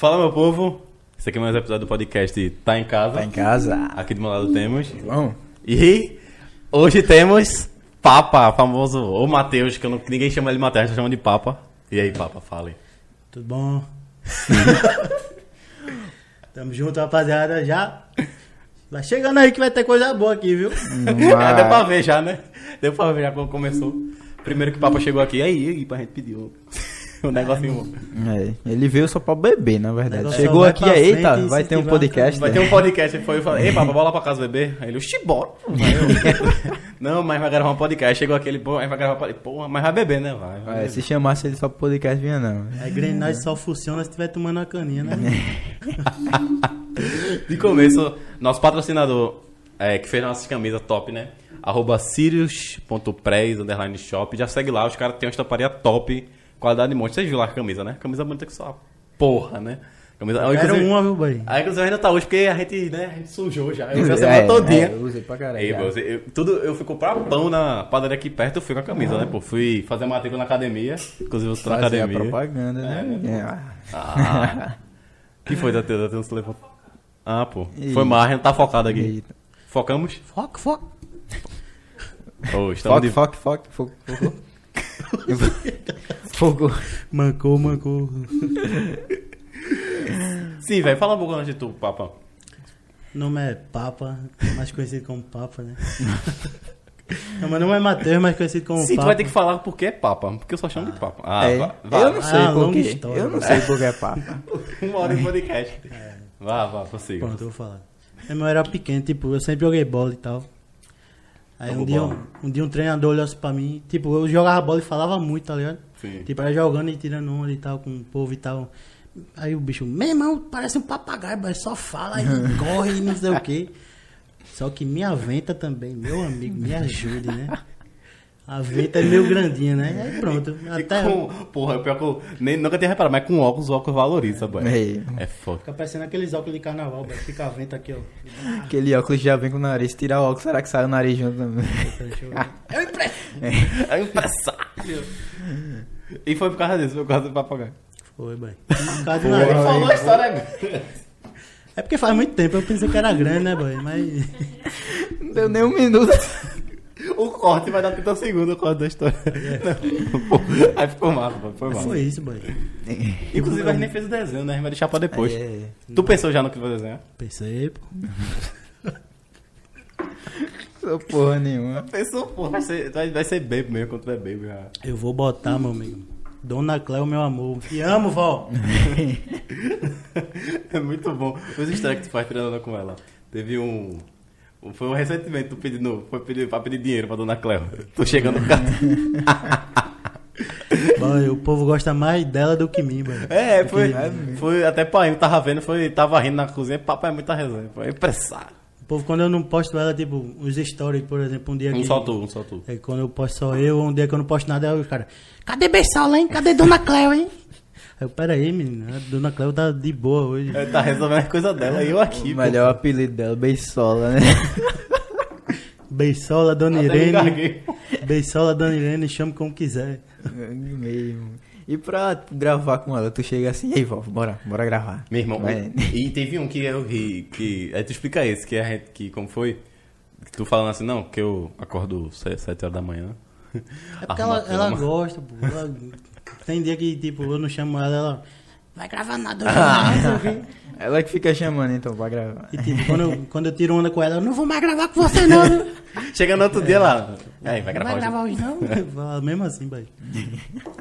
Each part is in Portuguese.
Fala, meu povo. Esse aqui é mais um episódio do podcast Tá em Casa. Tá em casa? Aqui do meu lado temos. Vamos. E hoje temos Papa, famoso, ou Matheus, que eu não- ninguém chama ele de Matheus, chama de Papa. E aí, Papa, fale. Tudo bom? Tamo junto, rapaziada. Já vai chegando aí que vai ter coisa boa aqui, viu? É, deu pra ver já, né? Deu pra ver já quando começou. Primeiro que o Papa chegou aqui, aí, aí, pra gente pedir o, o negocinho. É, ele veio só pra beber, na verdade. Negócio Chegou aqui, pra eita, vai ter um podcast. Vai né? ter um podcast. Ele foi e falou: Ei, Papa, bora lá pra casa beber? Aí ele, oxi, bora. Aí eu, Não, mas vai gravar um podcast. Chegou aqui, ele, pô, aí vai gravar um podcast. Pô, mas vai beber, né? Vai. vai É, beber. se chamasse ele só pro podcast, vinha não. A engrenagem só funciona se estiver tomando uma caninha, né? De começo, nosso patrocinador, é, que fez nossas camisas top, né? Arroba sirius.prez, underline shop. Já segue lá, os caras têm uma estamparia top, qualidade de monte. Vocês viram lá a camisa, né? Camisa bonita que só porra, né? Camisa... Quero inclusive- uma, viu, boy? A inclusive ainda tá hoje, porque a gente, né, a gente sujou já. Eu usei a É, semana todinha. é, eu usei pra caralho. Ei, você- eu, tudo, eu fui comprar pão na padaria aqui perto, eu fui com a camisa, né? Pô, fui fazer matrícula na academia. Inclusive, eu tô na academia. propaganda, né? É, É. Ah. que foi da teu, teu telefone? Ah, pô. Ih. Foi mais, a gente tá focado aqui. Eita. Focamos? Foco, foco. Oh, estamos Foque, de... foque, foque, fogo. Fogo. Fogo. Mancou, mancou. Sim, velho, fala um pouco antes de tu, papa. O nome é Papa, mais conhecido como Papa, né? Não, meu nome é Matheus, mais conhecido como Sim, tu Papa. vai ter que falar por que é papa, porque eu só chamo de papa. Ah, É, vá, vá. eu não sei Ah, por quê. história. Eu não sei por que é papa. Uma hora de podcast. Vá, vá, consiga. Pronto, eu vou falar. Eu era pequeno, tipo, eu sempre joguei bola e tal. Aí um dia, um, um dia um treinador olhou assim pra mim, tipo, eu jogava bola e falava muito, tá ligado? Sim. Tipo, era jogando e tirando onda e tal, com o povo e tal. Aí o bicho, meu irmão, parece um papagaio, mas só fala e corre e não sei o quê. Só que minha venta também, meu amigo, me ajude, né? A venta é meio grandinha, né? Aí pronto. E Até com, porra, pior que eu nem, nunca tinha reparado, mas com óculos, o óculos valoriza, boy. É. É foda. fica parecendo aqueles óculos de carnaval, velho. Fica a venta aqui, ó. Aquele óculos já vem com o nariz. Tirar o óculos, será que sai o nariz junto também? Eu ver. É empresário. E foi por causa disso, foi por causa do papagaio. Foi, boy. Por causa do Porra, nariz. Falou a história. É porque faz muito tempo, eu pensei que era grande, né, boy? Mas. Não deu nem um minuto. O corte vai dar 30 segundos o corte da história. Não, pô, Aí ficou massa, pô, foi massa. Foi isso, boy. Inclusive a gente nem fez o desenho, né? A gente vai deixar pra depois. É. Tu pensou já no que vai desenhar? Pensei, pô. Sou porra nenhuma. Pensou, pô, vai ser, vai, vai ser baby mesmo quando tu é baby. Já. Eu vou botar, meu amigo. Dona Cléo, meu amor. Te amo, vó. É muito bom. Os estranhos que tu faz treinando com ela. Teve um. Um- Foi um recentemente tu pedindo, foi pedir, pra pedir dinheiro pra dona Cléo. Tu chegando no cartão. Boy, o povo gosta mais dela do que mim, boy. É, foi. Foi até pai, tava vendo, foi, tava rindo na cozinha, papai é muita resenha. Foi empresário. O povo, quando eu não posto ela, tipo, os stories, por exemplo, um dia Um que... só tu, um só tu. É, quando eu posto só eu, um dia que eu não posto nada, aí os caras... Cadê Beisola, hein? Cadê Dona Cléo, hein? Eu, pera aí, menina. A Dona Cléo tá de boa hoje. Ele tá resolvendo as coisas dela e eu aqui. o melhor apelido dela, Beisola, né? Beisola, Dona Até me Irene. Beisola, Dona Irene, chame como quiser. Mesmo. E pra gravar com ela, tu chega assim, ei, vó, bora, bora gravar. Meu irmão, Vai. e teve um que eu ri, que. Aí tu explica esse, que a gente, que como foi? Que tu falando assim, não, que eu acordo 7 horas da manhã. É porque ela, a ela gosta, pô. Ela- tem dia que, tipo, eu não chamo ela, ela... Vai gravar nada Ah. Ela que fica chamando então pra gravar. E tipo, quando eu, quando eu tiro onda com ela, eu não vou mais gravar com você não. Chega no outro dia lá. Aí, vai gravar vai hoje. gravar hoje não? Falo Mesmo assim, bai.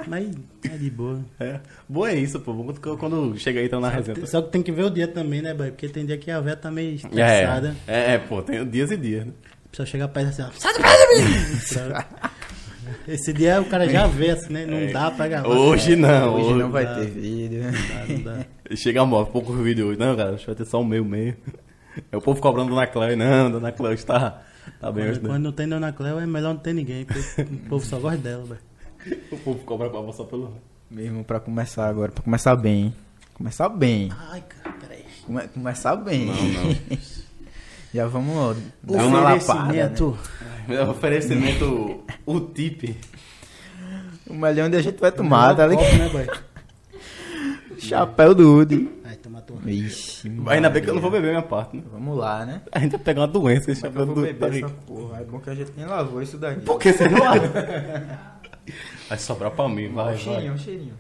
Mas é de boa. É. Boa é isso, pô. Quando, quando chega aí, então na resenha. Só que tem que ver o dia também, né, bai? Porque tem dia que a véia tá meio estressada. É, é, é, pô, tem dias e dias, né? A pessoa chega perto assim, ó. Sai de perto de mim! Esse dia o cara já vê assim, né? Não dá pra gravar. Hoje não, Hoje hoje não vai dá. ter vídeo. Não dá, não dá. Chega a pouco vídeo hoje. Não, cara, acho que vai ter só um meio meio. É o povo cobrando Dona Cléo. Não, Dona Cléo está. Tá bem hoje, Quando, né? quando não tem Dona Cléo, é melhor não ter ninguém, porque o povo só gosta dela, bai. O povo cobra pra você pelo. Mesmo pra começar agora, pra começar bem. Começar bem. Ai, cara, peraí. Come- começar bem. Não, não. Já vamos dar uma lapada. Né? Oferecimento. É oferecimento, o tip. O melhor onde a gente vai tomar, tá ligado? Né? Chapéu do Udi. Aí Ixi, Ainda bem que eu não vou beber minha parte, né? Vamos lá, né? A gente vai pegar uma doença, esse que eu chapéu vou do beber Henrique. essa porra? É bom que a gente nem lavou isso daqui. Por que você não abre? Vai sobrar pra mim, vai, um vai. cheirinho, um cheirinho.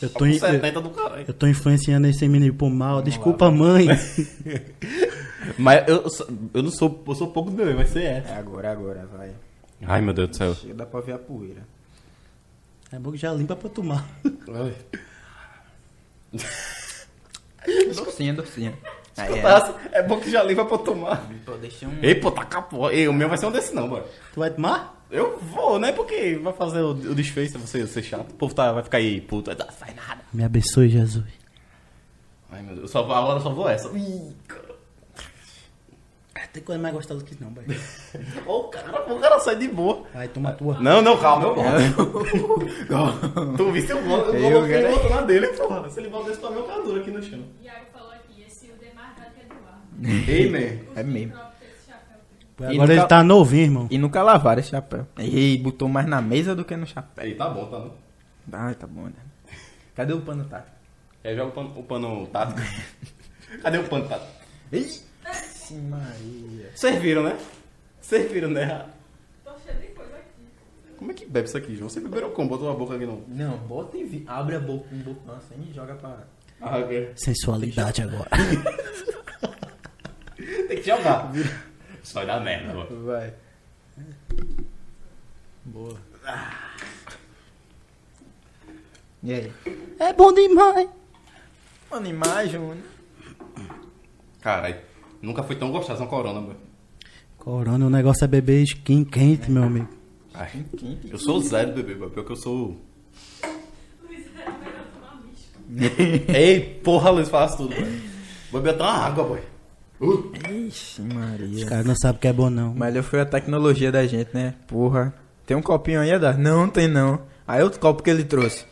Eu tô, in- eu, 70 do caralho. eu tô influenciando esse menino pro mal. Desculpa, mãe. Mas eu, eu não sou, eu sou pouco beber, mas você é. É agora, agora, vai. Ai, meu Deus do céu. Chega, dá pra ver a poeira. É bom que já limpa pra tomar. Docinha, docinha. Aí, é. É bom que já limpa pra tomar. Pô, deixa um... Ei, pô, tá capô. Ei, o meu vai ser um desse não, mano. Tu vai tomar? Eu vou, né? Porque vai fazer o, o desfecho, você ser chato. O povo tá, vai ficar aí, puto, não faz nada. Me abençoe, Jesus. Ai, meu Deus, eu só, vou- agora eu só vou essa. Ih. Tem coisa mais gostosa que isso, não, boy. Ô, o cara, o cara sai de boa. Vai, toma a tua. Não, não, calma, eu volto. tu viste eu volto, eu coloquei quero- o outro na dele, porra. Se ele volta desse pra mim, eu caduro aqui no chão. Iago falou aqui, esse Hildo é mais velho que Eduardo. Ei, man. É mesmo. E Agora nunca- ele tá novinho, irmão. E nunca lavaram esse chapéu. Ei, botou mais na mesa do que no chapéu. Aí, tá bom, tá bom. Ai, tá bom, né? Cadê o pano tático? É, joga o pano, o pano tático. Cadê o pano tático? Ixi, Maria. Vocês viram, né? Vocês viram, né? Tô cheio de coisa aqui. Como é que bebe isso aqui, João? Você beberam como? Botou a boca aqui não? Não, bota e vi... abre a boca com um bocão assim e joga pra... Ah, ok. Sensualidade agora. Tem que jogar. Isso vai dar merda, mano. Vai. Boa. E aí? É bom demais. Animais, Júnior. Caralho, nunca foi tão gostosa uma corona, mano. Corona, o negócio é beber skin quente, meu amigo. Ai, Quente. eu sou zero bebê, mano. Pior que eu sou. Luiz era melhor tomar misto. Ei, porra, Luiz, faz tudo, velho. Vou beber até uma água, boy. Uh. Ixi, Maria. Os caras não sabem que é bom, não. Melhor foi a tecnologia da gente, né? Porra. Tem um copinho aí, Adar? Não, tem não. Aí outro copo que ele trouxe.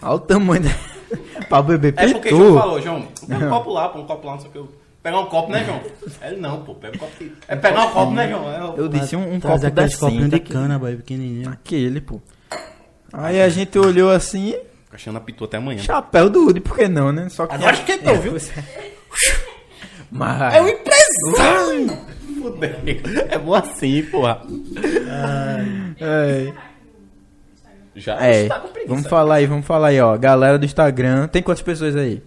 Olha o tamanho da... pra beber É porque. João falou, João, põe um copo lá, põe um copo lá, não sei o que. eu- Pegar um copo, né, João? Ele não, pô, pega um copo aqui. É pegar um copo, né, João? É, eu... Eu disse um, um Traz copo copinhos decente. de cana, boy, pequenininho. Aquele, pô. Aí a gente olhou assim, Caixando a pitu até amanhã. chapéu do Udi, por que não, né? Só que... Agora esquentou, viu? Mas... É um empresário! Fudeu. É bom assim, porra. É, Já é. tá com preguiça. vamos falar aí, vamos falar aí, ó. Galera do Instagram, tem quantas pessoas aí?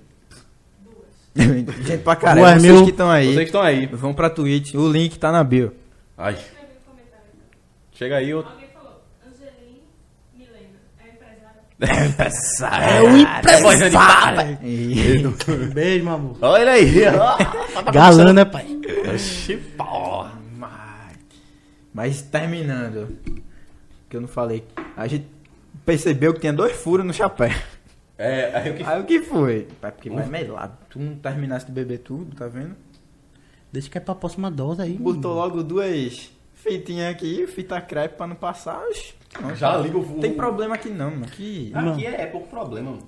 gente pra caralho, Duas vocês mil. que estão aí. Vocês estão aí. Vão pra Twitch, o link tá na bio. Ai. Chega aí, eu... Alguém falou, Angelim É empresário. É o empresário. E- Beijo, meu amor. Olha aí. ó. Galã, né, pai? Oxi, porra. Mas, terminando, que eu não falei, a gente percebeu que tinha dois furos no chapéu. É, aí o que... Aí o que foi? Pai, porque vai melado. Tu não terminasse de beber tudo, tá vendo? Deixa que é pra próxima dose aí. Botou logo duas fitinhas aqui, fita crepe pra não passar. Oxi, não, Já tá- liga o... Não tem problema aqui não, mano. Aqui. Aqui é pouco problema, mano.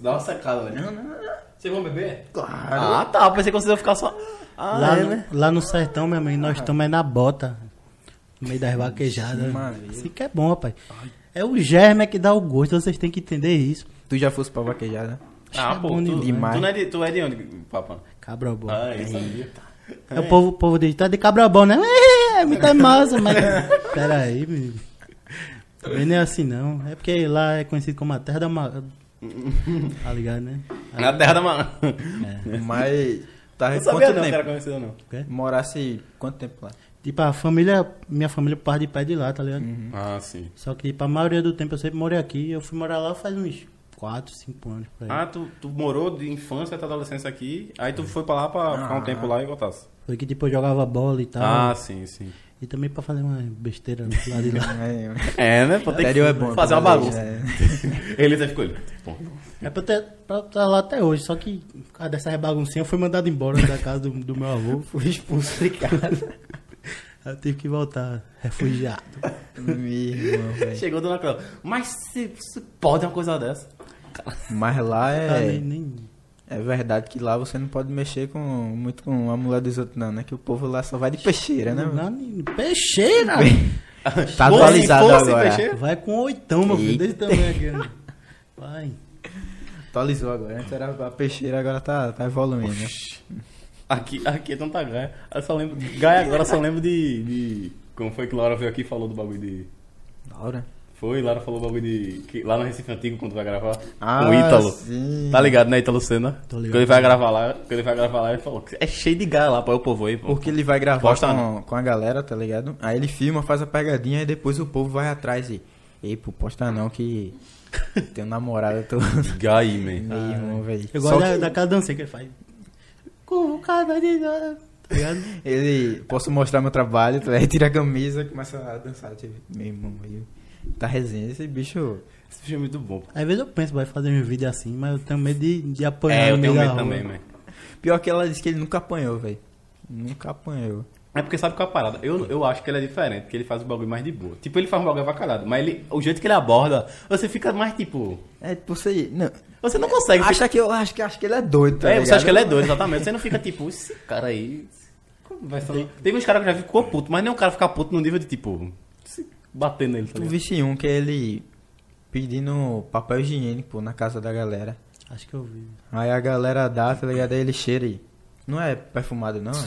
Dá uma secada, né? Não, não, não. Vocês vão beber? Claro. Ah, tá. Pensei que vocês iam ficar só... Ah, lá, é, no, né? lá no sertão, meu amigo, nós estamos aí na bota. No meio das vaquejadas. Maria. Assim que é bom, rapaz. É o germe que dá o gosto, vocês têm que entender isso. Tu já fosse pra vaquejada? Ah, é pô, tu, demais. tu, não é de, tu é de onde, papá? Cabra bom. Ah, isso aí. É o povo, o povo diz, tá de cabra bom, né? É, muita massa, mas. Pera aí, menino. Também não é assim não. É porque lá é conhecido como a terra da ma... Tá ligado, né? Na terra da mano. Mas. Tá Não sabia não que tempo? era conhecido, não. É. Morasse quanto tempo lá? Tipo, a família, minha família parte de pé de lá, tá ligado? Ah, sim. Só que, tipo, a maioria do tempo eu sempre morei aqui. Eu fui morar lá faz uns 4, 5 anos. Por aí. Ah, tu, tu morou de infância até adolescência aqui, aí tu foi pra lá pra ficar um Ah. tempo lá e voltasse. Foi que, tipo, eu jogava bola e tal. Ah, sim, sim. E também pra fazer uma besteira lá de lá. É, É, né? Tem interior que é bom. fazer uma pra bagunça. é. Ele até ficou ali. É pra ter pra estar lá até hoje, só que por causa dessa baguncinha eu fui mandado embora da casa do, do meu avô, fui expulso de casa. Aí eu tive que voltar refugiado. Meu irmão. Chegou dona Cláudia. Mas se, se pode uma coisa dessa? Mas lá Ah, é. nem, nem- É verdade que lá você não pode mexer com, muito com a mulher dos outros, não, né? Que o povo lá só vai de peixeira, né? não, nem- Peixeira! Tá atualizado fosse agora. peixeira? Vai com oitão, meu filho, desse tamanho aqui. né? Vai. Atualizou agora. Antes era a peixeira, agora tá, tá evoluindo. né? Aqui, aqui é tanta Gaia. Eu só lembro. Gaia agora só lembro de, de. Como foi que Laura veio aqui e falou do bagulho de. Da hora. Foi, Laura falou do bagulho de. Que, lá no Recife Antigo, quando vai gravar. Ah, com o Ítalo. sim. Tá ligado, né, Ítalo Senna? Tô ligado. Quando ele vai gravar lá, quando ele vai gravar lá, ele falou que é cheio de Gaia lá pra o povo aí, pô. Porque ele vai gravar Posta com, com a galera, tá ligado? Aí ele filma, faz a pegadinha e depois o povo vai atrás e. Ei, pô, posta não que. Tem um namorado, tô. Gaia, man. Meu irmão, velho. Eu gosto da, que daquela dancinha que ele faz. Convocada de. Tá ligado? ele. Posso mostrar meu trabalho, tá? tira a camisa e começa a dançar. Tipo, meu irmão, velho. Tá resenha. Esse bicho. Esse filme é muito bom. Às vezes eu penso, vai fazer um vídeo assim, mas eu tenho medo de, de apanhar É, eu tenho medo também, man. Pior que ela disse que ele nunca apanhou, velho. Nunca apanhou. É porque sabe qual é a parada? Eu, eu acho que ele é diferente, que ele faz o bagulho mais de boa. Tipo, ele faz um bagulho avacalhado, mas ele, o jeito que ele aborda, você fica mais tipo. É, tipo, você. Não. Você não consegue. Acha que eu acho que acho que ele é doido, tá é, você ligado? acha que ele é doido, exatamente. Você não fica tipo, esse cara aí. como vai ser?" Teve uns caras que já ficou puto, mas nem um cara ficar puto no nível de tipo. Bater nele, tá Tu ligado? visse um que é ele pedindo papel higiênico, pô, na casa da galera. Acho que eu vi. Aí a galera dá, tá ligado? Aí ele cheira e. Não é perfumado, não? É?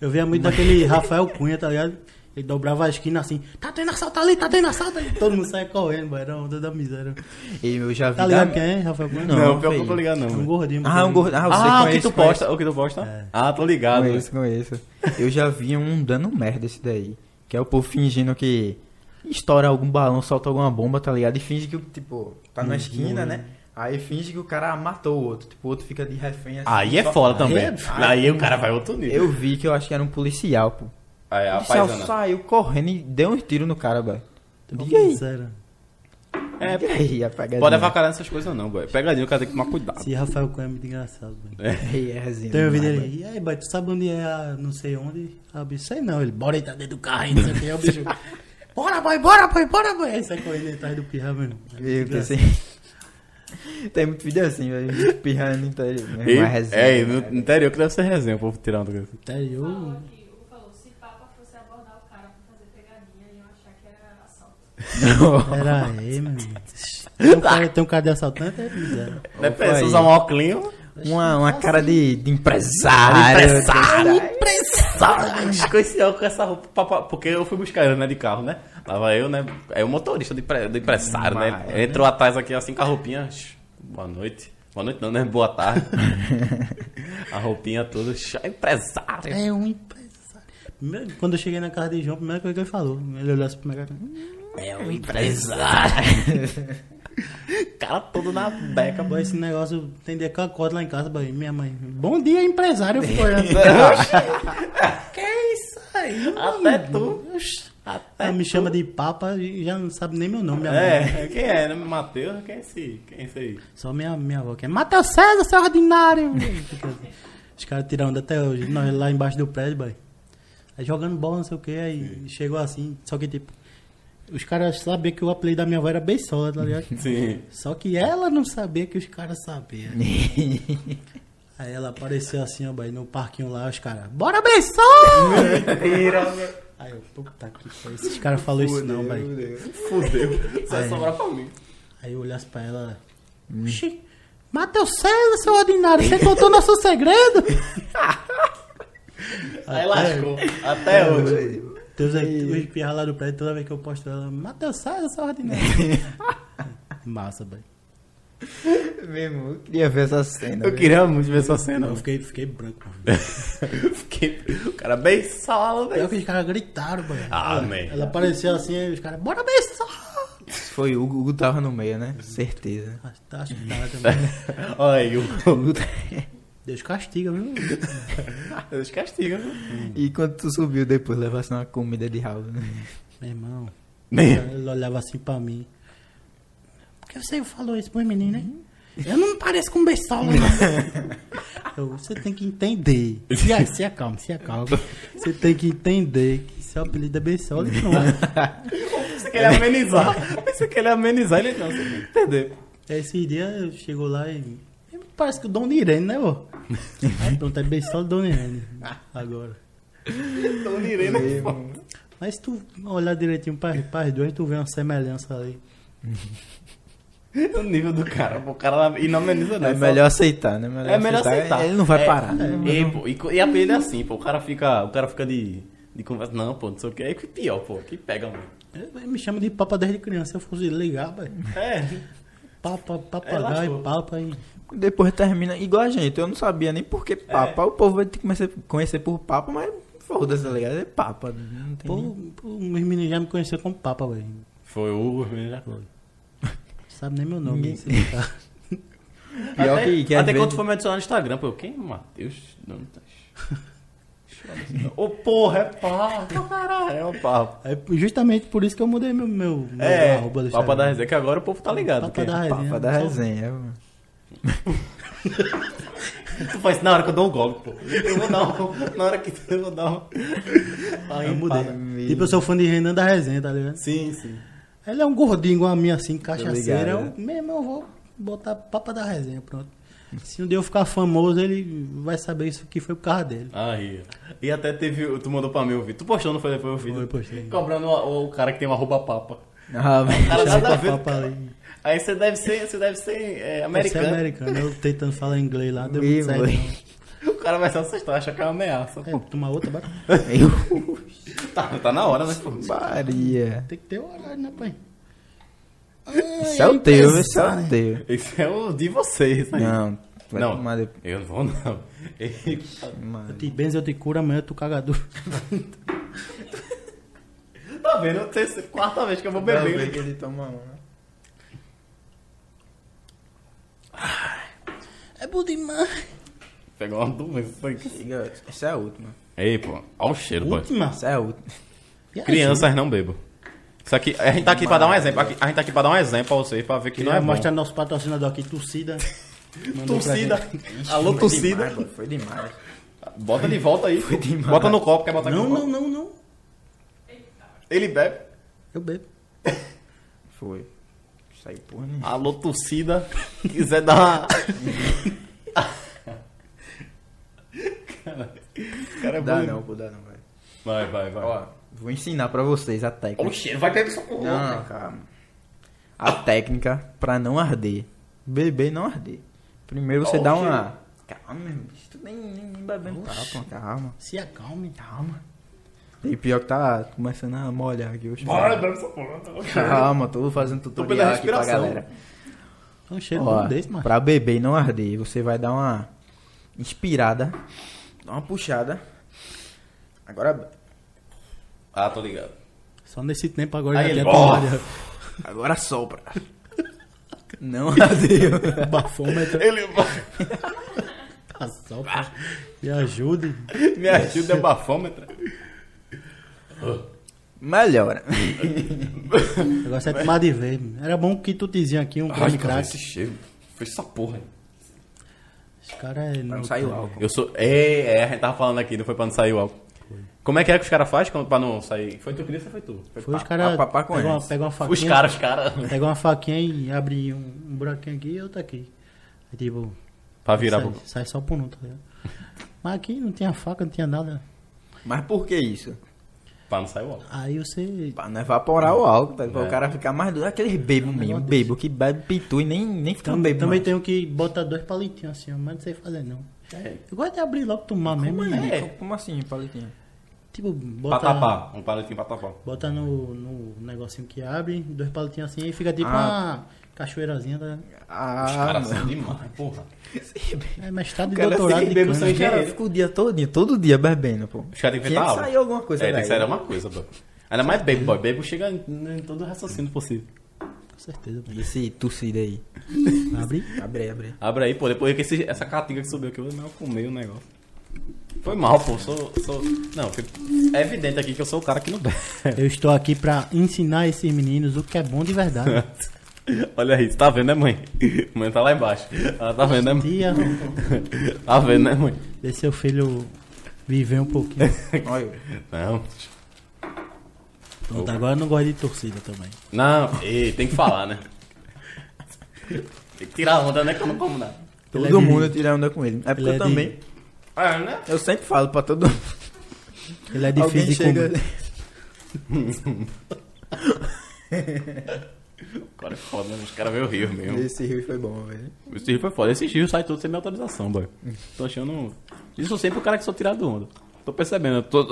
Eu via muito daquele Rafael Cunha, tá ligado? Ele dobrava a esquina assim, tá tendo assalto ali, tá tendo assalto ali. Todo mundo saia correndo, boy, era onda da miséria. E eu já vi. Tá ligado da- quem é Rafael Cunha? Não, Não, pior que eu tô ligado, não. Um velho. gordinho. Ah, um gordo. Ah, você Ah, o que conhece, tu conhece. posta, o que tu posta? É. Ah, tô ligado. Conheço, conheço. Eu já vi um dando merda esse daí. Que é o povo fingindo que estoura algum balão, solta alguma bomba, tá ligado? E finge que, tipo, tá na Hum, esquina, né? Aí finge que o cara matou o outro. Tipo, o outro fica de refém assim. Aí é só- foda também. Aí Aí, é- o cara vai outro nível. Eu vi que eu acho que era um policial, pô. Aí, O policial paisana. saiu correndo e deu um tiro no cara, velho. Diga aí. Sério. É, Diga aí, a pegadinha. pode avacalhar nessas coisas não, boy. Pegadinha, o cara tem que tomar cuidado. Esse Rafael Cunha é muito engraçado, velho. Aí é resenha. Dele, e aí, boy, tu sabe onde é a não sei onde? Ah, bicho, sei não. Ele, bora aí, tá dentro do carro aí, não sei o que. Aí o bicho, bora, boy, bora, boy, bora, boy. Aí sai correndo atrás do pirra, mesmo. velho. Viu, tem, tem muito vídeo assim, velho. Pirrando inteiro. E, Uma resenha. é, no no interior que deve ser resenha, o povo tirando. Interior. Falou aqui, o falou, se Papa fosse abordar o cara pra fazer pegadinha, iam achar que era assalto. Era aí, irmão. Tem um cara, tem um cara de assaltante, é. Né, pensa, aí. usar um óculos. Uma, uma cara de, de empresário. Empresário, empresário. Óculos, com essa roupa, porque eu fui buscar ele, né, de carro, né? Tava eu, né? É o motorista do, do empresário, Mas, né? né? Entrou atrás aqui assim com a roupinha. Boa noite. Boa noite não, né? Boa tarde. a roupinha toda. shh, Empresário. É um empresário. Quando eu cheguei na casa de João, a primeira coisa que ele falou, ele olhou assim pro meu cara. É um empresário. cara todo na beca, Acabou esse negócio, tem dia que eu acordo lá em casa, boy, minha mãe. Bom dia, empresário. Olhando. que é isso aí? Até tu. Até Ela me tu. chama de papa e já não sabe nem meu nome, minha mãe. É, quem é, né? Matheus? Quem é esse? Quem é esse aí? Só minha, minha avó que é Matheus César, seu ordinário. Os caras tiram onda até hoje. Nós lá embaixo do prédio, boy. Aí jogando bola, não sei o que, aí chegou assim. Só que tipo, os caras sabiam que o apelido da minha avó era Beisola, tá ligado? Sim. Só que ela não sabia que os caras sabiam. Aí ela apareceu assim, ó, no parquinho lá, os caras, bora Beisola! Aí eu, puta que foi. Esses caras falaram isso não, boy. Fudeu. Só vai sobrar pra mim. Aí eu olhasse pra ela, oxi, Matheus César, seu ordinário, você contou nosso segredo? Aí lascou. Até hoje. Deus aí, os pirra lá do prédio, toda vez que eu posto ela, Matheus César, seu ordinário. Massa, boy. Mesmo, eu queria ver essa cena. Eu velho. queria muito ver essa cena. Eu fiquei, fiquei branco. mano. Fiquei... O cara bem solo, Pior velho. que os caras gritaram, boy. Ah, ela, man. ela apareceu assim, aí os caras, bora Beisola! Foi o Hugo, o Hugo tava no meio, né? Certeza. Acho, acho que tava também. Olha aí, o... O Hugo tá- Deus castiga, viu? Deus castiga, viu? E quando tu subiu depois, levasse uma comida de Raul, né? Meu irmão. Meu. Ele olhava assim pra mim. Por que você falou isso pro menino, hein? Eu não pareço com Beisola, não. Eu, você tem que entender. Se, se acalma, se acalma. Você tem que entender que seu apelido é Beisola e não. Você quer amenizar. Você quer amenizar ele não, você tem que entender. Aí Esse dia chegou lá e. Parece que o Dona Irene, né, vô? Aí pronto, é Beisola e Dona Irene. Agora. Dona Irene é foda. Mas se tu olhar direitinho para as duas, tu vê uma semelhança ali. O nível do cara, pô, o cara e não não. É melhor aceitar, né? É melhor aceitar. Ele não vai É, parar. E, pô, e, e a ele é assim, pô, o cara fica, o cara fica de, de conversa, não, pô, não sei o que, é que pior, pô, que pega muito. Ele me chama de papa desde criança. Se eu fosse ligar, velho. É, Papa, É, papagaio, lascou. papa e. Depois termina igual a gente. Eu não sabia nem por que papa. O povo vai ter que conhecer, conhecer por papa, mas foda-se, tá ligado? É papa. Não tem Pô, nem- pô, meus meninos já me conheceram como papa, velho. foi o menino já foi. Sabe nem meu nome. Ninguém-. Pior até, que- que até vezes- quando foi me adicionar no Instagram, pô, quem? Matheus? Não, tá. Ô, porra, é papo, caralho, é o papo. É justamente por isso que eu mudei meu, meu, meu É, arroba do Instagram. da resenha, que agora o povo tá ligado. Papa que- da resenha. Papa da Só- resenha. Tu faz isso na hora que eu dou um golpe, pô. Eu vou dar um, na hora que eu vou dar um... Aí Eu mudei. Tipo, eu sou fã de Renan da resenha, tá ligado? Sim, sim. Ele é um gordinho igual a mim, assim, cachaceiro. Eu, mesmo, eu vou botar papa da resenha, pronto. Se um dia eu ficar famoso, ele vai saber isso que foi por causa dele. Aí. E até teve. Tu mandou pra mim o vídeo. Tu postou, não foi depois o vídeo? Foi, postei. Cobrando o, o cara que tem uma roupa papa. Ah, velho. Cara, Chama nada a pra ver. Aí você deve ser, você deve ser é, Americano. americano. americano. Eu tentando falar inglês lá, deu muito certo. O cara vai se assustar, achar que é uma ameaça. É, toma outra, bora. Eu... Tá, tá na hora, né? Maria. Tem que ter horário, né, pai? Esse é o teu, esse é o teu. Esse é o de vocês, aí. Não, vai Não. tomar depois. Eu não vou, não. Eu te benzo, eu te curo, amanhã tu cagador. Tá vendo? Eu tenho- Quarta vez que eu vou beber. que ele toma uma. É bom demais. Pegou uma doença. Siga, Essa é a última. Ei, pô. Olha o cheiro, boy. Última. Essa é a última. E aí, Crianças não bebam. Isso aqui, a gente tá aqui pra dar um exemplo. aqui- A gente tá aqui pra dar um exemplo pra vocês, pra ver que não é bom. mostrar nosso patrocinador aqui, Torcida. Mandou pra Torcida. gente. Alô, Foi torcida. demais, mano, Foi demais. Bota de volta aí. demais. Bota no copo, quer botar aqui Não, no não, copo? não, não. Ele bebe. Eu bebo. Foi. Isso aí, porra, né? Alô, torcida. Quiser dar uma. cara é bom. Dá não, pô, dá não, velho. Vai, vai, vai. Ó, vou ensinar pra vocês a técnica. Olha o cheiro, vai ter essa porra. Não, calma. A técnica pra não arder. Beber não arder. Primeiro você Ó, dá uma. Calma, meu bicho. Tu nem, nem, nem bebendo tá, pô. Calma. Se acalme. Calma. E pior que tá começando a molhar aqui. Oxe, Bora, bebe essa porra. Calma, tô fazendo tutorial pela aqui pra galera. É um cheiro Ó, bom desse, mano. pra beber e não arder, você vai dar uma inspirada, dá uma puxada. Agora, Ah, tô ligado. Só nesse tempo agora Aí já ele- tomado. agora sopra. Não ardeu. Bafômetro. Ele Passou, pá. Me ajude. me ajuda, é bafômetro. Melhora. O negócio é tomar de vez. Era bom que tu dizia aqui um Ai, creme cara, crack. esse cheiro. Foi essa porra. Esse cara é. Não saiu álcool. Eu sou. É, é, a gente tava falando aqui, não foi pra não sair o álcool. Como é que é que os caras fazem quando- pra não sair? Foi tu que disse ou foi tu? Foi os caras. pa- pa- Pega uma, conhece. pega uma faquinha. Os caras, os caras. Pega uma faquinha e abre um, um buraquinho aqui e outro aqui. Aí tipo. Pra virar sai, pro. sai só por um, tá ligado? Mas aqui não tinha faca, não tinha nada. Mas por que isso? Pra não sair o álcool. Aí você. Pra não evaporar o álcool, tá? Pra É. o cara ficar mais doido. Aqueles bebo mesmo, negócio bebo que bebe pitu e nem, nem fica Também, bebo também mais. tenho que botar dois palitinhos assim, mas não sei fazer não. É. Eu gosto de abrir logo, tomar mesmo. Como, aí? É. Como assim, palitinho? Tipo, Pra bota, tapar. Um palitinho pra tapar. bota no, no negocinho que abre, dois palitinhos assim e fica tipo Ah. uma cachoeirazinha. Tá? Ah, Os caras são demais, porra. É mestrado de Cara, doutorado de bebo cana. Os caras ficam o dia todo, todo dia bebendo, pô. Os caras têm que inventar que algo. sair alguma coisa É, tem que sair alguma coisa, pô. Ainda mais bebo, boy. Bebo chega em, em todo o raciocínio possível. Com certeza. E esse tossido aí? Abre. Abre aí, abre aí. Abre aí, pô. Depois que esse- essa catinga que subiu aqui, eu não comi o negócio. Foi mal, pô. Sou, sou... Não, é evidente aqui que eu sou o cara que não bebe. Eu estou aqui pra ensinar esses meninos o que é bom de verdade. Olha aí, você tá vendo, né, mãe? Mãe tá lá embaixo. Ela tá vendo, né, mãe? Tia, Tá vendo, né, mãe? deixa seu filho viver um pouquinho. Olha. Não. Pronto, agora eu não gosto de torcida também. Não, ei, tem que falar, né? Tem que tirar a onda, né? Que eu não como nada. Todo Ele é de- mundo tira onda com ele. É porque Ele é eu de- também. Ah, né? Eu sempre falo pra todo mundo. Ele é Alguém difícil de chega. O cara é foda, né? Os caras veio rio mesmo. Esse rio foi bom, velho. Esse rio foi foda. Esse rio sai tudo sem minha autorização, boy. Tô achando. Isso sempre o cara que só tirar do onda. Tô percebendo, tô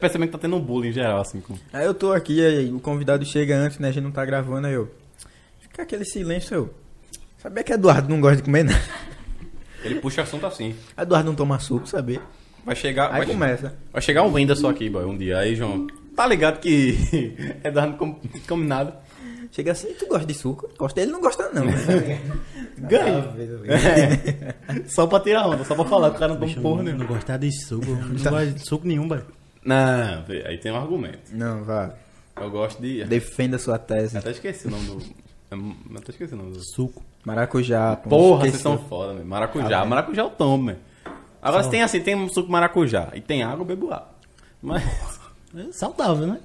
percebendo que tá tendo um bullying em geral, assim. Com... Aí eu tô aqui, aí o convidado chega antes, né? A gente não tá gravando, aí eu. Fica aquele silêncio, eu. Sabia que Eduardo não gosta de comer nada. Ele puxa assunto assim. Eduardo não toma suco, sabia? Vai chegar. Aí vai, começa. vai chegar um Whindersson aqui, boy, um dia. Aí, João. Tá ligado que Eduardo não come, come nada. Chega assim, tu gosta de suco? Gosta, ele não gosta não. Ganha. Só pra tirar onda, só pra falar o cara não toma porra não, nenhuma. não gostar de suco. Não gosto de suco nenhum, velho. Não, aí tem um argumento. não, vá. Eu gosto de. Defenda sua tese. Até esqueci o nome do. Eu até esqueci o nome do. Suco. Maracujá. pô, Porra, vocês são foda, velho. Maracujá. Maracujá eu tomo, velho. Agora se tem assim, tem um suco maracujá e tem água, eu bebo água. Mas. É saudável, né?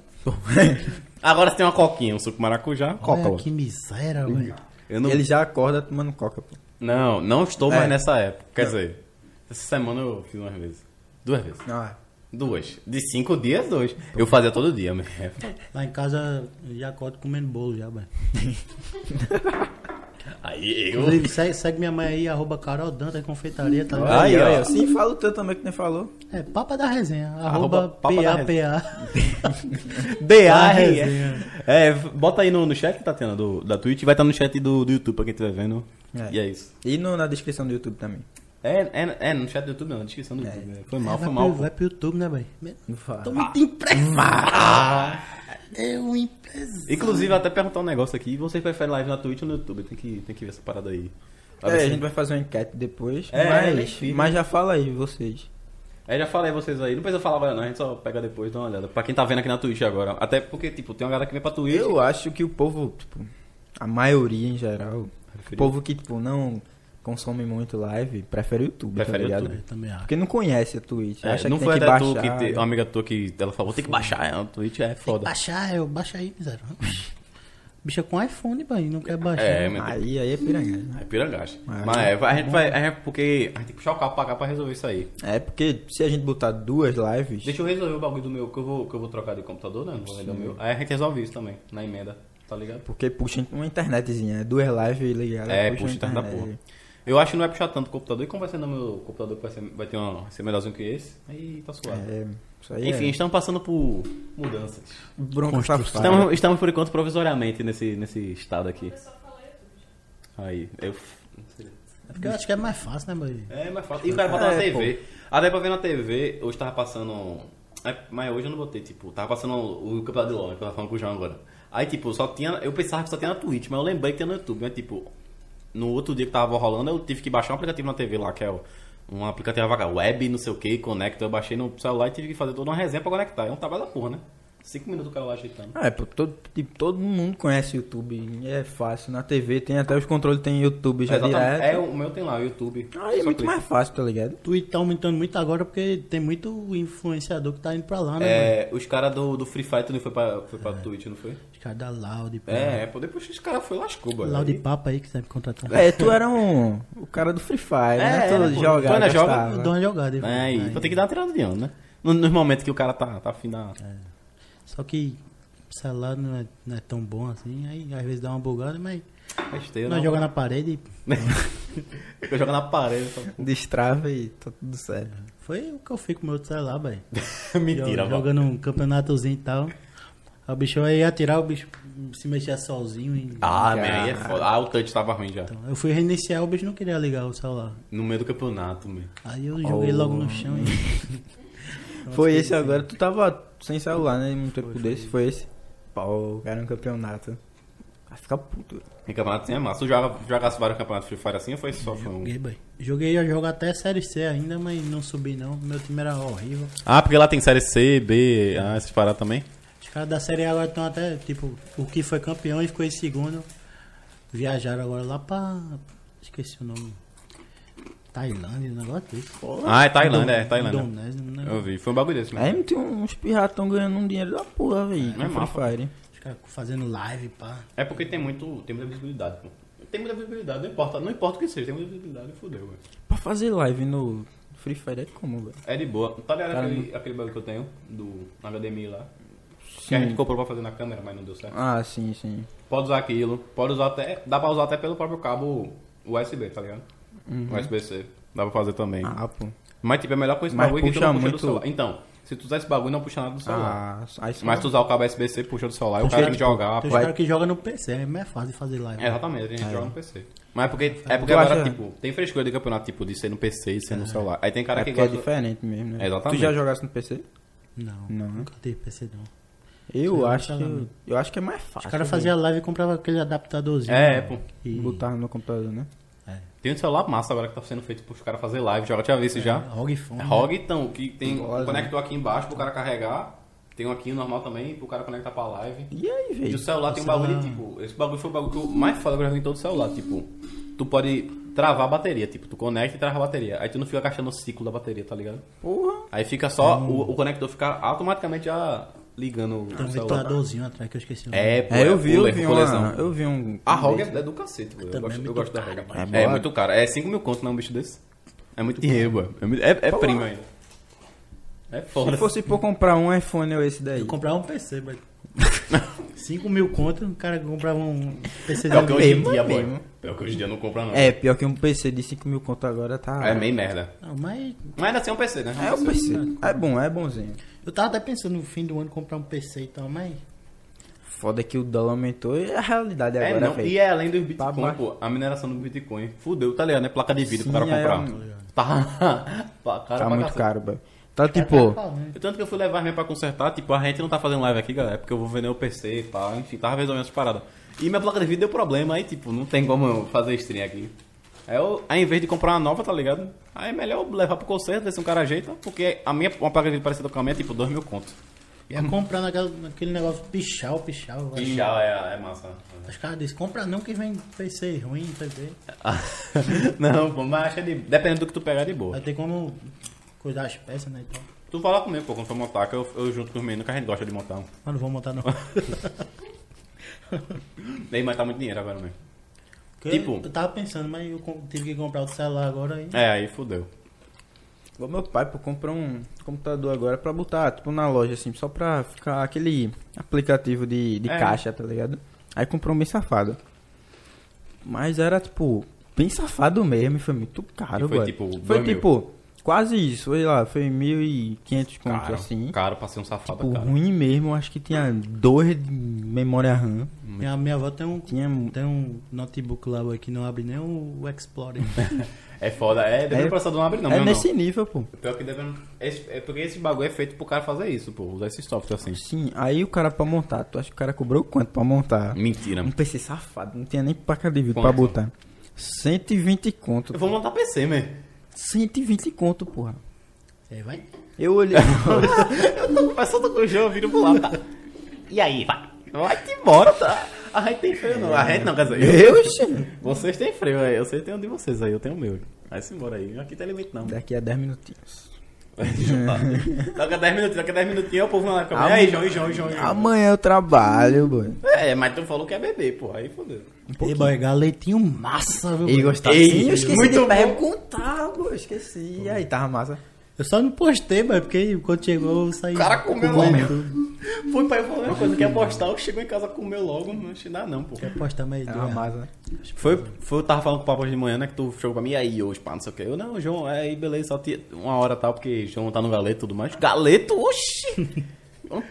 Agora se tem uma coquinha, um suco maracujá, coca. Olha que miséria, velho. Não, Ele já acorda tomando coca, pô. não, não estou É. mais nessa época. Quer dizer, essa semana eu fiz umas vezes. Duas vezes. Não, é. Duas. De cinco dias, dois. Eu fazia todo dia, mas. é Lá em casa eu já acordo comendo bolo já, velho. Aí eu. Inclusive, segue, segue minha mãe aí, arroba Carol Dantas Confeitaria, tá ligado? Aí, Aí, ó. Sim, fala o teu também que nem falou. É, Papa da Resenha, Arroba arroba Papa da resenha. é, bota aí no, no chat, Tatiana, do, da Twitch. Vai estar no chat do, do YouTube pra quem estiver vendo. É. E é isso. E no- na descrição do YouTube também. É, é, é, no chat do YouTube não, na descrição do YouTube. é. Foi mal, vai, foi mal. pro, vai pro YouTube, né, velho? Não fala. Tô muito emprestado. Eu empresa. Inclusive, até perguntar um negócio aqui. Vocês preferem live na Twitch ou no YouTube? Tem que, tem que ver essa parada aí. Pra É, a gente vai fazer uma enquete depois. É, mas, fica. mas já fala aí, vocês. É, já falei vocês aí. Não precisa falar agora não, a gente só pega depois e dá uma olhada. Pra quem tá vendo aqui na Twitch agora. Até porque, tipo, tem uma galera que vem pra Twitch. Eu acho que o povo, tipo, a maioria em geral, o Preferiu. povo que, tipo, não consome muito live, prefere o YouTube, Prefere tá o ligado? YouTube. Também acho. Porque não conhece a Twitch, É, acha não que foi tem que até tu baixar. que te, uma amiga tua que ela falou, tem que baixar, é, a Twitch é Tem que foda. baixar, eu baixa aí, miséria. Bicha com iPhone, velho, não quer baixar. É, meu Deus. Aí, aí é piranga. É pirangaste. Ah, Mas é, a gente vai. É porque a gente tem que puxar o carro pra cá pra resolver isso aí. É porque se a gente botar duas lives, Deixa eu resolver o bagulho do meu, que eu vou, que eu vou trocar de computador, né? Não vou vender o meu. Aí a gente resolve isso também, na emenda, tá ligado? porque puxa uma internetzinha, né? duas lives ligadas, É, puxa, puxa a internet da porra. Eu acho que não é puxar tanto o computador, e como vai ser no meu computador que vai, ser, vai ter uma, vai ser melhorzinho que esse, aí tá suave. É, isso aí Enfim, é estamos passando por mudanças. bronca. Estamos, estamos por enquanto provisoriamente nesse, nesse estado aqui. O pessoal fala YouTube. Aí, eu. É porque eu acho que é mais fácil, né, velho? É, mais fácil. E o cara bota na É, TV. Até pra ver na TV, hoje tava passando. é, mas hoje eu não botei, tipo, tava passando o campeonato de LOL, que eu tava falando com o João agora. Aí, tipo, só tinha. Eu pensava que só tinha na Twitch, mas eu lembrei que tinha no YouTube. Mas, tipo, no outro dia que tava rolando, eu tive que baixar um aplicativo na TV lá, que é o- um aplicativo web, não sei o que, conecta. Eu baixei no celular e tive que fazer toda uma resenha pra conectar. É um trabalho da porra, né? Cinco minutos o cara lá ajeitando. É, pô, todo, tipo, todo mundo conhece YouTube, é fácil. Na TV tem até os controles, tem YouTube já Exatamente. direto. É, o meu tem lá, o YouTube. Aí é muito clica. mais fácil, tá ligado? Twitch tá aumentando muito agora porque tem muito influenciador que tá indo pra lá, né? É, os caras do, do Free Fire também foi pra, foi pra Twitch, não foi? Os caras da Loud, pô. É, pô, depois os caras foi lascou, boy. Loud Aí- Papa aí que me contratar. É, tu era um, o cara do Free Fire, né? É, Tu era, pô. joga, Tu ainda joga? dou uma jogada. É, e então tem que dar uma tirada de onda, né? No- Nos momentos que o cara tá, tá afim da. Só que o celular não é, não é tão bom assim, aí às vezes dá uma bugada, mas Besteira. nós não. joga na parede Eu jogo na parede. Só... Destrava e tá tudo certo. foi o que eu fiz com o meu outro celular, velho. Mentira, Jo- mano. Jogando um campeonatozinho e tal. Aí o bicho aí ia atirar, o bicho se mexia sozinho. E... Ah, man, aí é foda. Ah, o touch tava ruim já. Então, eu fui reiniciar, o bicho não queria ligar o celular. No meio do campeonato, man. Aí eu joguei Oh. logo no chão e. Foi esse agora, tu tava sem celular, né? Um tempo desse, foi esse. Pô, cara, um campeonato. Vai ficar puto. Em campeonato assim é massa. Tu joga, jogasse vários campeonatos Free Fire assim ou foi só foi um? Joguei, boy. Joguei a jogar até Série C ainda, mas não subi não. Meu time era horrível. Ah, porque lá tem série C, B, ah, essas paradas também. Os caras da Série A agora estão até, tipo, o que foi campeão e ficou em segundo. Viajaram agora lá pra. Esqueci o nome. Tailândia, um negócio desse. Ah, é Tailândia, é Tailândia. Indonésia, negócio. Eu vi, foi um bagulho desse Aí mesmo. tem uns piratão ganhando um dinheiro da porra, velho. Não é mapa. Free Fire. Os caras fazendo live, pá. É porque tem muito. Tem muita visibilidade, pô. Tem muita visibilidade, não importa, não importa o que seja, tem muita visibilidade fudeu, velho. Pra fazer live no Free Fire é como, velho? É de boa. Tá ligado Cara, aquele, aquele bagulho que eu tenho do HDMI lá? Que a Sim. gente comprou pra fazer na câmera, mas não deu certo. Ah, sim, sim. Pode usar aquilo. Pode usar até. Dá pra usar até pelo próprio cabo USB, tá ligado? USB-C. Dá pra fazer também. Ah, pô. Mas tipo, é melhor com esse Mas bagulho que tu puxa não puxa muito- do celular. Então, se tu usar esse bagulho, não puxa nada do celular. Ah, aí sim. Mas tu usar o cabo USB-C, puxa do celular, e o cara tem que jogar. Tem caras que jogam no PC, é mais fácil de fazer live. É, exatamente, a gente joga no PC. Mas é porque, é porque Tu agora, acha- tipo, tem frescura de campeonato, tipo, de ser no PC e ser no celular. Aí tem cara É que porque é gosta... diferente mesmo, né? Exatamente. Tu já jogasse no PC? Não, Não, né? nunca tive PC não. Eu acho que eu, né? acho que é mais fácil. Os caras velho. faziam live e compravam aquele adaptadorzinho. É, né? pô. E... botar no computador, né? Tem um celular massa agora que tá sendo feito pros caras fazer live. Joga, tinha visto já? ROG Phone. É ROG, então, que tem um Olha. conector aqui embaixo pro cara carregar. Tem um aqui normal também pro cara conectar pra live. E aí, E velho? o celular tem um celular- bagulho tipo. Esse bagulho foi o bagulho que eu mais foda que eu já vi em todo celular. Tipo, tu pode travar a bateria. Tipo, tu conecta e trava a bateria. Aí tu não fica gastando o ciclo da bateria, tá ligado? Porra. Aí fica só. O, o conector fica automaticamente já ligando Tem um ventiladorzinho atrás que eu esqueci o nome. É, pô, É, eu vi, eu vi, uma, eu vi um... A ROG é, é do cacete, pô. Eu Também gosto, é eu gosto da ROG. É, boa. muito caro. É 5 mil conto, não, um bicho desse. É muito dinheiro, pô. É, muito- é, é primo ainda. É foda. Se fosse por comprar um iPhone ou esse daí. Eu comprava um PC, mas... 5 mil conto, o cara comprava um PC Pior que hoje em dia, é boy. mesmo. Pior que hoje em dia não compra, não. É, pior que um PC de 5 mil conto agora tá... É meio merda. Não, mas Mas ainda assim é um PC, né? É um PC. É bom, é bonzinho. eu tava até pensando no fim do ano comprar um PC e tal, mas... Foda que o dólar aumentou e a realidade É, agora, não. velho. E é além do Bitcoin, baixo. pô. A mineração do Bitcoin. Fudeu, tá ligado, né? Placa de vídeo Sim, pro cara é, comprar. um- Tá, tá caro Tá muito cacete. caro, velho. Tá tipo... né? Tanto que eu fui levar minha pra consertar, tipo, a gente não tá fazendo live aqui, galera, porque eu vou vender o PC e tal, enfim, tava resolvendo essas paradas. E minha placa de vídeo deu problema, aí, tipo, não tem como eu fazer stream aqui. Aí eu, aí, em vez de comprar uma nova, tá ligado? Aí é melhor eu levar pro conserto, ver se um cara ajeita, porque a minha, uma placa de vídeo parecida com a minha é tipo 2 mil contos. Ia comprando aquele, aquele negócio pichal, pichal. E já é, é massa. Os caras dizem, compra não que vem PC ruim, quê. não, pô, mas acho que é de, dependendo do que tu pegar é de boa. Vai ter como cuidar as peças, né? Então. Tu fala comigo, pô, quando for montar, que eu, eu junto com os meninos, que a gente gosta de montar. Mas não vou montar não. Daí, mas tá muito dinheiro agora mesmo. Porque Tipo- Eu tava pensando, mas eu tive que comprar outro celular agora aí. É, aí fudeu. O meu pai, pô, comprou um computador agora pra botar, tipo, na loja, assim, só pra ficar aquele aplicativo de, de É. caixa, tá ligado? Aí comprou um bem safado. Mas era, tipo, bem safado mesmo e foi muito caro, E foi, velho. tipo, Foi, tipo, quase isso, foi lá, foi 1.500 conto, Caro, assim. caro pra ser um safado, Tipo, cara. ruim mesmo, acho que tinha dois de memória RAM. Minha, minha avó tem um, Tinha... tem um notebook lá que não abre nem o, Explorer. É foda, é, deve É- processador não abre não, é nesse não. nível, pô. Pior que deve... esse- é porque esse bagulho é feito pro cara fazer isso, pô, usar esse software assim. Sim, aí o cara pra montar, tu acha que o cara cobrou quanto pra montar? Mentira. Um PC safado, não tinha nem placa de vídeo Quanto? pra botar. 120 conto. Eu vou montar PC, man. 120 conto, porra. Aí vai. Eu olhei. Tô com o jogo, vira pro lado, tá? E aí, vai? Vai-te embora, tá? A gente tem freio não, a gente não, quer dizer, eu- vocês têm freio aí, eu sei que tem um de vocês aí, eu tenho o meu. Vai-se embora aí, aqui tem limite não. Daqui a 10 minutinhos. Daqui a 10 minutinhos, daqui a 10 minutinhos o povo vai lá fica, Ah, e aí, João, e João, e João, João. Amanhã eu trabalho, boy. É, mas tu falou que é bebê, pô, aí fodeu. Ei, boy, galetinho massa, viu? E gostava. Ei, eu esqueci muito de bom. perguntar, boy. Esqueci. E aí, tava massa. Eu só não postei, boy, porque quando chegou eu saí. O cara comeu logo. tudo. Foi pai falou uma coisa, quer apostar, eu chegou em casa, comeu logo, não dá não, pô. Quer postar mais Tava dois. massa, né? Foi, foi, eu tava falando com o papo de manhã, né, que tu chegou pra mim, e aí, hoje, pá, não sei o que. Eu, não, João, é aí, beleza, só tinha uma hora tal, porque João tá no galeto e tudo mais. Galeto, oxi!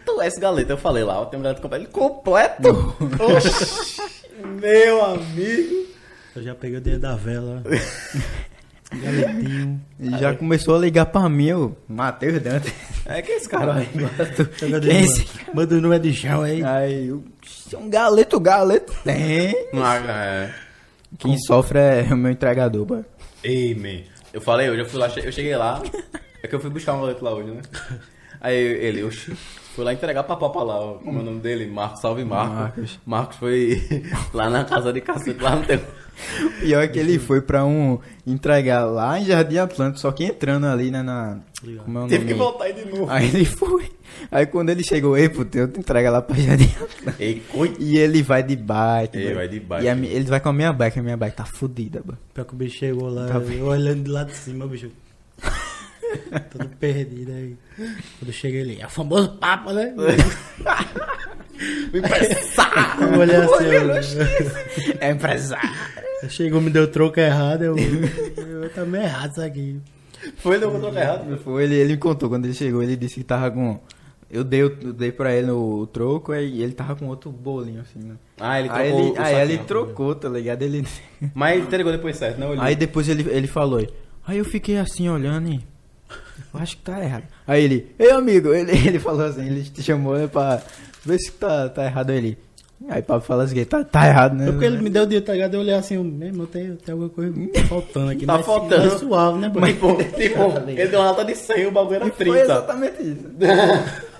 Tu é esse galeto? Eu falei lá, eu tenho um galeto completo. Ele, completo? Oxi! Meu amigo! Eu já peguei o dedo da vela. Galetinho. E já começou a ligar pra mim, o Matheus Dante. É que esse cara aí, Quem é. Manda o número de chão aí. Aí, eu, um galeto, galeto. Tem. Ah, é. Quem sofre é o meu entregador, boy. Ei, man. Eu falei hoje, eu fui lá, eu cheguei lá. É que eu fui buscar um boleto lá hoje, né? Aí ele, oxi, fui lá entregar pra papa lá, ó, como é o nome dele? Marcos, salve Marcos. Marcos. Marcos foi lá na casa de cacete, lá no teu. Pior é que ele foi pra um entregar lá em Jardim Atlântico, só que entrando ali, né, na... Como é o Teve que nome? voltar aí de novo. Aí ele foi. Aí quando ele chegou, ei, puto, eu te entrega lá pra Jardim Atlântico. Ei, coi... E ele vai de bike. Ele vai de bike. E a ele vai com a minha bike, a minha bike tá fodida, boy. Pior que o bicho chegou lá, Tá eu olhando de lá de cima, o bicho. Todo perdido aí. Quando eu cheguei ali, é o famoso Papa, né? Eu olhei assim, eu- É empresário. chegou, me deu troco errado, eu, eu tá meio errado isso aqui. Foi, deu controle errado. Foi, ele, ele me contou quando ele chegou, ele disse que tava com. Eu dei, eu dei pra ele o, troco aí ele tava com outro bolinho assim, né? Ah, ele aí trocou ele, o aí ele trocou, tá ligado? Ele. Mas ele entregou depois certo, né? Aí depois ele, ele falou, aí eu fiquei assim olhando e. Eu acho que tá errado. Aí ele, ei amigo, ele, ele falou assim, ele te chamou né, pra ver se tá, tá errado ele. Aí o Pablo fala assim, tá, tá errado, né? Foi porque ele me deu o dia, tá ligado? Eu olhei assim, mesmo, tem, tem alguma coisa faltando aqui. Tá mas- faltando. mas suave, né, boy? Tipo, tipo, ele deu uma nota de 100 o bagulho era E foi 30. exatamente isso.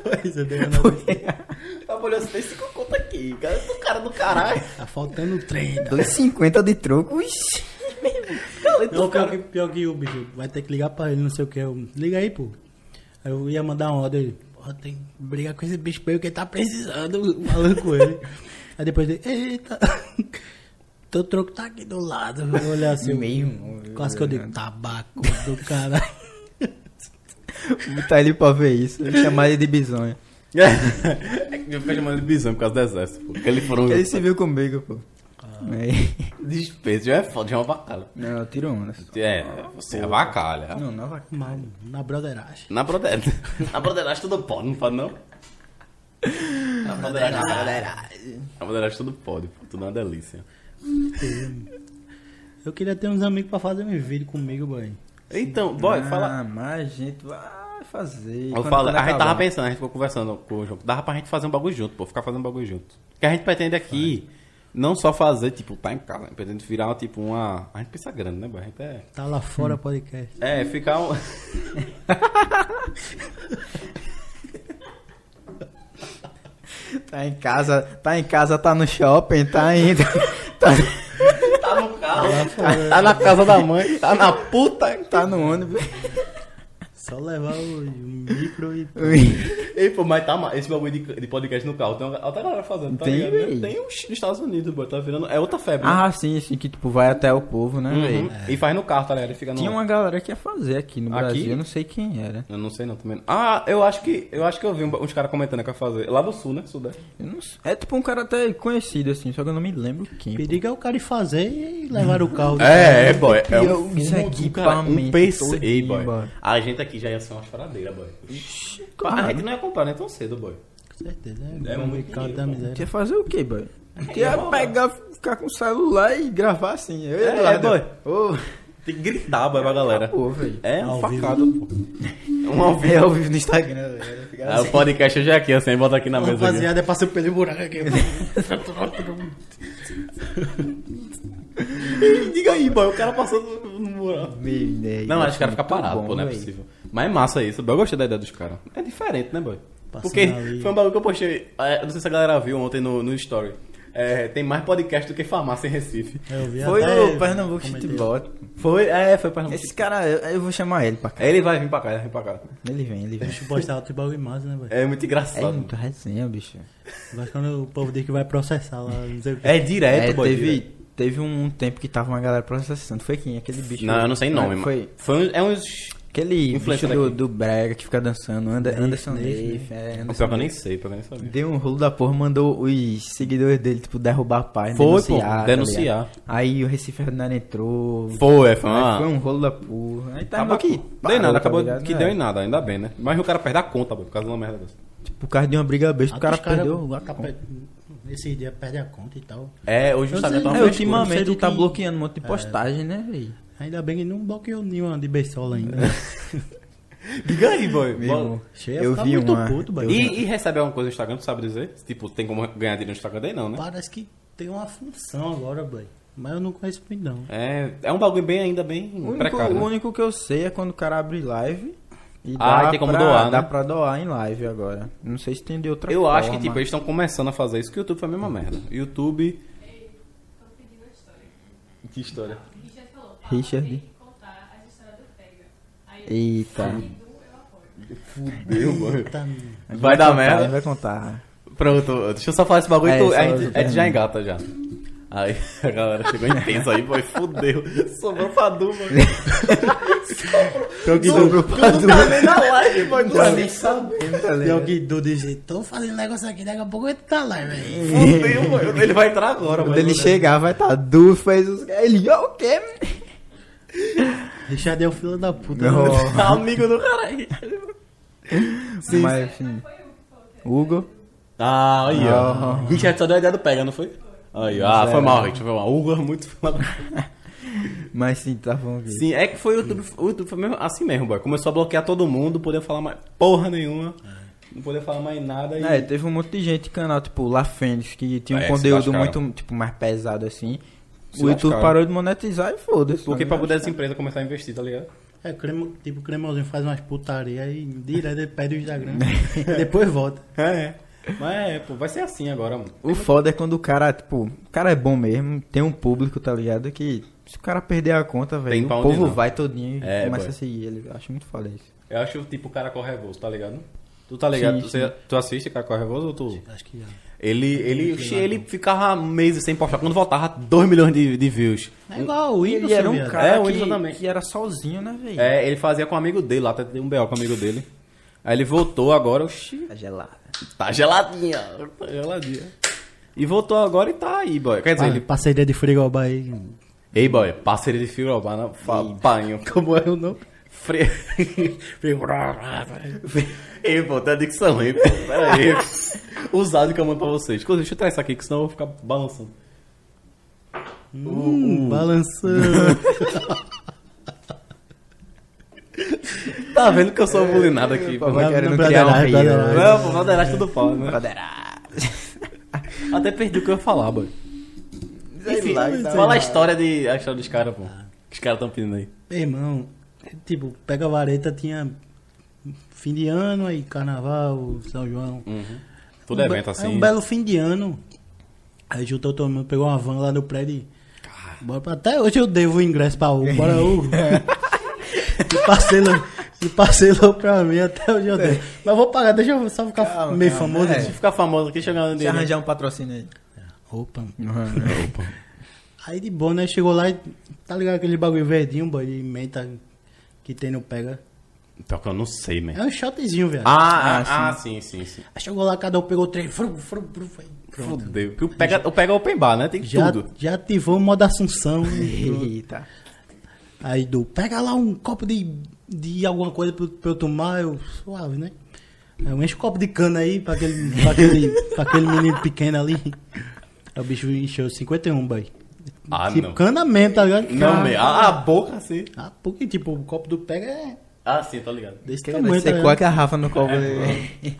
Pois é, deu uma nota- Tá olhando, tem 5 conto aqui. Cara, do cara do caralho. Tá faltando 30. 2,50 de troco, ixi. Não, pior que, pior que o bicho vai ter que ligar pra ele, não sei o que. Eu, Liga aí, pô. Aí eu ia mandar uma ordem. Ele, porra, tem que brigar com esse bicho pra ele que ele tá precisando, falando com ele. Aí depois ele, eita, teu troco tá aqui do lado. Eu olhei assim, Mesmo. quase que eu digo, tabaco do caralho. Vou botar ele pra ver isso. Vou chamar ele de bisonha. É que eu fico chamando de bisão por causa do exército, pô. Porque ele foram. Ele se viu comigo, pô. Aí- Despeito, já é foda, já é uma vacalha. Não, eu tiro onda. É, você é vacalha. Não, não vai. Mal, na broderagem. Na broderagem. Na broderagem tudo pode, não pode não? Na broderagem. Na broderagem tudo pode, pô. Tudo é uma delícia. Eu queria ter uns amigos pra fazer um vídeo comigo, boy. Então, boy, ah, fala. mas a gente vai fazer. Eu Quando- falo, quando a gente tava pensando, a gente ficou conversando com o João. Dava pra gente fazer um bagulho junto, pô. Ficar fazendo um bagulho junto. O que a gente pretende aqui, não só fazer, tipo, tá em casa. Pretende virar, tipo, uma. A gente pensa grande, né? A gente é. Tá lá fora podcast. É, ficar um. Tá em casa, tá em casa, tá no shopping, tá indo. tá, Tá no carro, tá na casa da mãe, tá na puta. tá no ônibus. Só levar o, o micro e. Ei, pô, mas tá esse bagulho de, de podcast no carro. Tem uma, outra galera fazendo, tá Tem, ligado? véi. Tem uns nos Estados Unidos, boy. Tá virando. É outra febre. né? ah, sim, sim, que tipo, vai até o povo, né, Uhum. velho? E faz no carro, tá ligado? Ele fica no. Tinha uma galera que ia fazer aqui no Aqui? Brasil, eu não sei quem era. Eu não sei não também. Ah, eu acho que eu acho que eu vi um- uns caras comentando que ia fazer. Lá do sul, né? Sudeste. Eu não sei. É tipo um cara até conhecido, assim, só que eu não me lembro quem. Perigo é o cara ir fazer e levar o carro. É, é, boy. É Eu- um, isso é do equipamento cara, um PC, boy. A gente aqui já ia ser uma choradeira, boy. claro. A gente não ia comprar nem tão cedo, boy. Com certeza, É é, muito dinheiro, da pô. miséria. Tinha fazer o quê, boy? ia Tinha roubar. pegar, ficar com o celular e gravar assim. Eu, É, Eduardo, boy. Ô, Tem que gritar, boy, pra galera. pô, velho. É um Ao facado, pô. Um ao vivo. É ao vivo no Instagram, velho. Fica Ah, o podcast hoje é aqui, assim, bota aqui na mesa. Aqui. Rapaziada, é passei pelo buraco aqui. Diga aí, boy, o cara passou no, no mural. Meu Deus, Não, acho que o cara fica parado, bom, pô, não é possível. Mas é massa isso. Eu gostei da ideia dos caras. É diferente, né, boy? Passando Porque ali. foi um bagulho que eu postei. é, Não sei se a galera viu ontem no, no Story. É, tem mais podcast do que farmácia em Recife. Eu vi Foi o Pernambuco. Futebol. Foi, é, foi pra Esse cara, eu, eu vou chamar ele pra cá. Ele vai vir pra cá, ele vai vir pra cá. Ele vem, ele vem. Deixa eu postar outro bagulho massa, né, velho? É muito É engraçado. muito resenha, bicho. Mas quando o povo diz que vai processar lá, não sei o que. É, direto, É, boy. teve, direto. teve um tempo que tava uma galera processando. Foi quem? Aquele bicho. Não, eu não sei nome, mano. Foi Foi um- é uns. Aquele Influencer bicho do, do Brega que fica dançando. Ander, Anderson Neif, Neif. É, O Anderson pior que eu nem sei, pior que eu nem sabia. Deu um rolo da porra, mandou os seguidores dele, tipo, derrubar a página. Foi, denunciar, pô, tá denunciar. ligado? Aí o Recife Fernando entrou. Foi, é, foi uma. Foi um rolo da porra. Aí tá Acabou que. Deu em nada, acabou que deu em nada. ainda bem, né? Mas o cara perde a conta, boy, por causa de uma merda dessa. Por causa de uma briga besta, o cara cara- perdeu. a tá conta. pe- Esse dia perde a conta e tal. É, hoje o Instagram tá uma É, ultimamente tá que- bloqueando um monte de postagem, né, velho? Ainda bem que não bloqueou nenhuma de beisola ainda. Diga aí, boy. Irmão, Cheia, eu vi muito uma. puto, boy. E, e recebe alguma coisa no Instagram, tu sabe dizer? Tipo, tem como ganhar dinheiro no Instagram dele, não, né? Parece que tem uma função agora, boy. Mas eu não conheço muito não. É, é um bagulho bem, ainda bem O único, precário. o né? único que eu sei é quando o cara abre live. E Ah, dá e tem como pra, doar, né? Dá pra doar em live agora. Não sei se tem de outra Eu forma. acho que, tipo, eles estão começando a fazer isso, que o YouTube foi a mesma merda. YouTube... Estão pedindo a história. Que história? Richard Eita. Edu, eu apoio. Fudeu, mano. Tá- Vai dar contar, merda. Vai contar. Pronto, deixa eu só falar esse bagulho É, tu, só- a, gente, só a gente já engata já. Aí a galera chegou intensa aí, boy, fudeu. Sobrou pra Du, mano. Pior que Sobrou Du, pra Tu tá nem na live, boy. Tá nem sabendo, pior que Du disse, tô fazendo negócio aqui, daqui a pouco ele tá lá, velho. Fudeu, mano. Ele vai entrar agora, Quando mano. ele chegar, vai estar. Tá, Du fez os. Ele, ó, o quê? Richard é o filho da puta. Não. né? Amigo do caralho. Mas, enfim. Hugo. Ah, aí, ó. Ah. Richard só deu a ideia do pega, não foi? Aí, ó. ah, foi mal, Richard, foi mal. Hugo é muito Mas sim, tá bom aqui. Sim, é que foi o YouTube, o YouTube foi mesmo, assim mesmo, boy. Começou a bloquear todo mundo, poder falar mais porra nenhuma. Não poder falar mais nada e. É, teve um monte de gente canal, tipo, La Fênix, que tinha um É, conteúdo muito, tipo, mais pesado assim. O YouTube parou de monetizar e foda-se. Porque tá pra poder essa empresa começar a investir, tá ligado? É, cremo, tipo, o cremosinho faz umas putaria e direto ele pede o Instagram. depois volta. É. Mas é, pô, vai ser assim agora, mano. O foda é quando o cara, tipo, o cara é bom mesmo, tem um público, tá ligado? Que se o cara perder a conta, velho, o povo não. vai todinho e É, começa boy. a seguir ele. Eu acho muito foda isso. Eu acho tipo o cara corre revoso, tá ligado? Tu tá ligado? Sim, Tu, você- tu assiste cara corre revoso ou tu. Acho que já. Ele, ele, ele ficava meses sem postar. Quando voltava, 2 milhões de, de views. É igual o Windows, Ele era um cara É, o que, Whindersson também. que era sozinho, né, velho? É, ele fazia com um amigo dele, lá até tem um BO com um amigo dele. Aí ele voltou agora, oxi, Tá gelado. tá geladinha, tá geladinha. E voltou agora e tá aí, boy. Quer dizer, Ah, ele... Parceria de frigobar aí. Ei, boy, parceiro de frigobar, não, fa- panho, como é o nome? Fre... Ei, pô, tem a dicção aí, pô, pera aí. Áudios que eu mando pra vocês. Inclusive, deixa eu tirar isso aqui, que senão eu vou ficar balançando. Hum, balançando. Tá vendo que eu sou bulinado aqui, pô. Pô, vai não, querendo não, criar um rio. brotheragem. Não, pô, Valdeiragem tudo pau, né? Até perdi o que eu ia falar, boy. Sei Enfim, lá, sei fala lá. a história, de, a história dos caras, pô. Que os caras tão pedindo aí. Meu irmão, tipo, pega a vareta, tinha fim de ano, aí carnaval, São João. Tudo um evento assim. É um belo fim de ano. Aí juntou todo mundo, pegou uma van lá no prédio. e- Bora pra- Até hoje eu devo o ingresso pra Hugo. Bora, Hugo. e parcelou, e parcelou pra mim, até hoje eu devo. Mas vou pagar, deixa eu só ficar Calma, meio calma, famoso. é. Deixa eu ficar famoso aqui, chegando Se dinheiro. arranjar um patrocínio aí. Opa. Aí de boa, né? Chegou lá e tá ligado aquele bagulho verdinho, boy, de menta que tem no pega. Pior que eu não sei, man. É um shotzinho, velho. Ah, Ah, ah, ah, sim, sim, sim. Aí chegou lá, cada um pegou três. Fru, fru, fru, foi. Pronto. Fudeu. Porque o pega, o pega é open bar, né? Tem Já, tudo. já ativou o modo Assunção. Eita. Aí do, pega lá um copo de, de alguma coisa pra, eu- pra eu tomar, eu suave, né? Aí eu encho um copo de cana aí pra aquele, pra aquele, pra aquele menino pequeno ali. Aí o bicho encheu 51, boy. Ah, tipo, não. cana mesmo, tá ligado? Não, man. A, a boca, assim. Ah, porque tipo, o copo do pega é Ah, sim, tô ligado. desse Cara, tamanho, tá secou a ligado? garrafa no copo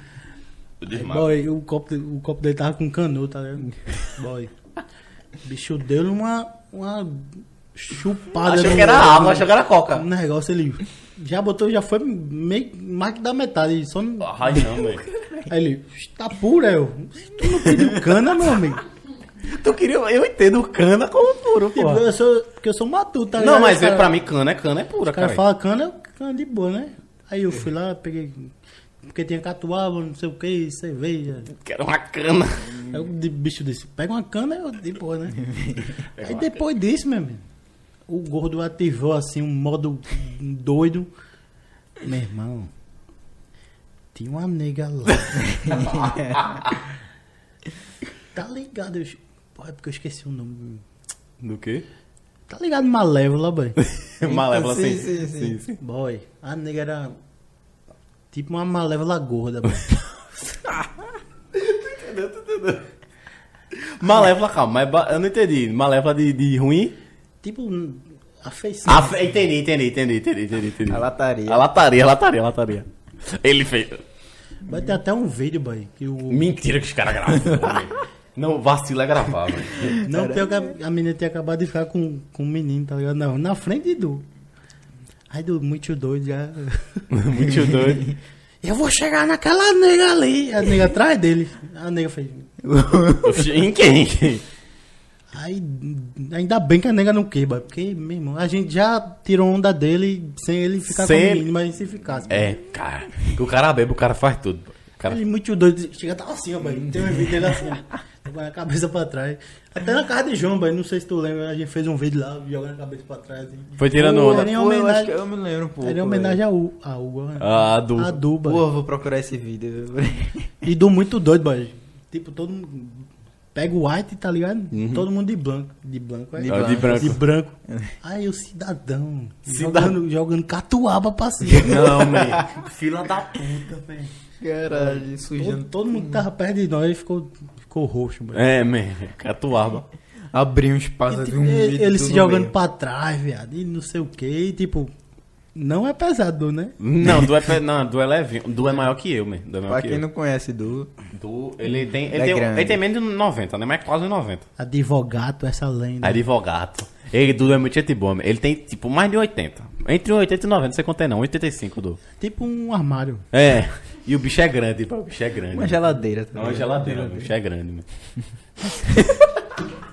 desmaio. boy, o copo, o copo dele tava com canudo, tá ligado? Boy. O bicho deu uma, uma chupada. Achou que era água, achou que era coca. O negócio ele já botou, já foi meio, mais que da metade. Só não- Ai, não, man. Aí ele, tá puro, é, eu. Tu não pediu cana, meu amigo? Tu queria... Eu entendo cana como puro, Tipo, pô. eu sou, porque eu sou matuto, tá ligado? Não, mas Os cara- pra mim cana é cana, é pura, Os caras cara. falam cana, eu cana de boa, né? Aí eu fui lá, peguei. Porque tinha catuaba, não sei o que, cerveja. Quero uma cana. Aí o bicho disse, pega uma cana, eu de boa, né? Pega Aí depois disso, meu amigo, o gordo ativou assim um modo doido. Meu irmão, tinha uma nega lá. tá ligado? Eu, pô, é porque eu esqueci o nome. Do quê? Tá ligado Malévola, boy? Malévola, sim, sim. sim, sim. Boy, a nega era tipo uma Malévola gorda, boy. Malévola, calma, mas ba- eu não entendi. Malévola de, de ruim? tipo, a feição. Ah, fe- entendi, entendi, entendi, entendi, entendi, entendi. A lataria. A lataria, a lataria, a lataria. Ele fez. Vai ter até um vídeo, boy, que o... Mentira que os caras gravam. Não, vacila é gravar, velho. Não, pior que a, a menina tinha acabado de ficar com, com um menino, tá ligado? Não, na frente Du. Aí Du, muito doido já. Muito doido. Eu vou chegar naquela nega ali. A nega atrás dele. A nega fez. Em quem? Em quem? Aí, ainda bem que a nega não quebra. Porque, meu irmão, a gente já tirou onda dele sem ele ficar Sem com o menino, mas se ficasse. É, cara. Que o cara bebe, o cara faz tudo. Cara... Ele muito doido. Chega, tava assim, ó, boy. Tem um vídeo dele assim, Jogando a cabeça pra trás. Até na casa de João, boy, não sei se tu lembra, a gente fez um vídeo lá, jogando a cabeça pra trás. Assim. Foi tirando Pô, onda. era em Pô, eu acho que eu me lembro um pouco. Era em homenagem a, U, a Hugo, né? Ah. A Duba. Pô, eu vou procurar esse vídeo. E do muito doido, boy. Tipo, todo mundo. Pega o white, tá ligado? Uhum. Todo mundo de branco. De branco, é? De Ah, de branco. De branco. Aí o cidadão. Cidadão. Jogando, jogando catuaba pra cima. Não, man. Fila da puta, velho. Caralho, todo, sujando. todo mundo que tava perto de nós ficou, ficou roxo, boy. É, man. Catuaba. Abriu um espaço E, de tipo, um ele, ele se jogando meio. pra trás, viado. E não sei o que. E tipo, não é pesado, né? Não, Du é, pe- não, Du é levinho. Du é maior que eu, man. Du é maior Pra que quem eu. não conhece Du, Du, ele tem. Ele, É tem, grande. ele tem menos de 90, né? Mas é quase 90. Advogado, essa lenda. Advogado. Ele, Du é muito gente boa, man. Ele tem, tipo, mais de 80. Entre 80 e 90, não sei quanto é não. 85, Du. Tipo um armário. É. E o bicho é grande, pô. O bicho é grande. uma geladeira. tá Não, é uma geladeira. O bicho é grande, mano.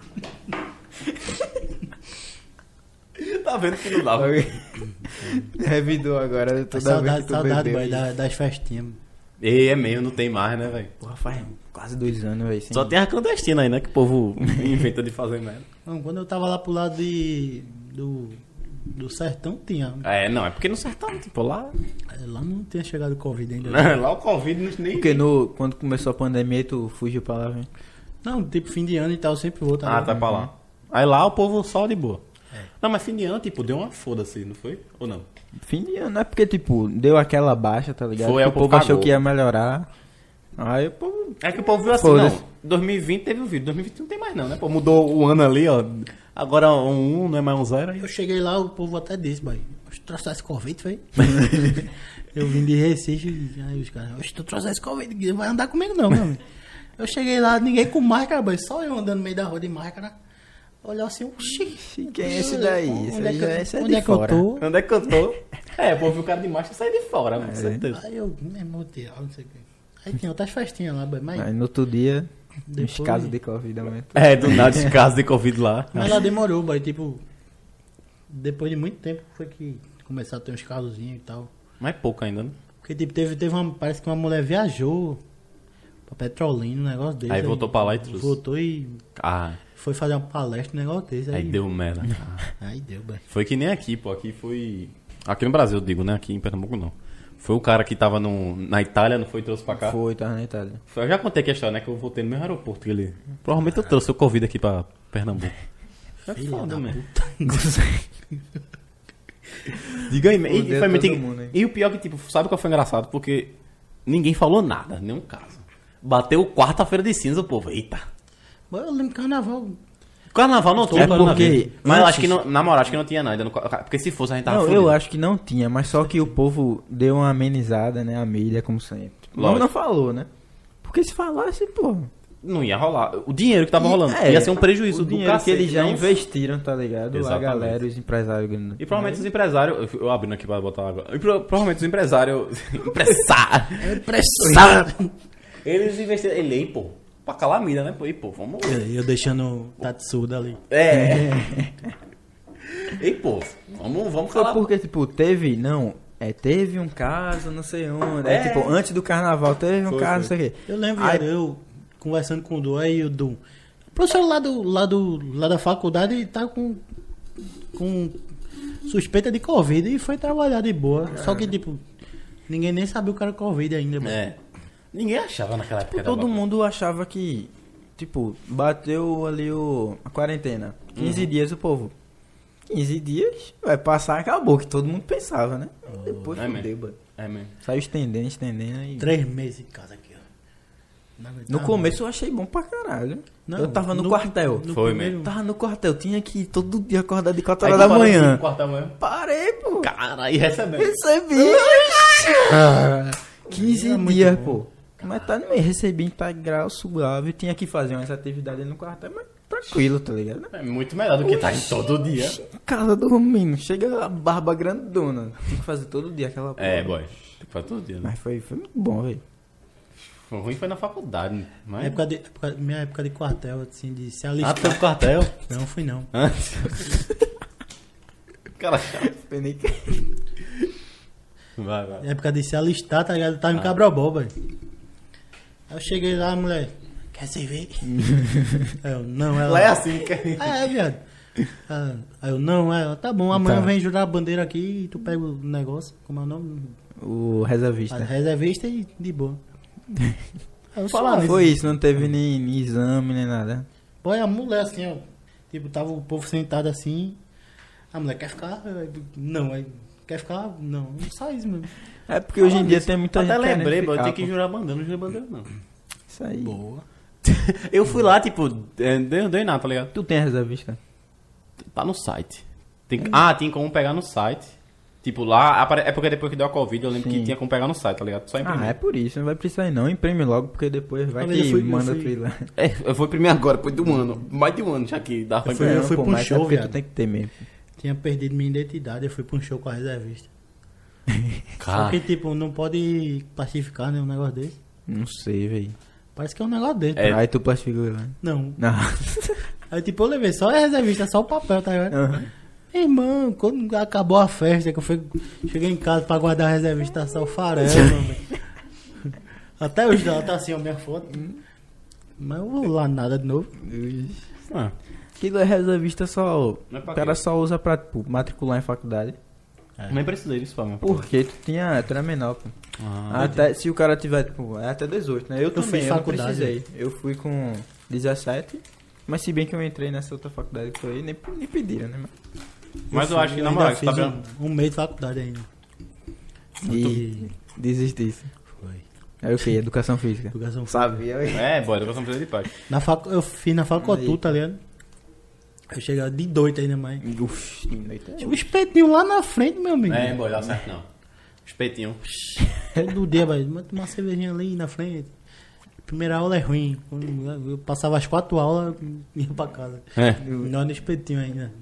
tá vendo que não dá, mano. Revidou agora toda saudade, vez que tu saudade boy, da- das festinhas. Ei, é meio, não tem mais, né, velho? Porra, faz quase dois anos, velho. sem- Só tem a clandestina aí, né? Que o povo inventa de fazer merda. Não, quando eu tava lá pro lado de, do, do sertão, tinha. É, não, é porque no sertão, tipo, lá. Lá não tinha chegado o Covid ainda. lá o Covid não nem. Porque no, quando começou a pandemia, tu fugiu pra lá, velho. Não, tipo fim de ano e tal, eu sempre vou. Tá Ah, ligado? tá pra lá. Aí lá o povo só de boa. Não, mas fim de ano, tipo, deu uma foda-se, não foi? Ou não? Fim de ano, é porque, tipo, deu aquela baixa, tá ligado? Foi, Que aí o o povo achou que ia melhorar. Aí o povo. É que o povo viu assim, não. 2020 teve o vídeo, 2021 não tem mais não, né? Pô, mudou o ano ali, ó. Agora um 1 não é mais um 0 aí. Eu cheguei lá, o povo até disse, boy. Oxe, tu trouxe esse Covid, foi? eu vim de Recife e aí os caras, oxe, tu trouxe esse Covid, não vai andar comigo não, meu amigo. Eu cheguei lá, ninguém com máscara, boy, só eu andando no meio da rua de máscara. Olhar assim, oxi. Quem é esse daí? Esse Onde é que, eu- esse é onde de é que eu tô? Onde é que eu tô? É, povo viu o cara de marcha e sai de fora, mano, com certeza. Aí eu, meu irmão, tira, não sei o que. Aí tinha outras festinhas lá, boy, mas, Aí no outro dia, Depois- casos de Covid aumento. É, do nada esse caso de Covid lá. mas lá demorou, boy, tipo, depois de muito tempo foi que começaram a ter uns carrozinhos e tal. Mas pouco ainda, né? Porque tipo, teve, teve uma. Parece que uma mulher viajou pra Petrolina, um negócio desse. Aí voltou pra lá e trouxe. Voltou e Ah, foi fazer uma palestra, um negócio desse. Aí, aí deu merda. Aí deu, bem. Foi que nem aqui, pô. Aqui foi. Aqui no Brasil, eu digo, né? Aqui em Pernambuco não. Foi o cara que tava no, na Itália, não foi? Trouxe pra cá. Foi, tava na Itália. Eu já contei a história, né? Que eu voltei no mesmo aeroporto que ele. Provavelmente eu trouxe o Covid aqui pra Pernambuco. É foda, da man. puta. Diga aí, e, foi muito mundo, hein? e o pior que, tipo, sabe qual foi engraçado? Porque ninguém falou nada, nenhum caso. Bateu quarta-feira de cinza, o povo. Eita. Eu lembro carnaval. Carnaval não tinha É porque Mas eu antes- acho que, não, na moral, acho que não tinha não, ainda. porque se fosse, a gente tava Não, fudido. eu acho que não tinha, mas só que o povo deu uma amenizada, né? A mídia, como sempre. Lógico. não falou, né? Porque se falasse, pô. Não ia rolar. O dinheiro que tava rolando. É, ia ser um prejuízo o do dinheiro que cacete, eles já não- investiram, tá ligado? Exatamente. A galera, os empresários. E provavelmente os empresários. Eu, eu abrindo aqui pra botar água. E pro- provavelmente os empresários. empresários. Pressado! Eles investiram. Ele pô. Pra calar a mídia, né? Pô, e, pô, vamos. Eu, eu deixando o Tatsuda ali. É. Ei, pô, vamos, vamos calar. porque, tipo, teve, não, é, teve um caso, não sei onde. É. Aí, tipo, antes do carnaval teve um Foi, caso, foi. não sei o quê. Eu lembro, Aí- eu conversando com o Du, aí o Du. O professor lá, do, lá, do, lá da faculdade tá com, com suspeita de Covid e foi trabalhar de boa. Só que, tipo, ninguém nem sabia o cara Covid ainda. mano. É. Ninguém achava naquela época. Tipo, todo mundo achava que, tipo, bateu ali o, a quarentena. 15 dias o povo. 15 dias, vai passar, acabou, que todo mundo pensava, né? Depois é fudeu, mano. É mesmo. Saiu estendendo, estendendo e... Três meses em casa aqui, ó. Não No começo eu achei bom pra caralho. Não, eu tava no, no- quartel. no Foi mesmo. Tava no quartel, tinha que ir todo dia acordar de 4 Aí horas da assim, manhã. Quarto da manhã. Parei, pô. Cara, e recebendo. Recebi. Ah, 15 É muito dias, bom. pô. Mas tá no meio, recebi integral, suave. Tinha que fazer umas atividades no quartel, mas tranquilo, tá ligado? É muito melhor do que tá em todo dia. Casa dormindo, chega a barba grandona. Tem que fazer todo dia aquela porra. É, boy. Tem que fazer todo dia, né? Mas foi, foi muito bom, velho. O ruim foi na faculdade, mas... época de, época- minha época de quartel, assim, de se Ah, alistar. teve quartel? Não fui não. Antes. Cara chato. Foi nem que- Vai, vai. época de se alistar, tá ligado? Tava em Cabrobó, velho. Aí eu cheguei lá, a mulher. quer cerveja? Aí eu, não, ela... Lá é assim, que Ah, é, viado. Ah, Aí eu, não, ela, tá bom, amanhã Tá. vem jurar a bandeira aqui e tu pega o negócio, como é o nome? O A reservista. reservista e de boa. Aí eu falava foi isso, não teve nem, nem exame, nem nada. Pô, e a mulher assim, ó. Tipo, tava o povo sentado assim. A mulher quer ficar? Não, aí quer ficar? Não, só isso mesmo. É porque hoje em dia tem muita Até gente querendo lembrei, eu tinha que jurar bandeira, não jurei bandeira, não. Isso aí. Boa. Eu fui lá, tipo, é, dei, dei nada, tá ligado? Tu tem reservista? Tá no site. Tem- ah, tem como pegar no site. Tipo, lá, é porque depois que deu a Covid, eu lembro Sim. que tinha como pegar no site, tá ligado? Só imprimir. Ah, é por isso, não vai precisar ir não. Imprime logo, porque depois vai Mas que eu fui- eu manda fui- tu ir lá. É, eu vou imprimir agora, depois de um ano. Mais de um ano já que dá pra Eu fui- imprimir. eu fui pô, pra mas é show, viado. Tu tem que ter mesmo. Tinha perdido minha identidade, eu fui pra um show com a reservista. Só Cara, que, tipo, não pode plastificar, né, um negócio desse. Não sei, velho. Parece que é um negócio desse. É. Aí tu plastifica lá. Não. Não. Aí, tipo, eu levei só a reservista, só o papel, tá ligado? Aham. Irmão, quando acabou a festa, que eu fui, cheguei em casa pra guardar a reservista, tá só o farelo, mano. Até hoje ela tá assim, a minha foto. Mas eu vou lá nada de novo. ah, Aquilo é reservista só. É pra o cara quê? só usa pra tipo, matricular em faculdade. nem precisei disso pra mim. Porque tu tinha. Tu era menor, pô. Ah, até, se o cara tiver, tipo, é até 18, né? Eu, fui também, eu não faculdade. precisei. Eu fui com 17. Mas se bem que eu entrei nessa outra faculdade que foi, nem, nem pediram, né? mas eu acho que, na moral, fiz você tá vendo? um, um mês de faculdade ainda. E desistisse. Foi. Aí o que? Educação física. Educação física. Sabia, É, boy, educação precisa de paz. Na facu... Eu fiz na faculdade, Aí. tá ligado? Eu chegava de doido ainda mais. Uf, que noite é Tinha um espetinho lá na frente, meu amigo. É, boy, dá certo não. Espetinho. Todo dia, vai tomar uma cervejinha ali na frente. Primeira aula é ruim. Eu passava as quatro aulas e ia pra casa. É. Não no espetinho ainda.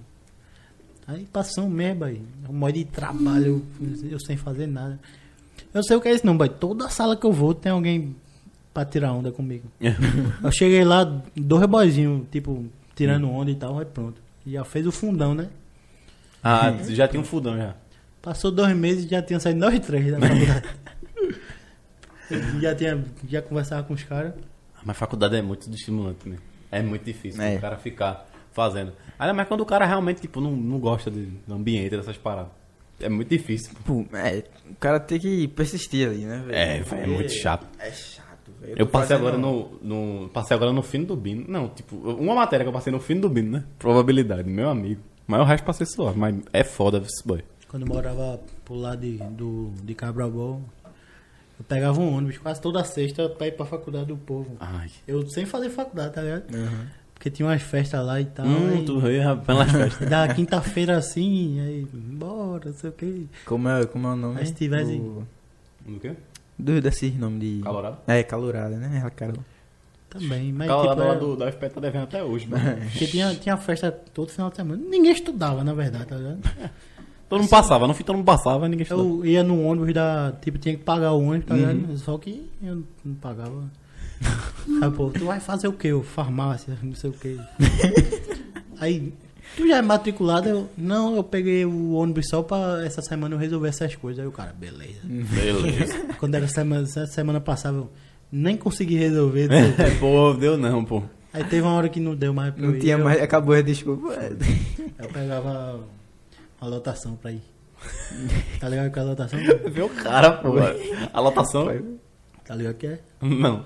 Aí passou um mês, boy. Um modo de trabalho, eu, eu sem fazer nada. Eu sei o que é isso não, boy. Toda sala que eu vou tem alguém pra tirar onda comigo. Eu cheguei lá, dois boyzinhos, tipo, tirando onda e tal, aí pronto. Já fez o fundão, né? Ah, já tinha um fudão já. Passou dois meses e já tinha saído nós três da faculdade. já tinha, já conversava com os caras. Mas faculdade é muito estimulante, né? É muito difícil É. o cara ficar fazendo. Ainda mais quando o cara realmente, tipo, não, não gosta de, do ambiente, dessas paradas. É muito difícil. Pô, é, o cara tem que persistir ali, né, velho? É, é muito chato. É chato, velho. Eu tô passei fazendo- agora no, no. Passei agora no fim do Bino. Não, tipo, uma matéria que eu passei no fim do Bino, né? Probabilidade, meu amigo. Mas o resto passei suave, mas é foda esse boy. Quando eu morava pro lado de, do, de Cabrabol, eu pegava um ônibus quase toda sexta pra ir pra faculdade do povo. Ai. Eu sem fazer faculdade, tá ligado? Aham. Porque tinha umas festas lá e tal. Hum, aí, tu ia pelas festas. Da quinta-feira assim, aí, bora, não sei o que. Como é, como é o nome? Aí se tivesse- Do, Do quê? Do, desses nomes de... Calorado? É, calorada, né? É, cara. Também, mas Calorado tipo, lá era- do, da UFP tá devendo até hoje, mano. Porque tinha, tinha festa todo final de semana. Ninguém estudava, na verdade, tá ligado? Todo mundo passava, no fim todo mundo passava, ninguém estudava. Eu ia no ônibus da. Tipo, tinha que pagar o ônibus, tá ligado? Só que eu não pagava. Aí, pô, tu vai fazer o quê? Eu, farmácia, não sei o quê. Aí, tu já é matriculado? Eu, não, eu peguei o ônibus só pra essa semana eu resolver essas coisas. Aí o cara, beleza. Beleza. Quando era semana, essa semana passava, eu nem consegui resolver. é, pô, deu não, pô. Aí teve uma hora que não deu mais pra eu Não ir, tinha eu- mais... Acabou a desculpa. Eu pegava a lotação pra ir. Tá ligado com a lotação? Vê o cara, pô. A lotação? Tá ligado que é? Não.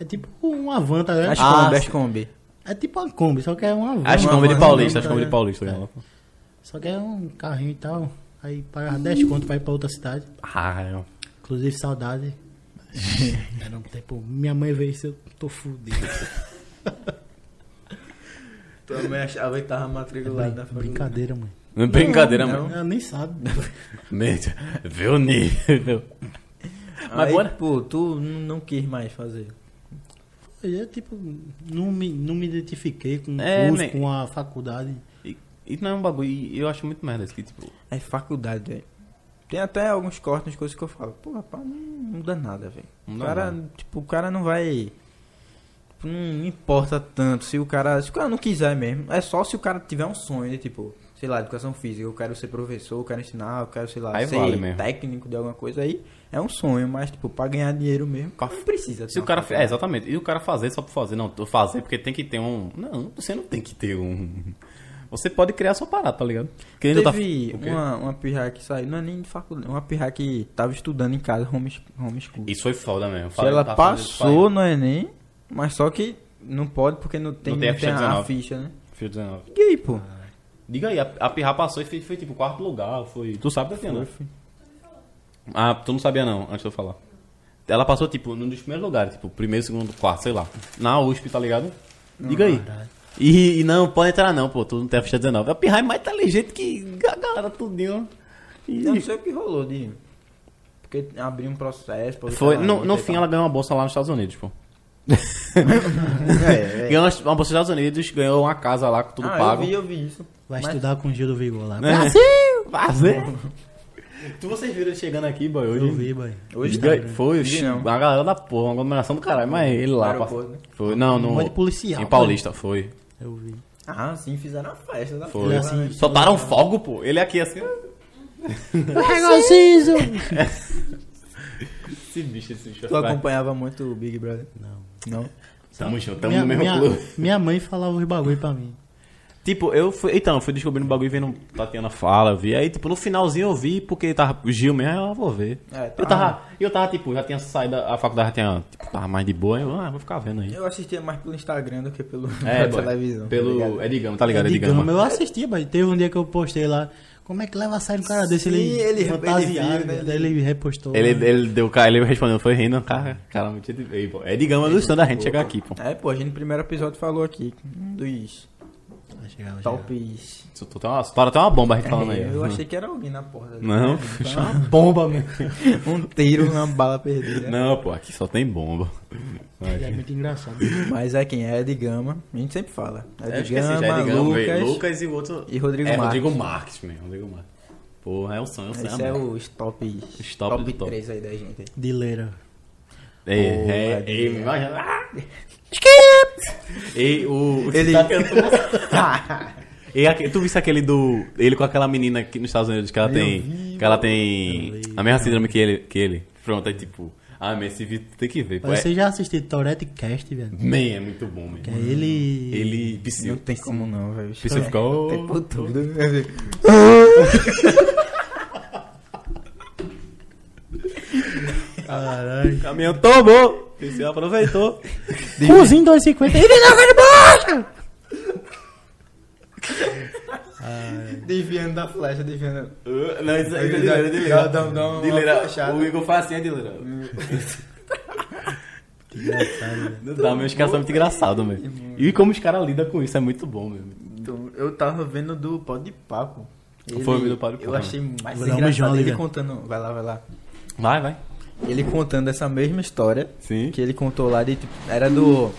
É tipo uma van, tá ligado? As Ah, Kombi, as. Kombi. É tipo uma Kombi, só que é uma van. Acho nome de Paulista, tá acho que nome de? Paulista. É. né? Só que é um carrinho e tal. Aí pagava 10 conto pra ir pra outra cidade. Ah, é. Inclusive, saudade. Era um tempo. Minha mãe veio isso, eu tô fudido. Tua mãe achava que tava matriculado na faculdade. Brincadeira, mãe. Não é brincadeira, não. mano. Ela nem sabe. Mente, Vê o nível. Mas Aí, bora. pô, tu não quis mais fazer. Eu, tipo, não me, não me identifiquei com o É, curso, man. com a faculdade. E, e não é um bagulho, e eu acho muito merda isso que, tipo... É faculdade, velho. Tem até alguns cortes nas coisas que eu falo. Pô, rapaz, não muda nada, velho. O cara, nada. tipo, o cara não vai. tipo, Não importa tanto se o cara. Se o cara não quiser mesmo. É só se o cara tiver um sonho de, tipo, sei lá, educação física, eu quero ser professor, eu quero ensinar, eu quero, sei lá, Aí ser vale técnico de alguma coisa aí, é um sonho, mas, tipo, pra ganhar dinheiro mesmo, não precisa. Se o cara. É, exatamente. E o cara fazer só por fazer. Não, fazer porque tem que ter um. Não, você não tem que ter um. Você pode criar sua parada, tá ligado? Ainda tá- Teve quê? uma, uma pirra que saiu, não é nem de faculdade, uma pirra que tava estudando em casa, home, homeschool. Isso foi foda mesmo. Falei, ela tá passou no Enem, mas só que não pode porque não tem, Não tem a não tem ficha a, 19. ficha, né? Fio 19. E aí, pô? Diga aí, a, a Pirra passou e foi, foi tipo quarto lugar. Foi. Tu sabe da Tiana? foi. Ah, tu não sabia não, antes de eu falar. Ela passou, tipo, num dos primeiros lugares, tipo, primeiro, segundo, quarto, sei lá. Na USP, tá ligado? Diga aí. E, e não, pode entrar não, pô, tu não tem a ficha 19. A Pirra é mais inteligente que a galera tudinho. E Eu não sei o que rolou de. Porque abriu um processo. foi, no, no fim ela ganhou uma bolsa lá nos Estados Unidos, pô. É, é. Ganhou uma bolsa nos Estados Unidos, ganhou uma casa lá com tudo ah, pago. eu vi, eu vi isso. Vai Mas- estudar com o Gil do Vigor lá. Né? Fazer! tu vocês viram ele chegando aqui, boy, hoje? Eu vi, boy. Hoje Diga- tá, né? Foi, Vi não. uma galera da porra, uma aglomeração do caralho, mas ele lá. Aeroporto, né? Foi, não, Um no. monte de policial, Em Paulista, foi. Eu vi. Ah, sim, fizeram a festa da Foi. Ele assim, Soltaram fogo, pô. Ele aqui assim. Pega o siso! Esse bicho, esse bicho. Tu acompanhava muito o Big Brother? Não. Não? Tamo junto, tamo minha, no mesmo minha, clube. minha mãe falava os bagulho pra mim. Tipo, eu fui. Então, eu fui descobrindo o bagulho vendo Tatiana fala, eu vi. Aí, tipo, no finalzinho eu vi, porque tava o Gil mesmo, aí eu vou ver. É, Eu tá. tava, eu tava, tipo, já tinha saído, a faculdade já tinha, tipo, tava mais de boa, eu, ah, vou ficar vendo aí. Eu assistia mais pelo Instagram do que pelo, É, pela boy, televisão. tá Pelo? Edigama, tá ligado? É Edigama. gama, eu assistia, mas teve um dia que eu postei lá. Como é que leva a sério um cara desse? Sim, Ele, ele- fantasiado, ele né? Daí ele repostou. Ele, ele deu, cara, ele respondeu, foi rindo, cara, cara, muito de pô. É de gama do stand da gente chegar aqui, pô. É, pô, a gente no primeiro episódio falou aqui um dos Vai chegar. tops. Isso tu tem uma, uma bomba a gente falando aí. É, eu achei que era alguém na porta. Não, Então, bomba mesmo. um tiro, uma bala perdida. Não, pô, aqui só tem bomba. É muito engraçado. Mas é quem? É Ed Gama. A gente sempre fala. É, esqueci, Gama, é de gama, Lucas. Lucas e o outro. e Rodrigo é, Marques. Rodrigo Marques, mesmo, Rodrigo Marques. Porra, é o sonho, é o sonho. Esse é os top, top top do top. 3 aí da gente. Dileira. É, Porra, é, de é, E o. o Ele- E tu viste aquele do. Ele com aquela menina aqui nos Estados Unidos que ela Eu tem. vi, que ela tem. A mesma síndrome que ele. Que ele. Pronto, é tipo. Ah, mas esse vídeo tem que ver. É, Você já assistiu Tourette Cast, velho? man, é muito bom, mesmo. é ele. Ele. Não Psyu. tem como não, velho. Psyu ficou. Tem por tudo. Caralho. Caminhão tomou! Psyu aproveitou. Cozinho 250 e vinagre de borracha! Desviando da flecha, desviando. Uh, Não, isso aí é Ele dileira, dá- dileira. dá- Dileira. O Igor faz assim, é dileira. Que engraçado, velho. Não dá, meus caras são muito engraçados, velho. E como os caras lidam com isso é muito bom, mesmo. Então, eu tava vendo do Pó de Papo. Foi o do Pó de Eu Papo. achei mais Vou um engraçado ele velho. contando. Vai lá, vai lá. Vai, vai. Ele contando essa mesma história Sim. que ele contou lá de tipo, era do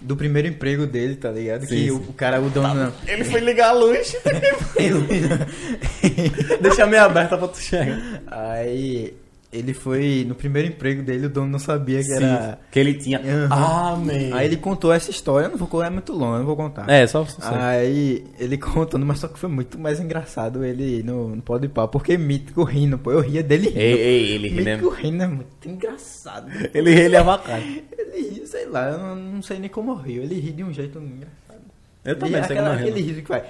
do primeiro emprego dele, tá ligado? Sim, que sim. O, o cara o dono não. Ele foi ligar a luz. Deixa meio aberta pra tu chegar. Aí ele foi no primeiro emprego dele, o dono não sabia que era. Que ele tinha. Aham. Ah, man. Aí ele contou essa história, eu não vou contar, é muito longo, não vou contar. É, só. só Aí ele contando, mas só que foi muito mais engraçado ele no, no Pode Pau, porque Mítico rindo, pô, eu ria dele rindo. Ei, ei, ele ri, né? Mítico rindo é muito engraçado. Ele ele é bacana. Ele ri, sei lá, eu não, não sei nem como rio, ele ri de um jeito engraçado. Eu Ele- também sei como eu aquele riso que vai.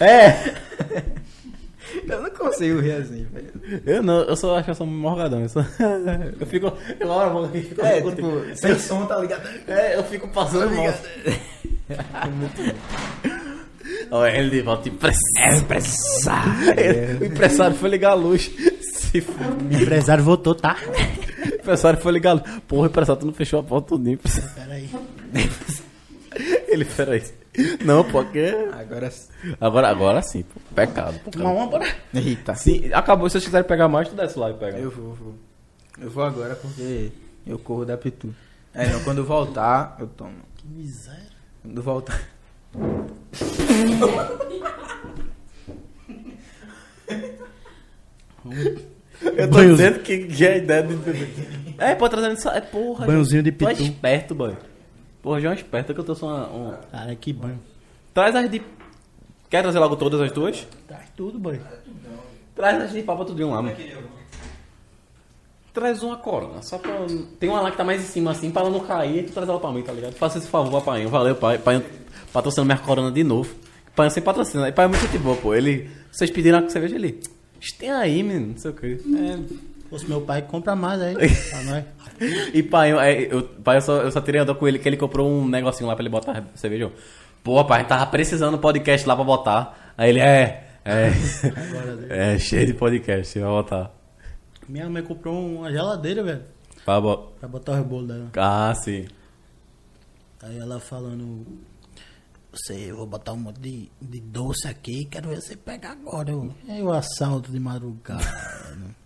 É. Eu não consigo rir assim, velho. Eu não, eu só acho que eu sou morgadão. Eu, sou... eu fico. Eu olho a mão aqui fico. É, tipo, sem som, tá ligado? É, eu fico passando mal. Olha, ele de volta empresário. O empresário foi ligar a luz. Se for. O empresário votou, tá? O empresário foi ligar a luz. Porra, o empresário tu não fechou a porta tudinho. Peraí. Ele, peraí. Não, porque. Agora. Agora, agora sim, pô. Pecado. Uma bora. Eita. Sim, acabou. Se vocês quiserem pegar mais, tu desce lá e pega. Eu vou, eu vou. Eu vou agora porque eu corro da Pitu. É, não, quando eu voltar, eu tomo. Que miséria. Quando eu voltar. Eu tô Banhozinho. dizendo que, que é a ideia de. É, pô, trazendo isso. É, porra. Banhozinho de Tu é pitu. esperto, boy. Porra, já é um esperto que eu tô só uma. um- Cara, que banho. Traz as de Quer trazer logo todas as tuas? Traz tudo, boy. Traz as de papa tudinho lá, mano. Traz uma corona, só pra. Tem uma lá que tá mais em cima assim, pra ela não cair, e tu traz ela pra mim, tá ligado? Faça esse favor, papai. Valeu, pai. Pai patrocinando minha corona de novo. Pai sem patrocina. E pai é muito de boa, pô. Ele. Vocês pediram a cerveja ele. Tem aí, menino, não sei o que. É. Se fosse meu pai, compra mais aí. pra nós. E pai, eu, é, eu, pai, eu só, eu só tirei onda com ele que ele comprou um negocinho lá pra ele botar cerveja. Pô, pai, tava precisando de podcast lá pra botar. Aí ele, é, é. É, cheio de podcast, vai botar. Minha mãe comprou uma geladeira, velho. Pra bo... Pra botar o rebolo dela. Ah, sim. Aí ela falando. Você, eu vou botar um monte de, de doce aqui, quero ver você pegar agora. Eu, o assalto de madrugada.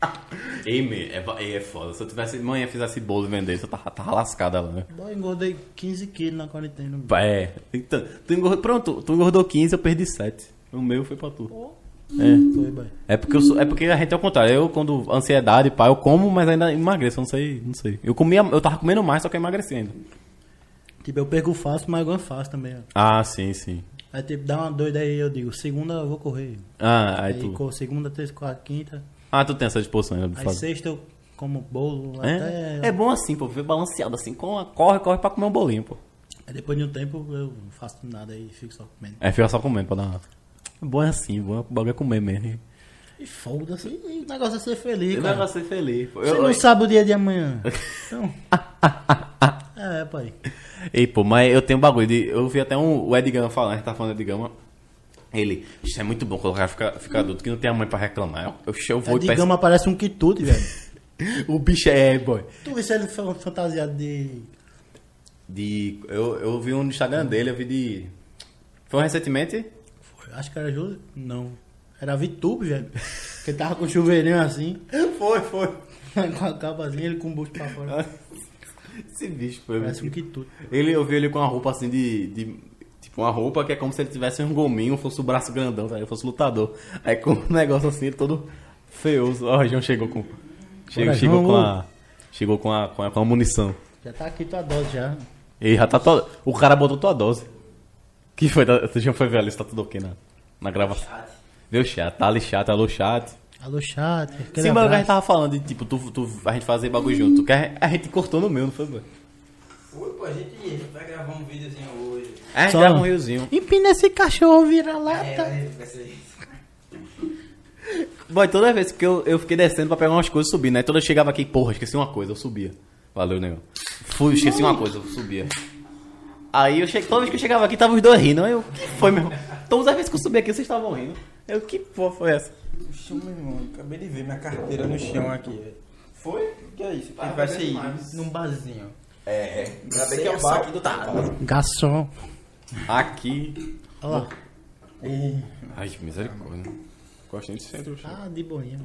Ei, me, é, é foda. Se eu tivesse, manhã fizesse bolo e vendesse, eu tava, tava lascada lá, né? Boy, engordei 15 quilos na quarentena. É. Então, tu engordou, pronto, tu engordou 15, eu perdi 7. O meu foi pra tu. É. Foi, boy. É porque, eu sou, é porque a gente é o contrário. Eu, quando ansiedade, pá, eu como, mas ainda emagreço. Eu não sei, não sei. Eu comia, eu tava comendo mais, só que eu emagreci ainda. Tipo, eu perco fácil, mas ganho fácil também. ó. Ah, sim, sim. Aí, tipo, dá uma doida aí, eu digo, segunda eu vou correr. Ah, aí Aí, tu. corro segunda, terça, quarta, quinta. Ah, tu tem essa disposição ainda de Aí fazer. sexta eu como bolo É? até. é bom assim, pô, ver balanceado assim, com a- corre, corre pra comer um bolinho, pô. Aí depois de um tempo eu não faço nada aí fico só comendo. É, fica só comendo pra dar uma... Bom é assim, bom, o bagulho é comer mesmo. E foda-se, e o negócio é ser feliz, Eu cara. não ser feliz. pô. Você Eu, não sabe o dia de amanhã. Então. é, pai. Ei, pô, mas eu tenho um bagulho de. Eu vi até um, o Ed Gama falando, a gente tá falando de Ed Gama. Ele, isso é muito bom o cara fica, fica adulto que não tem a mãe pra reclamar. Eu, eu, vou É e peço. gama parece um quitute, velho. O bicho é, boy. Tu vê se ele fantasiado de. De. Eu, eu vi um no Instagram dele, eu vi de. Foi recentemente? Foi, acho que era Júlio. Não. Era Vitube, velho. Que tava com chuveirinho assim, Foi, foi. com a capazinha, ele com o busto pra fora. Esse bicho foi. Parece um. Ele, eu vi ele com uma roupa assim de, de- Tipo, uma roupa que é como se ele tivesse um gominho, fosse o braço grandão, sabe? fosse lutador. Aí com um negócio assim, ele todo feioso. Ó, o Região chegou com. Chegou, Bora, chegou com a. Chegou com a, com a, com a munição. Já tá aqui tua dose já. E já tá todo. O cara botou tua dose. Que foi? Tá- Tu já foi ver ali se tá tudo ok na, na gravação. Vê o chat, tá ali chat, alô chat. Alô, chat. Sim, mas o que a gente tava falando de tipo, tu, tu, a gente fazer bagulho junto. Que a, a gente cortou no meu, não foi, velho? Oi, pô, a gente, a gente vai gravar um videozinho hoje. A gente Só- grava um riozinho. Empina esse cachorro, vira lata. É, vai ser isso. Boy, toda vez que eu, eu fiquei descendo pra pegar umas coisas, subir, né? Toda eu chegava aqui, porra, esqueci uma coisa, eu subia. Valeu, negão. Fui, esqueci uma coisa, eu subia. Aí eu cheguei, toda vez que eu chegava aqui, tava os dois rindo. Aí eu, o que foi, meu irmão? Todas as vezes que eu subi aqui, vocês estavam rindo. Eu, que porra foi essa? O chão, meu irmão, acabei de ver minha carteira no chão aqui. velho. Foi? O que é isso? Vai vai demais. num barzinho. É, Ainda bem que é o bar aqui do trabalho. Garçom. Aqui. Olha lá. Ai, que misericórdia. Gosto nem de centro. Ah, de boinha.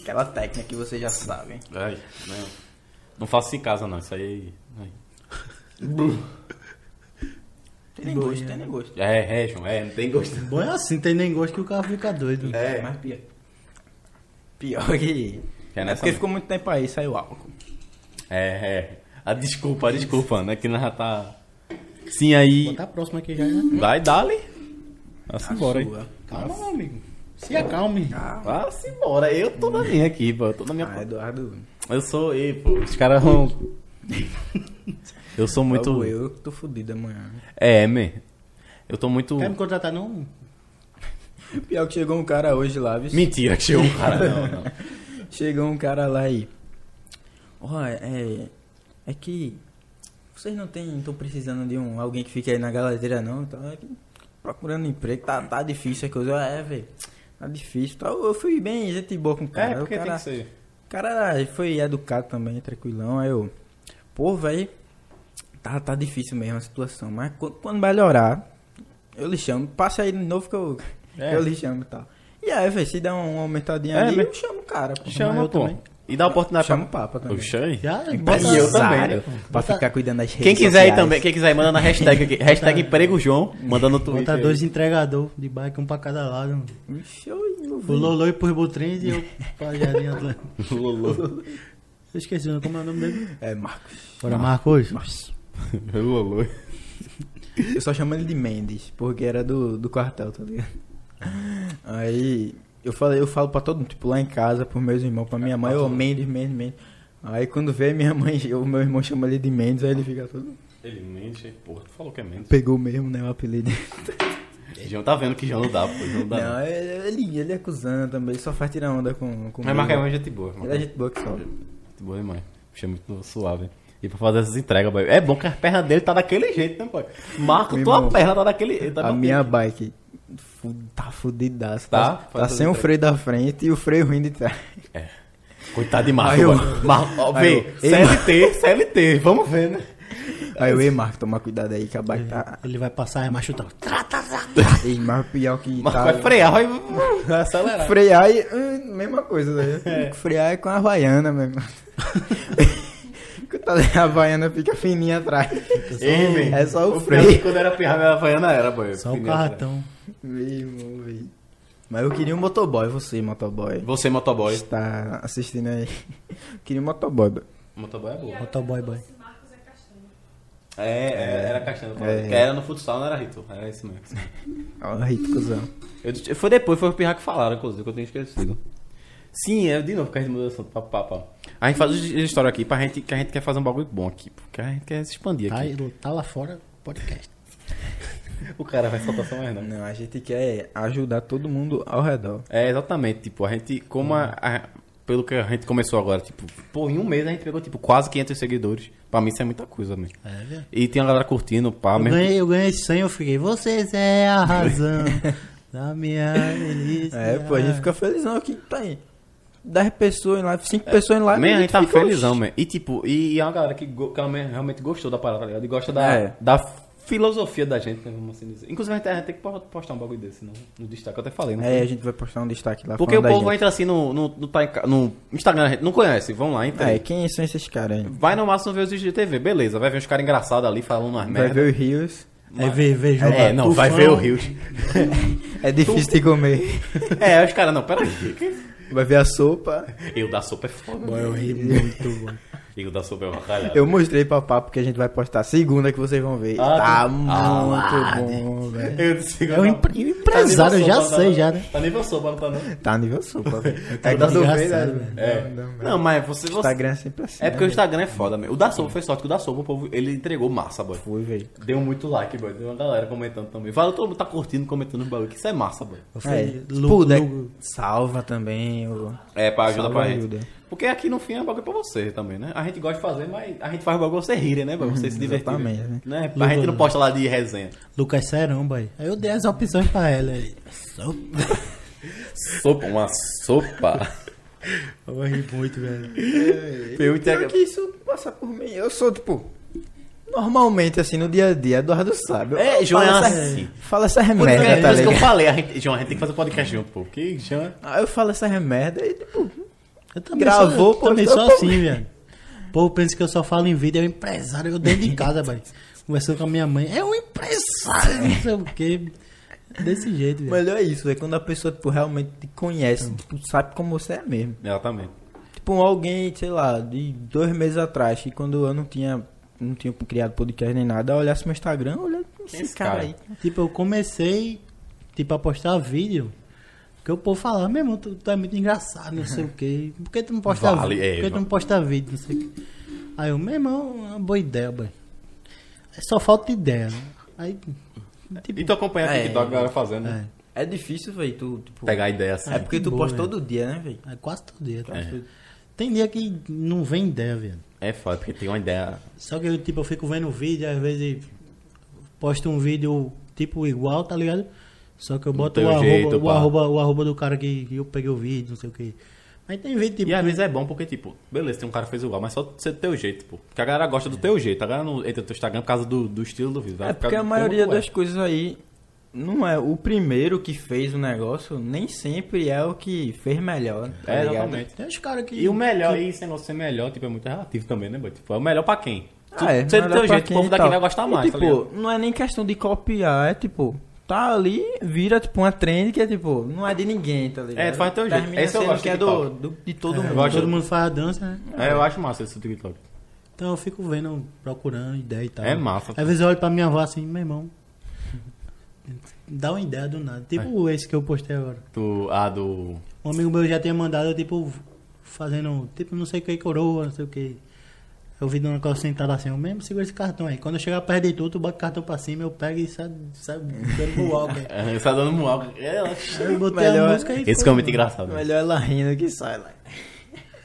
Aquela técnica que vocês já sabem. Ai, não. Não faço isso em casa, não. Isso aí. ai. Tem nem gosto, tem nem gosto. É, é, João, é, não tem gosto. Bom é assim, tem nem gosto que o cara fica doido. É. Mas pior. Pior que. É É nessa porque ficou muito tempo aí, saiu álcool. É, é. A desculpa, a desculpa, né? Que nós já tá. Sim, aí. Botar a próxima aqui já, né? Vai, dali. Vá-se embora aí. Sua. Calma, meu amigo. Se acalme. Vá-se embora. Eu tô na minha aqui, pô. Eu tô na minha. Ah, Eduardo. Eu sou. Ei, pô. Os caras vão. Eu sou muito. Logo eu que tô fudido amanhã. É, man. Eu tô muito. Quer me contratar não? Pior que chegou um cara hoje lá, viu? Mentira, que chegou um cara. Não, não. Chegou um cara lá e. Ó, é. É que. Vocês não tem. Estão precisando de um alguém que fique aí na geladeira não? Então é que procurando emprego. Tá, tá difícil a coisa. É, velho. Tá difícil. Tá, eu fui bem, gente boa com o cara. É, porque o cara, tem que ser. O cara foi educado também, tranquilão. Aí eu. Pô, velho. Tá, tá difícil mesmo a situação. Mas quando, quando melhorar, eu lhe chamo. Passa aí de novo que eu, É. eu lhe chamo e tal. E aí, velho, se der uma aumentadinha É, ali, mas- eu chamo o cara. Pô. Chama, eu pô. também. E dá oportunidade Chama o Papa também. Puxa aí. Já, E eu também. Empresário, Pra Bota- ficar cuidando das redes Quem quiser aí sociais. também, quem quiser aí, manda na hashtag aqui. Hashtag emprego João, manda no Twitter. Bota aí. dois entregador de bike, um pra cada lado. Vixe, O. Lolo e pro Butrins e eu pra Jardim Atlântico. Lolo. Eu esqueci, como é o nome dele? É, Marcos. Bora, Marcos. Marcos. Lolo. Eu só chamo ele de Mendes, porque era do, do quartel, tá ligado? Aí eu falei, eu falo pra todo mundo, tipo, lá em casa, pros meus irmãos, pra minha mãe, ô Mendes, Mendes, Mendes. Aí quando vê minha mãe, o meu irmão chama ele de Mendes, aí ele fica todo. Ele mente, porra, tu falou que é mente. Pegou mesmo, né, o apelido. João tá vendo que João não dá, pô. João não dá. Não, ele, ele é cuzão também, ele só faz tirar onda com. com Mas Marca é gente boa. Ele é gente boa que só. Gente boa demais. Bicho é muito suave. E pra fazer essas entregas, boy. É bom que a perna dele tá daquele jeito, né, boy? Marco, Meu tua irmão, perna tá daquele jeito. Tá A daquele minha jeito. bike tá fudidaça. Tá? Tá, tá sem o tudo freio da frente e o freio ruim de trás. Coitado de Marco, eu-. Marco, ó, vê. eu- CLT, CLT. Vamos ver, né? Aí eu, ei, Marco, toma cuidado aí que a bike tá. Ele vai passar e machutar. Ei, mas pior que Marco tá. vai frear, vai vai acelerar. Frear e. hum, mesma coisa, né? Frear é com a Havaiana mesmo. Coitada, a Havaiana fica fininha atrás. Ei, velho. É só o O freio. freio, quando era pirra, minha havaiana era, boy. Só o cartão. Mesmo, véi. Mas eu queria um motoboy, você, motoboy. Você, motoboy. Está assistindo aí. queria um motoboy. boy. Motoboy é boa. Motoboy boy. Esse Marcos é. É, é, era castanho. É. Que Era no futsal, não era Rito. Era isso mesmo. Ó, Rito, cuzão. Eu, foi depois, foi o Pirra que falaram, inclusive, que eu tenho esquecido. Sim, é de novo que a gente assunto. Pá, pá, pá. A gente faz uma história aqui pra gente, que a gente quer fazer um bagulho bom aqui. Porque a gente quer se expandir Tá, aqui. aí- tá lá fora, podcast. O cara vai soltar só mais não. Não, a gente quer ajudar todo mundo ao redor. É, exatamente. Tipo, a gente, como a, a- pelo que a gente começou agora, tipo, pô, em um mês a gente pegou, tipo, quase 500 seguidores. Pra mim isso é muita coisa, mesmo. É, velho. E tem a galera curtindo, pá, Eu mesmo. ganhei, eu ganhei 100, eu fiquei, vocês é a razão da minha delícia. É, pô, a gente fica felizão aqui. Tá aí. 10 pessoas em live, 5 pessoas em live. Man, a gente tá fica, felizão, man. E tipo, e, e é uma galera que, go- que ela realmente gostou da parada, tá ligado? E gosta da, É. da filosofia da gente, né, vamos assim dizer. Inclusive a gente, a gente tem que postar um bagulho desse no, no destaque, eu até falei, não É, foi? a gente vai postar um destaque lá Porque o povo gente. entra assim no, no, no, tá no Instagram, a gente não conhece, vão lá, entra É, quem são esses caras aí? Vai no máximo ver os vídeos de TV, beleza. Vai ver os caras engraçados ali falando umas Vai merda. ver os rios. É ver, ver jogar É, não, vai tufão. ver o Rios. É difícil de comer. é, os caras, não, peraí. Vai ver a sopa. E o da sopa é foda. Boy, eu ri muito, boy. E o da sopa é uma. Eu mostrei pra papo que a gente vai postar segunda que vocês vão ver. Ah, tá tá. muito Ah, bom, velho. Eu disse, É um empre- empresário, eu já sei já, né? Tá nível sopa, não tá não? Tá nível sopa, velho. tá É quando vê, engraçado, né? É. Não, não, Não, mas você... O você... Instagram é sempre assim. É porque o né, Instagram é foda, meu. O da sopa foi sorte que o da sopa, o povo, ele entregou massa, boy. Foi, velho. Deu muito like, boy. Deu uma galera comentando também. Fala, todo mundo tá curtindo, comentando os bagulho, que isso é massa, boy. Eu É, Lu- Lu- salva também. O... É, pra ajuda Salva pra gente. Porque aqui no fim é bagulho pra você também, né? A gente gosta de fazer, mas a gente faz o bagulho pra você rirem, né? Pra você se divertir. exatamente, né? né? A gente não posta lá de resenha. Lucas Serão, boy. Aí eu dei as opções pra ela. Ele, "Sopa." Sopa, uma sopa. Eu ri muito, velho. Pior entrego... que isso passa por mim. Eu sou, tipo... Normalmente, assim, no dia a dia, Eduardo sabe. É, João falo é essa- assim. Fala essa remerda, é, tá isso que eu falei, a gente, João, a gente tem que fazer podcast junto, pô. Porque João... Aí eu falo essa remerda e, tipo... Eu também Gravou, sou, eu também sou assim, velho. O povo pensa que eu só falo em vídeo, é um empresário, eu dentro de casa, boy. Conversando com a minha mãe, é um empresário, não sei o quê. Desse jeito, velho. Melhor é isso, é quando a pessoa, tipo, realmente te conhece, tipo, sabe como você é mesmo. Exatamente. Tipo, alguém, sei lá, de dois meses atrás, que quando eu não tinha, não tinha criado podcast nem nada, eu olhasse meu Instagram, olha esse, Esse cara, cara? aí. Tipo, eu comecei, tipo, a postar vídeo. Que o povo falava, meu irmão, tu, tu é muito engraçado, não sei o quê. Por que tu não posta Vale, vídeo? é, Por que tu não posta vídeo? Não sei o quê. Aí eu, meu irmão, é uma boa ideia, boy. É só falta de ideia, né? Aí, tipo, E tu acompanha a É. TikTok, a galera fazendo, né? é, É difícil, velho, tu, tipo... Pegar ideia assim. É porque tu Boa, posta né? todo dia, né, velho? é quase todo dia. quase É. todo. Tem dia que não vem ideia, velho. É foda, porque tem uma ideia... Só que eu, tipo, eu fico vendo o vídeo, às vezes posto um vídeo tipo igual, tá ligado? Só que eu boto o arroba, jeito, o, arroba, o arroba do cara que eu peguei o vídeo, não sei o que. Mas tem vídeo tipo. E às vezes é bom porque, tipo, beleza, tem um cara que fez igual, mas só ser do teu jeito, pô. Porque a galera gosta do teu jeito. A galera não entra no teu Instagram por causa do, do estilo do vídeo. É por porque a maioria tu é. das coisas aí não é o primeiro que fez o negócio, nem sempre é o que fez melhor. Tá É, ligado? exatamente. Tem uns caras que. E o melhor, e esse negócio ser melhor, tipo, é muito relativo também, né, boy? Tipo, é o melhor pra quem? Tu, Ah, é, ser do melhor teu pra jeito, o povo daqui vai gostar E, mais, tá tipo, ligado? não é nem questão de copiar, é tipo, tá ali, vira tipo uma trend que é tipo, não é de ninguém, tá ligado? É, tu faz do teu jeito. Termina Esse eu gosto que é do, do- de todo é, mundo. gosto todo do- mundo faz a dança, né? É, eu acho massa esse TikTok. Então eu fico vendo, procurando ideia e tal. É massa. Às vezes eu olho pra minha avó assim, meu irmão. Dá uma ideia do nada. Tipo esse que eu postei agora. Tu, a do. Um amigo meu já tinha mandado, tipo, fazendo, tipo, não sei o que, coroa, não sei o que. Eu vi um negócio sentado assim, eu mesmo segura esse cartão aí. Quando eu chegar perto de tudo, tu bota o cartão pra cima, eu pego e sai, sai dando walker. É, tá dando mual. É, ela- Aí eu botei a Melhor- música e Esse é muito engraçado. né? Melhor ela rindo que sai lá.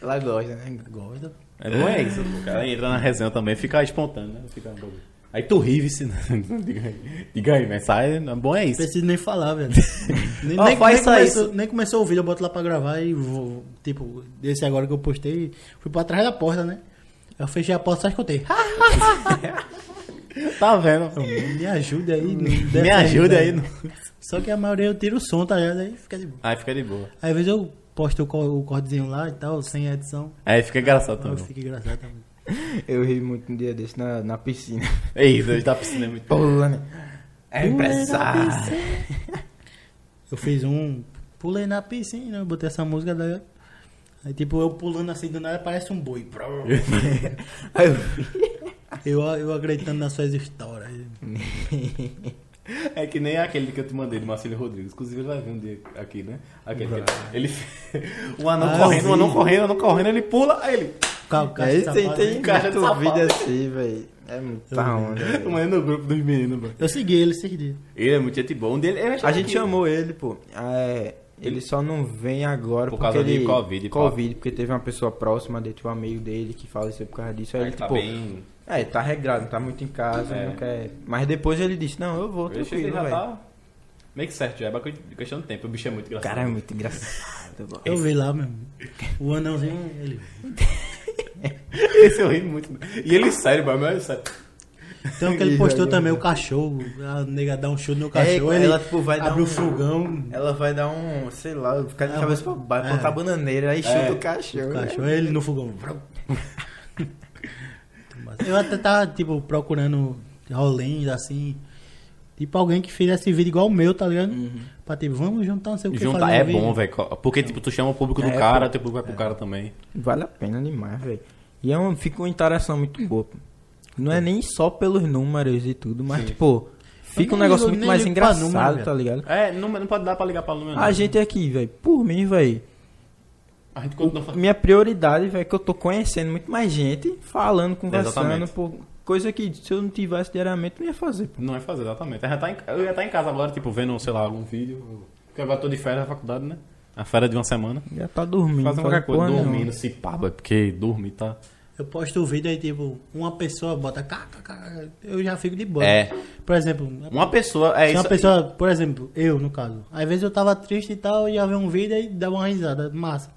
Ela gosta, né? Gosta. É bom é isso, pô. O cara entra na resenha também, fica espontâneo, né? Fica um bagulho. Aí tu ri, se diga aí. Diga aí, mas sai, é bom é isso. Preciso nem falar, velho. nem, nem, faz nem começou, isso. nem começou o vídeo, eu boto lá pra gravar e vou. Tipo, desse agora que eu postei, fui pra trás da porta, né? Eu fechei a porta só escutei. Tá vendo? Me ajude aí. Me ajude aí. no- Só que a maioria eu tiro o som, tá ligado? Aí fica de boa. Aí fica de boa. Aí, às vezes eu posto o, co- o cortezinho lá e tal, sem edição. Aí fica engraçado também. fica engraçado também. Eu ri muito um dia desse na, na piscina. É isso, hoje tá piscina é muito. Pulando. É na empresário. piscina. Eu fiz um. Pulei na piscina, botei essa música daí. Aí tipo, eu pulando assim do nada parece um boi. Aí eu. Eu, eu acreditando nas suas histórias. É que nem aquele que eu te mandei do Marcelo Rodrigues. Inclusive ele vai vir um dia aqui, né? Aquele que ele. O anão Ah, correndo, eu o anão correndo, o anão correndo, ele pula, aí ele. Cal, caixa Aí de tem, né? caixa de vídeo assim, velho. É muita onda. velho. Mano, no grupo dos meninos, mano. Eu segui ele esses dias. Ele é muito gente boa. Um dele, eu A gente que- chamou ele, pô. É, ele só não vem agora Por porque causa de ele... Covid, pá. Covid, porque teve uma pessoa próxima dele, tipo, um amigo dele que faleceu por causa disso. Aí Ele ele, tá tipo, bem. é, tá regrado, não tá muito em casa, É. não quer... Mas depois ele disse, não, eu vou, tranquilo, velho. tá meio que certo, já é de questão de tempo. O bicho é muito O engraçado. cara é muito engraçado, pô. Eu vi lá mesmo. O anãozinho, ele. Esse eu ri muito. E ele sério, mas é sério. Então que ele postou também o cachorro. A nega dá um chute no cachorro. É, ele ela, tipo, vai dar abre um- o fogão. Ela vai dar um, sei lá, ficar de cabeça pra baixo, é. botar a bananeira, aí chuta É. o cachorro. O né? cachorro, ele no fogão. Eu até tava, tipo, procurando rolinhos assim. Tipo, alguém que fizesse vídeo igual o meu, tá ligado? Pra tipo, vamos juntar, não sei o que. Juntar um é bom, velho. Porque, tipo, tu chama o público do É, cara, pô. teu público vai pro cara também. Vale a pena demais, velho. E é um, fica uma interação muito boa. Pô. Não é nem só pelos números e tudo, mas, Sim. tipo, fica um negócio ligo- muito mais engraçado, número, tá ligado? É, não, não pode dar pra ligar pra número. A gente aqui, velho, por mim, velho, A gente continua fazendo. minha prioridade, velho, é que eu tô conhecendo muito mais gente, falando, conversando, por coisa que se eu não tivesse diariamente, não ia fazer, pô. Não é fazer, exatamente. Eu, já tá em, eu ia estar em casa agora, tipo, vendo, sei lá, algum vídeo. Porque agora tô de férias na faculdade, né? A férias de uma semana. Já tá dormindo. Fazendo qualquer coisa, dormindo, se pá, porque dormir tá. Eu posto o vídeo aí, tipo, uma pessoa bota kkk, eu já fico de boa. É. Por exemplo, Uma pessoa. É se isso. uma pessoa, por exemplo, eu no caso, às vezes eu tava triste e tal, ia ver um vídeo e dava uma risada, massa.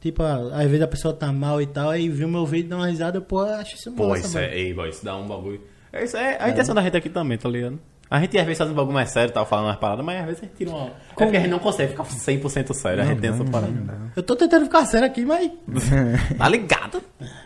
Tipo, às vezes a pessoa tá mal e tal, aí viu meu vídeo e dá uma risada, pô, acho isso Pô, massa, isso mano. é. Ei, boy, isso dá um bagulho. É, isso é a intenção da gente aqui também, tá ligado? A gente às vezes faz um bagulho mais sério, tá falando umas paradas, mas às vezes a gente tira uma. É porque a gente não consegue ficar 100% sério, a gente tem essa parada. Eu tô tentando ficar sério aqui, mas Tá ligado?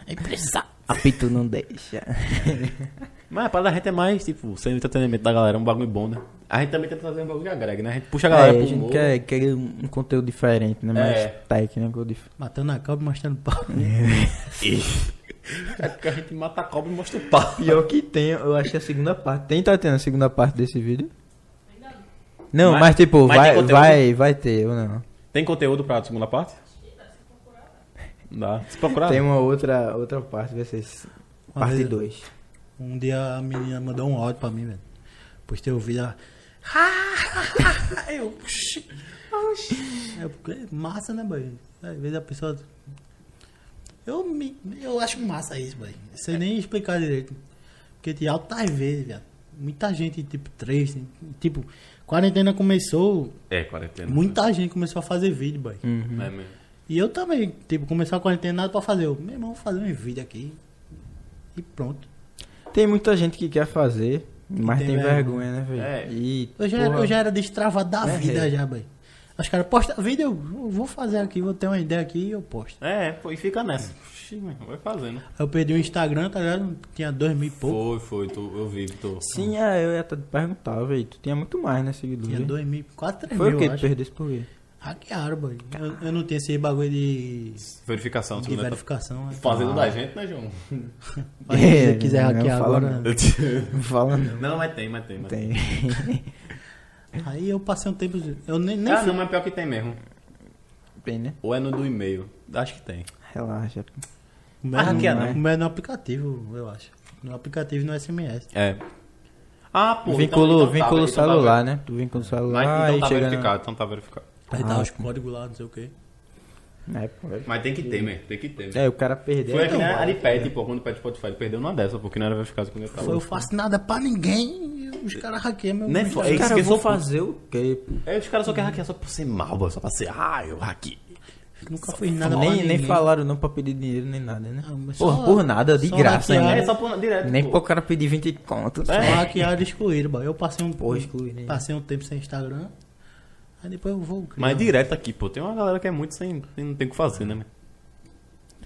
é impressionante. Apito não deixa. Mas a parada da gente é mais, tipo, sendo entretenimento da galera, um bagulho bom, né? A gente também tenta fazer um bagulho que agrega, né? A gente puxa a galera É, a pro gente humor. quer, quer um conteúdo diferente, né? Mais É. técnico. dif- Matando a cobra e mostrando pau. É porque a gente mata a cobra e mostra o pau. Pior que tem, eu acho que a segunda parte. Tem, tá tendo a segunda parte desse vídeo? Não, mas, Mas- tipo, mas vai, vai, vai ter ou não. Tem conteúdo pra segunda parte? Dá. Se procurar. Tem uma outra, outra parte, vai ser Uma parte vez- 2. Um dia a menina mandou um áudio pra mim, velho. Postei o vídeo, ela... eu... oxi, oxi. Eu, "É massa, né, boy? Às vezes a pessoa... Eu, me, eu acho massa isso, boy. Não sei nem explicar direito. Porque de altas vezes, velho. Muita gente, tipo, três, tipo... Quarentena começou, É, quarentena. muita gente começou a fazer vídeo, boy. Uhum. É mesmo. E eu também, tipo, começou a quarentena, nada pra fazer. Eu, meu irmão, vou fazer um vídeo aqui. E pronto. Tem muita gente que quer fazer, mas tem tem, vergonha. vergonha, né, velho? É. E, Eu já, porra, eu já era destravado da É, vida é. já, boy. Os caras postam vídeo, eu vou fazer aqui, vou ter uma ideia aqui e eu posto. É, pô, e fica nessa. Vai fazendo. Eu perdi o Instagram, tá ligado? Tinha dois mil e pouco. Foi, foi, tu, eu vi, tu. Sim, é, eu ia até perguntar, velho. Tu tinha muito mais, né, seguidor? Tinha dois mil, quase três Foi mil, o que eu tu perdesse por quê? Hackearam, boy. Eu, eu não tinha esse bagulho de, Verificação, de verificação. né? Fazendo da gente, né, João? Mas se É, você quiser não hackear fala agora. Não fala não. Não, mas tem, mas tem. Mas tem. Tem. Aí eu passei um tempo. Eu nem, nem Ah, fui- não, mas pior que tem mesmo. Tem, né? Ou é no do e-mail. Acho que tem. Relaxa. O meu, Ah, não. o meu é no aplicativo, eu acho. No aplicativo e no SMS. É. Ah, pô. Vincula então, então tá, vincula o então tá celular, né? Tu vincula o Mas celular então e tá na- verificado, então tá verificado. Aí Ah, tá os sim. códigos lá, não sei o quê. É, pô. Mas tem que ter, mesmo. Tem que ter. É, o cara perdeu. Foi aqui então na. Aripet, pô, quando Pet Spotify ele perdeu numa dessa, porque não era verificado quando ele tava. Foi, eu faço nada pra ninguém os caras hackeiam meu Nem meu foi- Instagram. é Cara, eu esqueceu vou fazer o quê? pô? Aí os caras só querem hackear só pra ser mal, só pra ser, ah, eu hackei. Nunca fiz nada pra Nem, nem falaram não pra pedir dinheiro nem nada, né? Ah, mas Porra, só- por nada, de só graça ainda. É, só por direto. Nem pô. pro cara pedir 20 contos. Só hackearam e excluíram. Eu passei um, Porra, excluíram, hein? passei um tempo sem Instagram. Aí depois eu vou. criar. Mas direto aqui, pô, tem uma galera que é muito sem, sem não tem o que fazer, né, mano?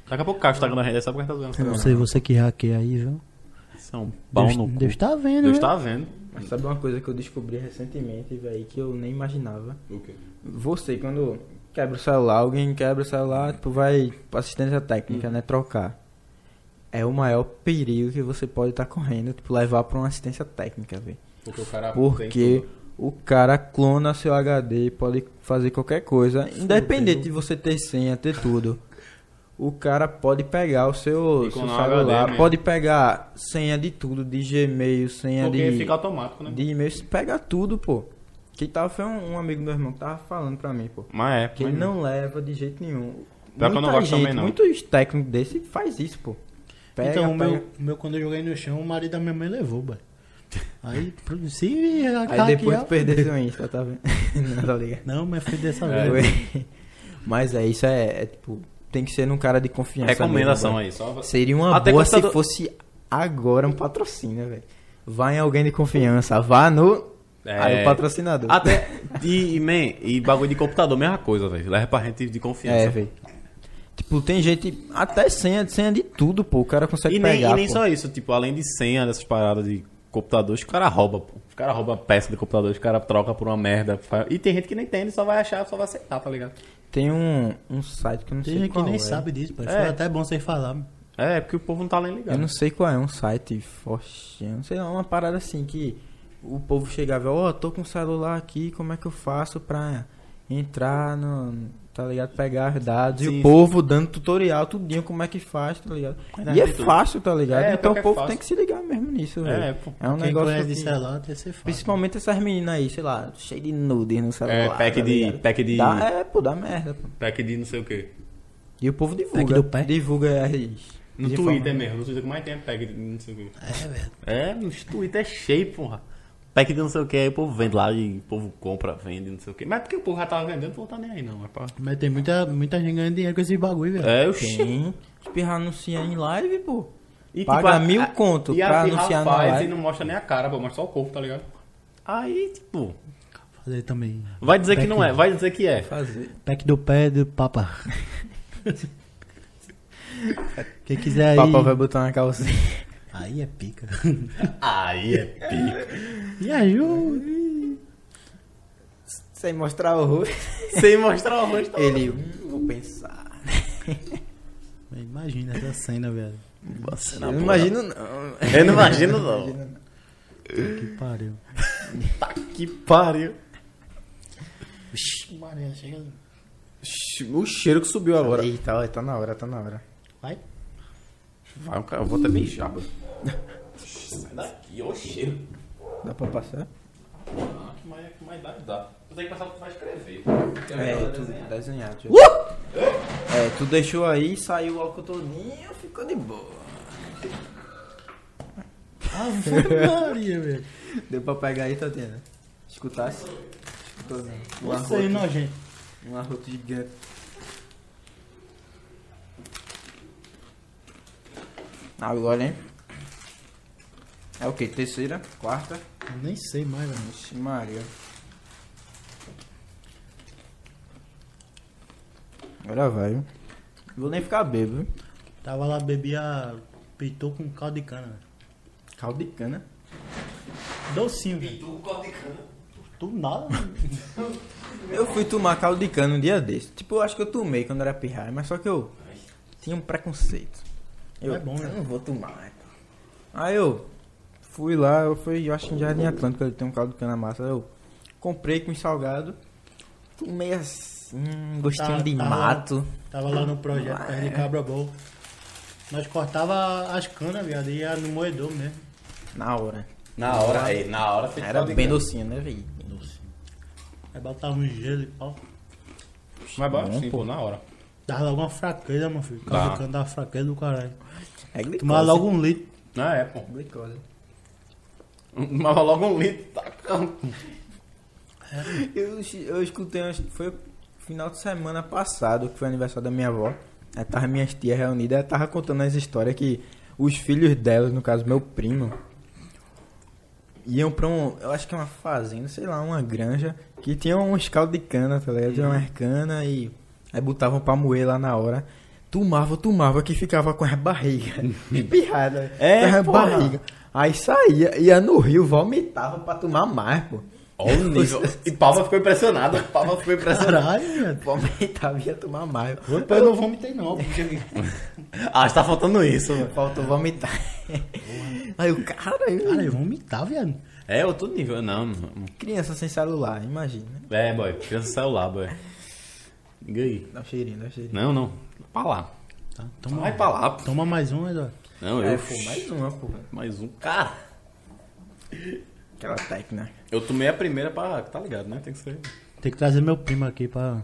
Daqui a pouco o cara está na rede, sabe o que a gente tá Eu zoando. não sei você que hackeia aí, viu? Isso é um pau Deus, no cu. Deus tá vendo, Deus viu? tá vendo. Mas sabe uma coisa que eu descobri recentemente, velho, que eu nem imaginava? O quê? Você, quando quebra o celular, alguém quebra o celular, tipo, vai pra assistência técnica, Hum. né? Trocar. É o maior perigo que você pode estar correndo, tipo, levar pra uma assistência técnica, velho. Porque o cara Porque o cara clona seu HD, pode fazer qualquer coisa, independente de você ter senha, ter tudo. O cara pode pegar o seu, E seu celular, pode pegar senha de tudo, de Gmail, senha Porque de, fica automático, né? de e-mail, você pega tudo, pô. Que tava foi um, um amigo do meu irmão que tava falando pra mim, pô. Mas é. Que ele não leva de jeito nenhum. Pior que eu não gosto também, não. Muitos técnicos desse faz isso, pô. Pega, então, o pega. meu, o meu, quando eu joguei no chão, o marido da minha mãe levou, boy. Aí, se Aí depois tu perder seu Insta, tá vendo? não, tá ligado? Não, mas foi dessa É. vez. Mas é, isso é, é, tipo, tem que ser num cara de confiança. Recomendação mesmo, aí, só. Seria uma Até boa se fosse agora um patrocínio, velho. Vá em alguém de confiança, vá no. É. Aí o patrocinador. Até. E, e, man, e bagulho de computador, mesma coisa, velho. Leva pra gente de confiança. É, velho. Tipo, tem gente. Até senha, senha de tudo, pô. O cara consegue E nem, pegar. e nem pô. só isso, tipo, além de senha dessas paradas de computador, os caras roubam, pô. Os caras roubam peça de computador, os caras trocam por uma merda. E tem gente que nem entende, só vai achar, só vai aceitar, tá ligado? Tem um, um site que eu não Tem sei gente que qual nem é. sabe disso, pai. É. Foi até bom vocês falarem. É, porque o povo não tá nem ligado. Eu não sei qual é, um site forte, não sei uma parada assim que o povo chegava, ó, tô com o celular aqui, como é que eu faço pra entrar no, tá ligado, pegar os dados, e Sim, o povo dando tutorial, tudinho, como é que faz, tá ligado? E é tudo. fácil, tá ligado? É, então o é povo fácil. tem que se ligar mesmo nisso, velho. É, pô. É um negócio que... celular tem que ser fácil. Principalmente essas meninas aí, sei lá, cheio de nudes no celular. É, pack tá de- pack de- Dá, é, pô, dá merda, pô. Pack de não sei o quê. E o povo divulga. Pack do pé? Divulga as... No Twitter forma- mesmo, no Twitter que mais tem é pack de não sei o quê. É, velho. É, nos Twitter é cheio, porra. Pack de não sei o que, aí o povo vende lá e o povo compra, vende, não sei o que. Mas porque o povo já tava vendendo, o povo tá nem aí não. É, pra... Mas tem muita, muita gente ganhando dinheiro com esse bagulho, velho. é o Tem. Espirrar anunciar em live, pô. E, Paga a- mil a- conto e a pra pirra anunciar na faz live. e não mostra nem a cara, pô, mostra só o corpo, tá ligado? Aí, tipo, Fazer também. vai dizer que não é, vai dizer que é. Fazer. Pack do pé do papa. Quem quiser aí. Papai vai botar na calcinha. Aí é pica. Aí é pica. Me ajuda. Sem mostrar o rosto. Sem mostrar o rosto. Ele, hum, vou pensar. Imagina essa cena, velho. Você Eu não imagino, não. Eu não imagino, não. Imagino, Que pariu. Que pariu. Maria, chega. O cheiro que subiu agora. Eita, olha, tá na hora, tá na hora. Vai. Vai, um cara, eu vou até beijar, mano. Sai daqui, o cheiro. Dá pra passar? Ah, que mais, que mais dá, dá. Eu tenho que passar o que tu vai escrever. É, tu desenhar. deixa eu- É, tu deixou aí, saiu o álcool todinho, ficou de boa. Ah, Maria, velho. Deu pra pegar aí, Tatiana? Escutasse? Escutou não? Um Você aí, arroto, nojento. um arroto gigante. Agora, hein? É o que? Terceira? Quarta? Eu Nem sei mais, velho. Vixe, Maria. Agora vai, viu? Vou nem ficar bêbado, viu? Tava lá, bebia pitou com caldo de cana. velho. Caldo de cana. Docinho, velho. Tu nada. Eu fui tomar caldo de cana um dia desse. Tipo, eu acho que eu tomei quando era pirraia, mas só que eu tinha um preconceito. Eu, É bom, né? eu não vou tomar. Aí eu fui lá, eu fui, eu acho que em Jardim Atlântico ele tem um caldo de cana massa. Eu comprei com salgado, tomei assim, um gostinho Tá- de tava- mato. Tava lá no projeto perto de Cabra Bom. Nós cortava as canas, viado, e ia no moedor mesmo. Na hora. Na hora, aí, na hora feito Era bem docinho, né, velho? Docinho. Aí botava um gelo e pau. Mas bom, sim, pô, na hora. Dava logo uma fraqueza, meu filho. Caldo Dá. de cana dava fraqueza do caralho. É glicose. Tomava logo um litro. Ah, é, pô. Glicose. Mas logo um litro, tá Eu, eu escutei, acho que foi final de semana passado, que foi aniversário da minha avó. Aí tava minhas tias reunidas, ela tava contando as histórias que os filhos delas, no caso meu primo, iam pra um, eu acho que é uma fazenda, sei lá, uma granja, que tinha um caldo de cana, tá ligado? Tinha umas cana e aí botavam pra moer lá na hora. Tomava, tomava, que ficava com as barrigas espirradas. É, com as porra. barrigas. Aí saía, ia no rio, vomitava pra tomar mais, pô. Olha o nível. E Palma ficou impressionado. Palma ficou impressionado. Caralho. Vomitava e ia tomar mais. Depois eu não vomitei não, porque... Ah, tá faltando isso, mano. Faltou vomitar. Aí o cara, eu- Cara, eu vomitar, viado. É outro nível. Não, criança sem celular, imagina. É, boy. Criança celular, boy. Liga aí. Dá um cheirinho, dá um cheirinho. Não, não. Pra lá. Tá, toma, Vai pra lá, pô. toma mais um, Eduardo. Não, É, eu. pô, mais uma, pô. Mais um. Cara. Aquela técnica. Eu tomei a primeira pra. Tá ligado, né? Tem que ser. Tem que trazer meu primo aqui pra...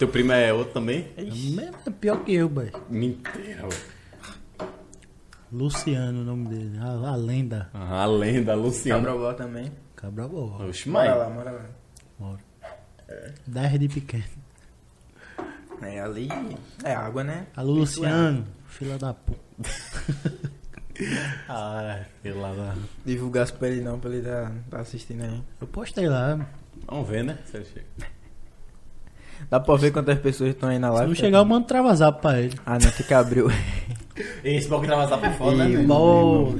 Teu primo é outro também? É pior que eu, boy. Mentira, boy. Luciano, o nome dele. A, a lenda. Ah, a lenda, Luciano. Cabrobó também. Cabra boa. Oxe, Mora mãe. lá, mora lá. Moro. 10 de pequeno. É, ali é água, né? Alô, Luciano. Fila da puta. Ah, pela da. Divulgasse pra ele não, pra ele tá, tá assistindo aí. Eu postei lá. Vamos ver, né? Se ele chega. Dá pra ver quantas pessoas estão aí na Se live? não chegar, eu mando travazap pra ele. Ah, não, tem que abrir o... Esse vazar por fora, Ih, né? Bom.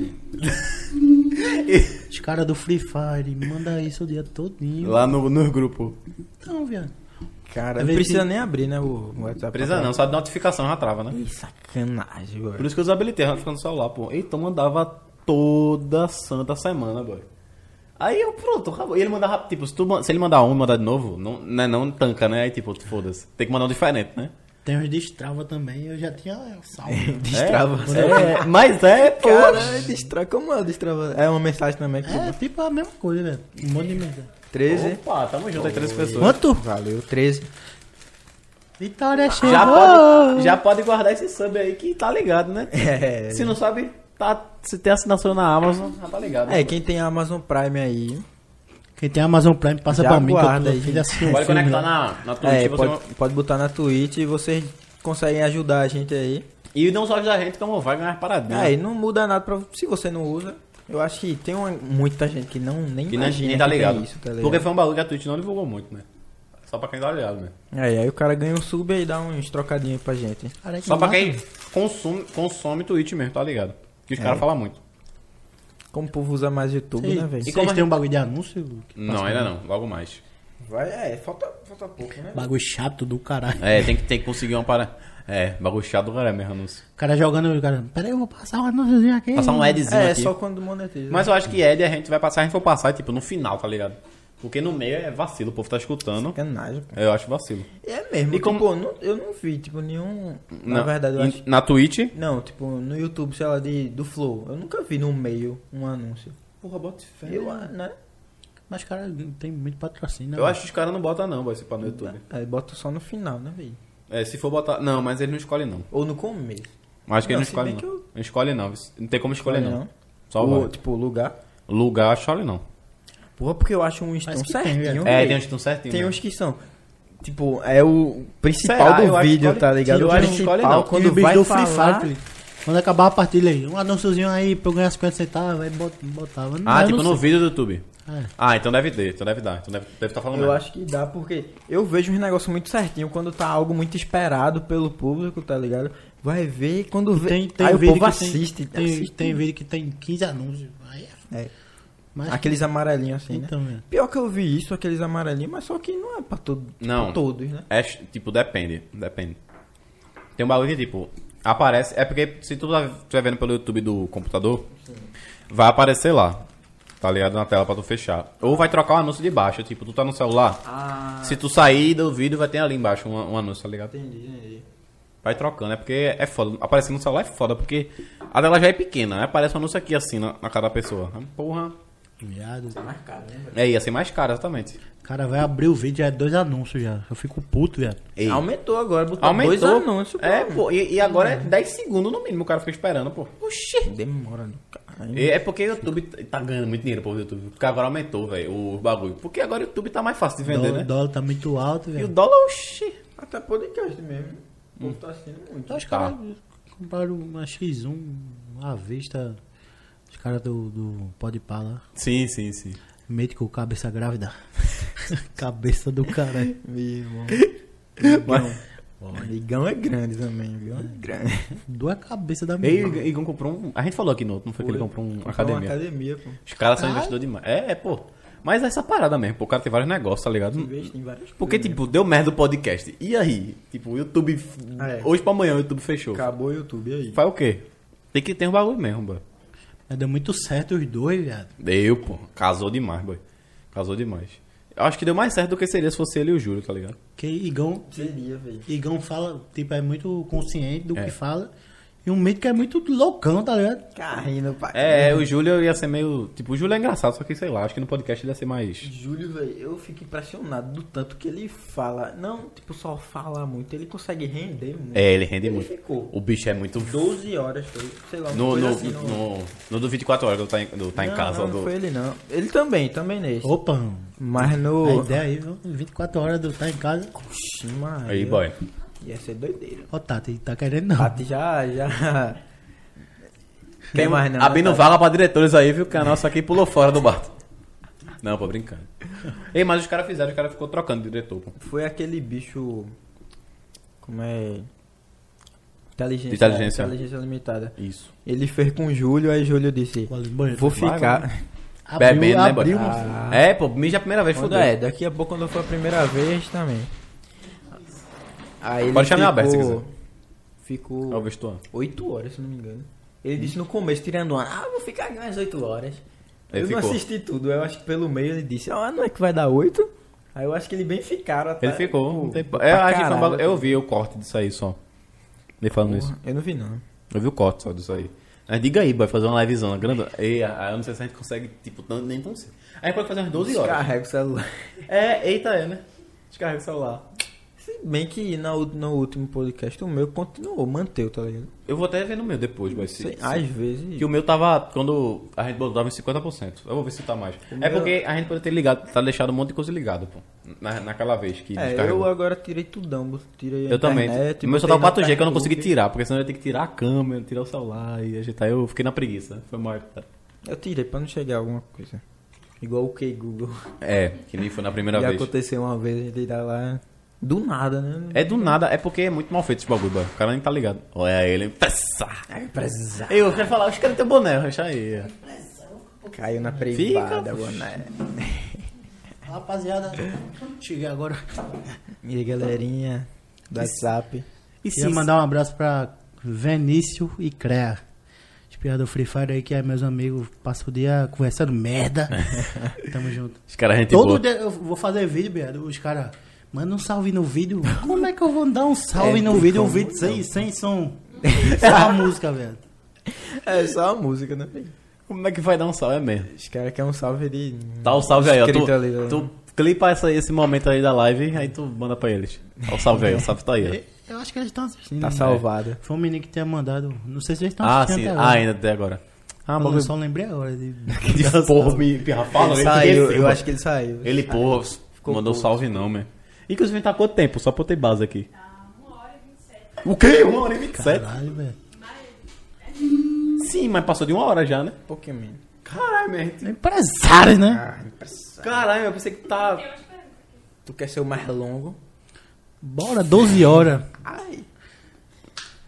Os caras do Free Fire me mandam isso o dia todinho. Lá no, no grupo. Não, viado. Cara, não precisa tem- nem abrir, né, o WhatsApp. Precisa não, só de notificação já trava, né? Ih, sacanagem, Por velho. isso que eu desabilitei a notificação no celular, pô. Eita, eu mandava toda santa semana, boy. Aí eu, pronto, acabou. E ele mandava, tipo, se, tu, se ele mandar um e mandar de novo, não, né, não tanca, né? Aí, tipo, foda-se. Tem que mandar um diferente, né? Tem uns destrava também, eu já tinha salvo. Destrava. É, mas é, pô. Cara, destrava. Como é destrava? É uma mensagem também que É tipo a mesma coisa, velho. Um monte de mensagem. 13. Opa, tamo junto aí, três pessoas. Quanto? Valeu, 13. Vitória chegou! Já pode, já pode guardar esse sub aí que tá ligado, né? É. Se não sabe, tá, se tem assinatura na Amazon, já tá ligado. É, quem tem Amazon Prime aí. Quem tem Amazon Prime, passa Já pra mim que eu guarda tô aí. um Pode conectar na, na Twitch. É, você pode, pode botar na Twitch e vocês conseguem ajudar a gente aí. E não só ajudar a gente, como vai ganhar paradinha. Aí não muda nada pra. Se você não usa. Eu acho que tem uma- muita gente que não nem que imagina nem tá que tem ligado. isso, tá ligado? Porque foi um bagulho que a Twitch não divulgou muito, né? Só pra quem tá ligado, né? É, aí o cara ganha um sub e dá uns trocadinhos pra gente. Cara, é que Só pra mata. quem consome, consome Twitch mesmo, tá ligado? Que os caras falam muito. Como o povo usa mais YouTube, Vocês, né, velho? vocês como a têm um bagulho de anúncio? que Não, ainda pra não. Logo mais. Vai, é, falta, falta pouco, né? Bagulho chato do caralho. É, tem que, tem que conseguir uma para... É, bagulho chato do cara mesmo, anúncio. O cara jogando, o cara, peraí, eu vou passar um anúnciozinho aqui. Passar um adzinho É, aqui. só quando monetiza. Mas eu acho que Ed a gente vai passar, a gente for passar, tipo, no final, tá ligado? Porque no meio é vacilo, o povo tá escutando. Sacanagem, pô. Eu acho vacilo. É mesmo, E como- tipo, não- eu não vi, tipo, nenhum. Na verdade, eu em- acho. Na Twitch, Não, tipo, no YouTube, sei lá, de, do Flow. Eu nunca vi no meio um anúncio. Porra, bota fé. Eu, né? Mas, cara, tem muito patrocínio. né, Eu acho que os caras não botam não, vai ser pra no YouTube. Aí bota só no final, né, velho? É, se for botar... Não, mas ele não escolhe não. Ou no começo. Acho que ele Não, não se escolhe não. eu- Não escolhe não, não tem como escolher Escolhe não. não. Só Ou, vai. tipo, lugar. Lugar, escolhe não. Porra, porque eu acho uns tão Parece que tem, certinho. velho. É, tem uns que estão certinho. Tem né? uns que são. Tipo, é o principal Será? Do vídeo, tá ligado? eu O acho que escolhe não. quando vai do falar... Free Fire. Quando acabar a partilha aí, um anúnciozinho aí pra eu ganhar 50 centavos, aí bot- botava. Ah, tipo não no vídeo do YouTube. É. Ah, então deve ter, então deve dar. Então deve estar tá falando Eu mesmo. acho que dá, porque eu vejo uns negócios muito certinho quando tá algo muito esperado pelo público, tá ligado? Vai ver quando vê. Tem, tem aí o povo assiste. Tem, assiste. tem vídeo que tem 15 anúncios. Aí é É. Mas- Aqueles amarelinhos assim, né? Então, velho. Pior que eu vi isso, aqueles amarelinhos, mas só que não é pra, todo, Não. pra todos, né? É, tipo, depende. Depende. Tem um bagulho que, tipo, aparece. É porque se tu tá- estiver vendo pelo YouTube do computador, vai aparecer lá. Tá ligado? Na tela pra tu fechar. Ou vai trocar o anúncio de baixo. Tipo, tu tá no celular. Ah, Se tu sair do vídeo, vai ter ali embaixo um, um anúncio, tá ligado? entendi, entendi. Vai trocando, é porque é foda. Aparecer no celular é foda, porque a tela já é pequena, né? Aparece um anúncio aqui assim na, na cara da pessoa. Porra. Viado. Mais caro, né, velho? É, ia ser mais caro, exatamente. O cara vai abrir o vídeo, já é dois anúncios já. Eu fico puto, viado. Ei, Aumentou agora, botou aumentou. dois anúncios. É, pô. pô. E, e agora é 10 segundos no mínimo, o cara fica esperando, pô. Oxi. Demora caralho. E É porque o YouTube tá ganhando muito dinheiro pro YouTube. Porque agora aumentou, velho, o bagulho. Porque agora o YouTube tá mais fácil de vender, dólar, né? dólar tá muito alto, E o velho. dólar, oxi. Até podcast mesmo. O povo tá assistindo muito. Os caras compraram uma X1 à vista. Os caras do, do Podpah lá. Sim, sim, sim. Médico cabeça grávida. cabeça do cara. Meu irmão. Ligão. Ligão é grande também, viu? É grande. Duas cabeças da E minha. Igor comprou um. A gente falou aqui no outro, não foi que ele comprou uma Comprou academia. Uma academia, pô. Os caras são investidores demais. É, é, pô. Mas é essa parada mesmo, pô. O cara tem vários negócios, tá ligado? Investe em várias Porque, coisas, tipo, deu merda o podcast. E aí? Tipo, o YouTube. É. Hoje pra amanhã o YouTube fechou. Acabou o YouTube aí. Faz o quê? Tem que ter um bagulho mesmo, boy. Mas deu muito certo os dois, viado. Deu, pô. Casou demais, boy. Casou demais. Eu acho que deu mais certo do que seria se fosse ele e o Júlio, tá ligado? Que Igão, Seria, velho. Igão fala, tipo, é muito consciente do É. que fala. E um médico é muito loucão, tá ligado? Carrindo, pai. É, o Júlio ia ser meio. Tipo, o Júlio é engraçado, só que sei lá, acho que no podcast ele ia ser mais. Júlio, velho, eu fico impressionado do tanto que ele fala. Não, tipo, só fala muito. Ele consegue render muito. É, ele rende Ele muito. ficou O bicho é muito. 12 horas, foi, sei lá, No, no, assim. no- no, no do 24 horas do Tá em, do tá em não, Casa. Não, do... não foi ele, não. Ele também, também nesse. Opa, Mas a no... ideia aí, viu? 24 horas do tá em casa. Oxi, Maria. Aí, boy. Ia ser doideira. Ó, Tati, tá querendo não. Tati já, já... Tem mais não, Abrindo né, Tati? vaga pra diretores aí, viu? Que a nossa aqui pulou fora do bar. Não, pô, brincando. Ei, mas os caras fizeram, os caras ficou trocando de diretor, pô. Foi aquele bicho... Como é... Inteligência, Inteligência. inteligência limitada. Isso. Ele fez com o Júlio, aí Júlio disse... Vou Vai, ficar... Abriu, Bebendo, né, abriu, Ah. É, pô, mija a primeira vez, fodeu. é, daqui a pouco quando for a primeira vez também. Aí Pode chamar aberto se quiser. Ficou É vestuário. 8 horas, se não me engano. Ele disse no começo, tirando uma, ah, vou ficar aqui mais 8 horas. Ele eu não ficou. assisti tudo, eu acho que pelo meio ele disse, ah, não é que vai dar 8? Aí eu acho que ele bem ficaram até. Ele ficou. pô, tempo- pra É, acho que foi Eu vi o corte disso aí só. Ele falando isso. Porra, Eu não vi não. Eu vi o corte só disso aí. Mas diga aí, boy, fazer uma livezona grande. Ei, aí eu não sei se a gente consegue, tipo, nem tão cedo. A gente pode fazer umas 12 horas. Descarrega o celular. É, eita, é, né? Descarrega o celular. Bem que na, no último podcast o meu continuou, manteu, tá ligado? Eu vou até ver no meu depois, vai ser. Às vezes. Que o meu tava, quando a gente botava em 50%. Eu vou ver se tá mais. É meu- porque a gente pode ter ligado, tá deixado um monte de coisa ligado, pô. Na, naquela vez que É, descarregou. eu agora tirei tudão. Tirei a Eu também. o meu só tava na 4G que eu não consegui tirar, porque senão eu ia ter que tirar a câmera, tirar o celular e ajeitar. Eu fiquei na preguiça. Foi maior. Eu tirei pra não chegar alguma coisa. Igual o que Google. É, que nem foi na primeira Já vez. aconteceu uma vez, a gente tá lá. Do nada, né? É do nada, é porque é muito mal feito esse bagulho, boy. o cara nem tá ligado. Olha ele, passa. É empresário. Eu quero falar, os caras têm boné, deixa aí. Caiu na Fica, privada, poxa. boné. Rapaziada, cheguei agora. E aí, galerinha do WhatsApp. E Queria mandar um abraço pra Vinícius e Crea. Espiador Free Fire aí, que é meus amigos, passam o dia conversando merda. Tamo junto. Os caras, gente Todo boa. dia eu vou fazer vídeo, viado. Os caras, manda um salve no vídeo. Como é que eu vou dar um salve É, no vídeo? Um vídeo sem, sem som. Só a música, velho. É só a música, né? filho? Como é que vai dar um salve? É mesmo. Os caras querem um salve de. Tá o salve aí, ó. Tu, ali, né? tu clipa essa, esse momento aí da live, aí tu manda pra eles. Ó, o salve aí, o salve tá aí. ó. Eu acho que eles estão assistindo. Tá né? salvado. Foi um menino que tinha mandado. Não sei se eles estão Ah, assistindo sim. até Ah, ainda até agora. Ah, eu bagulho só lembrei agora. De... de porra, me fala, Ele saiu, eu acho que ele saiu. Ele, porra, mandou puto. salve não, man. Inclusive, tá quanto tempo? Só pra eu ter base aqui. Tá 1 hora e 27. O quê? Uma hora e 27? Caralho, velho. Sim, mas passou de uma hora já, né? Pokémon. Caralho, man. Empresário, né? Ah, impressionante. Caralho, eu pensei que tá... Tu quer ser o mais longo? Bora, 12 horas. Ai.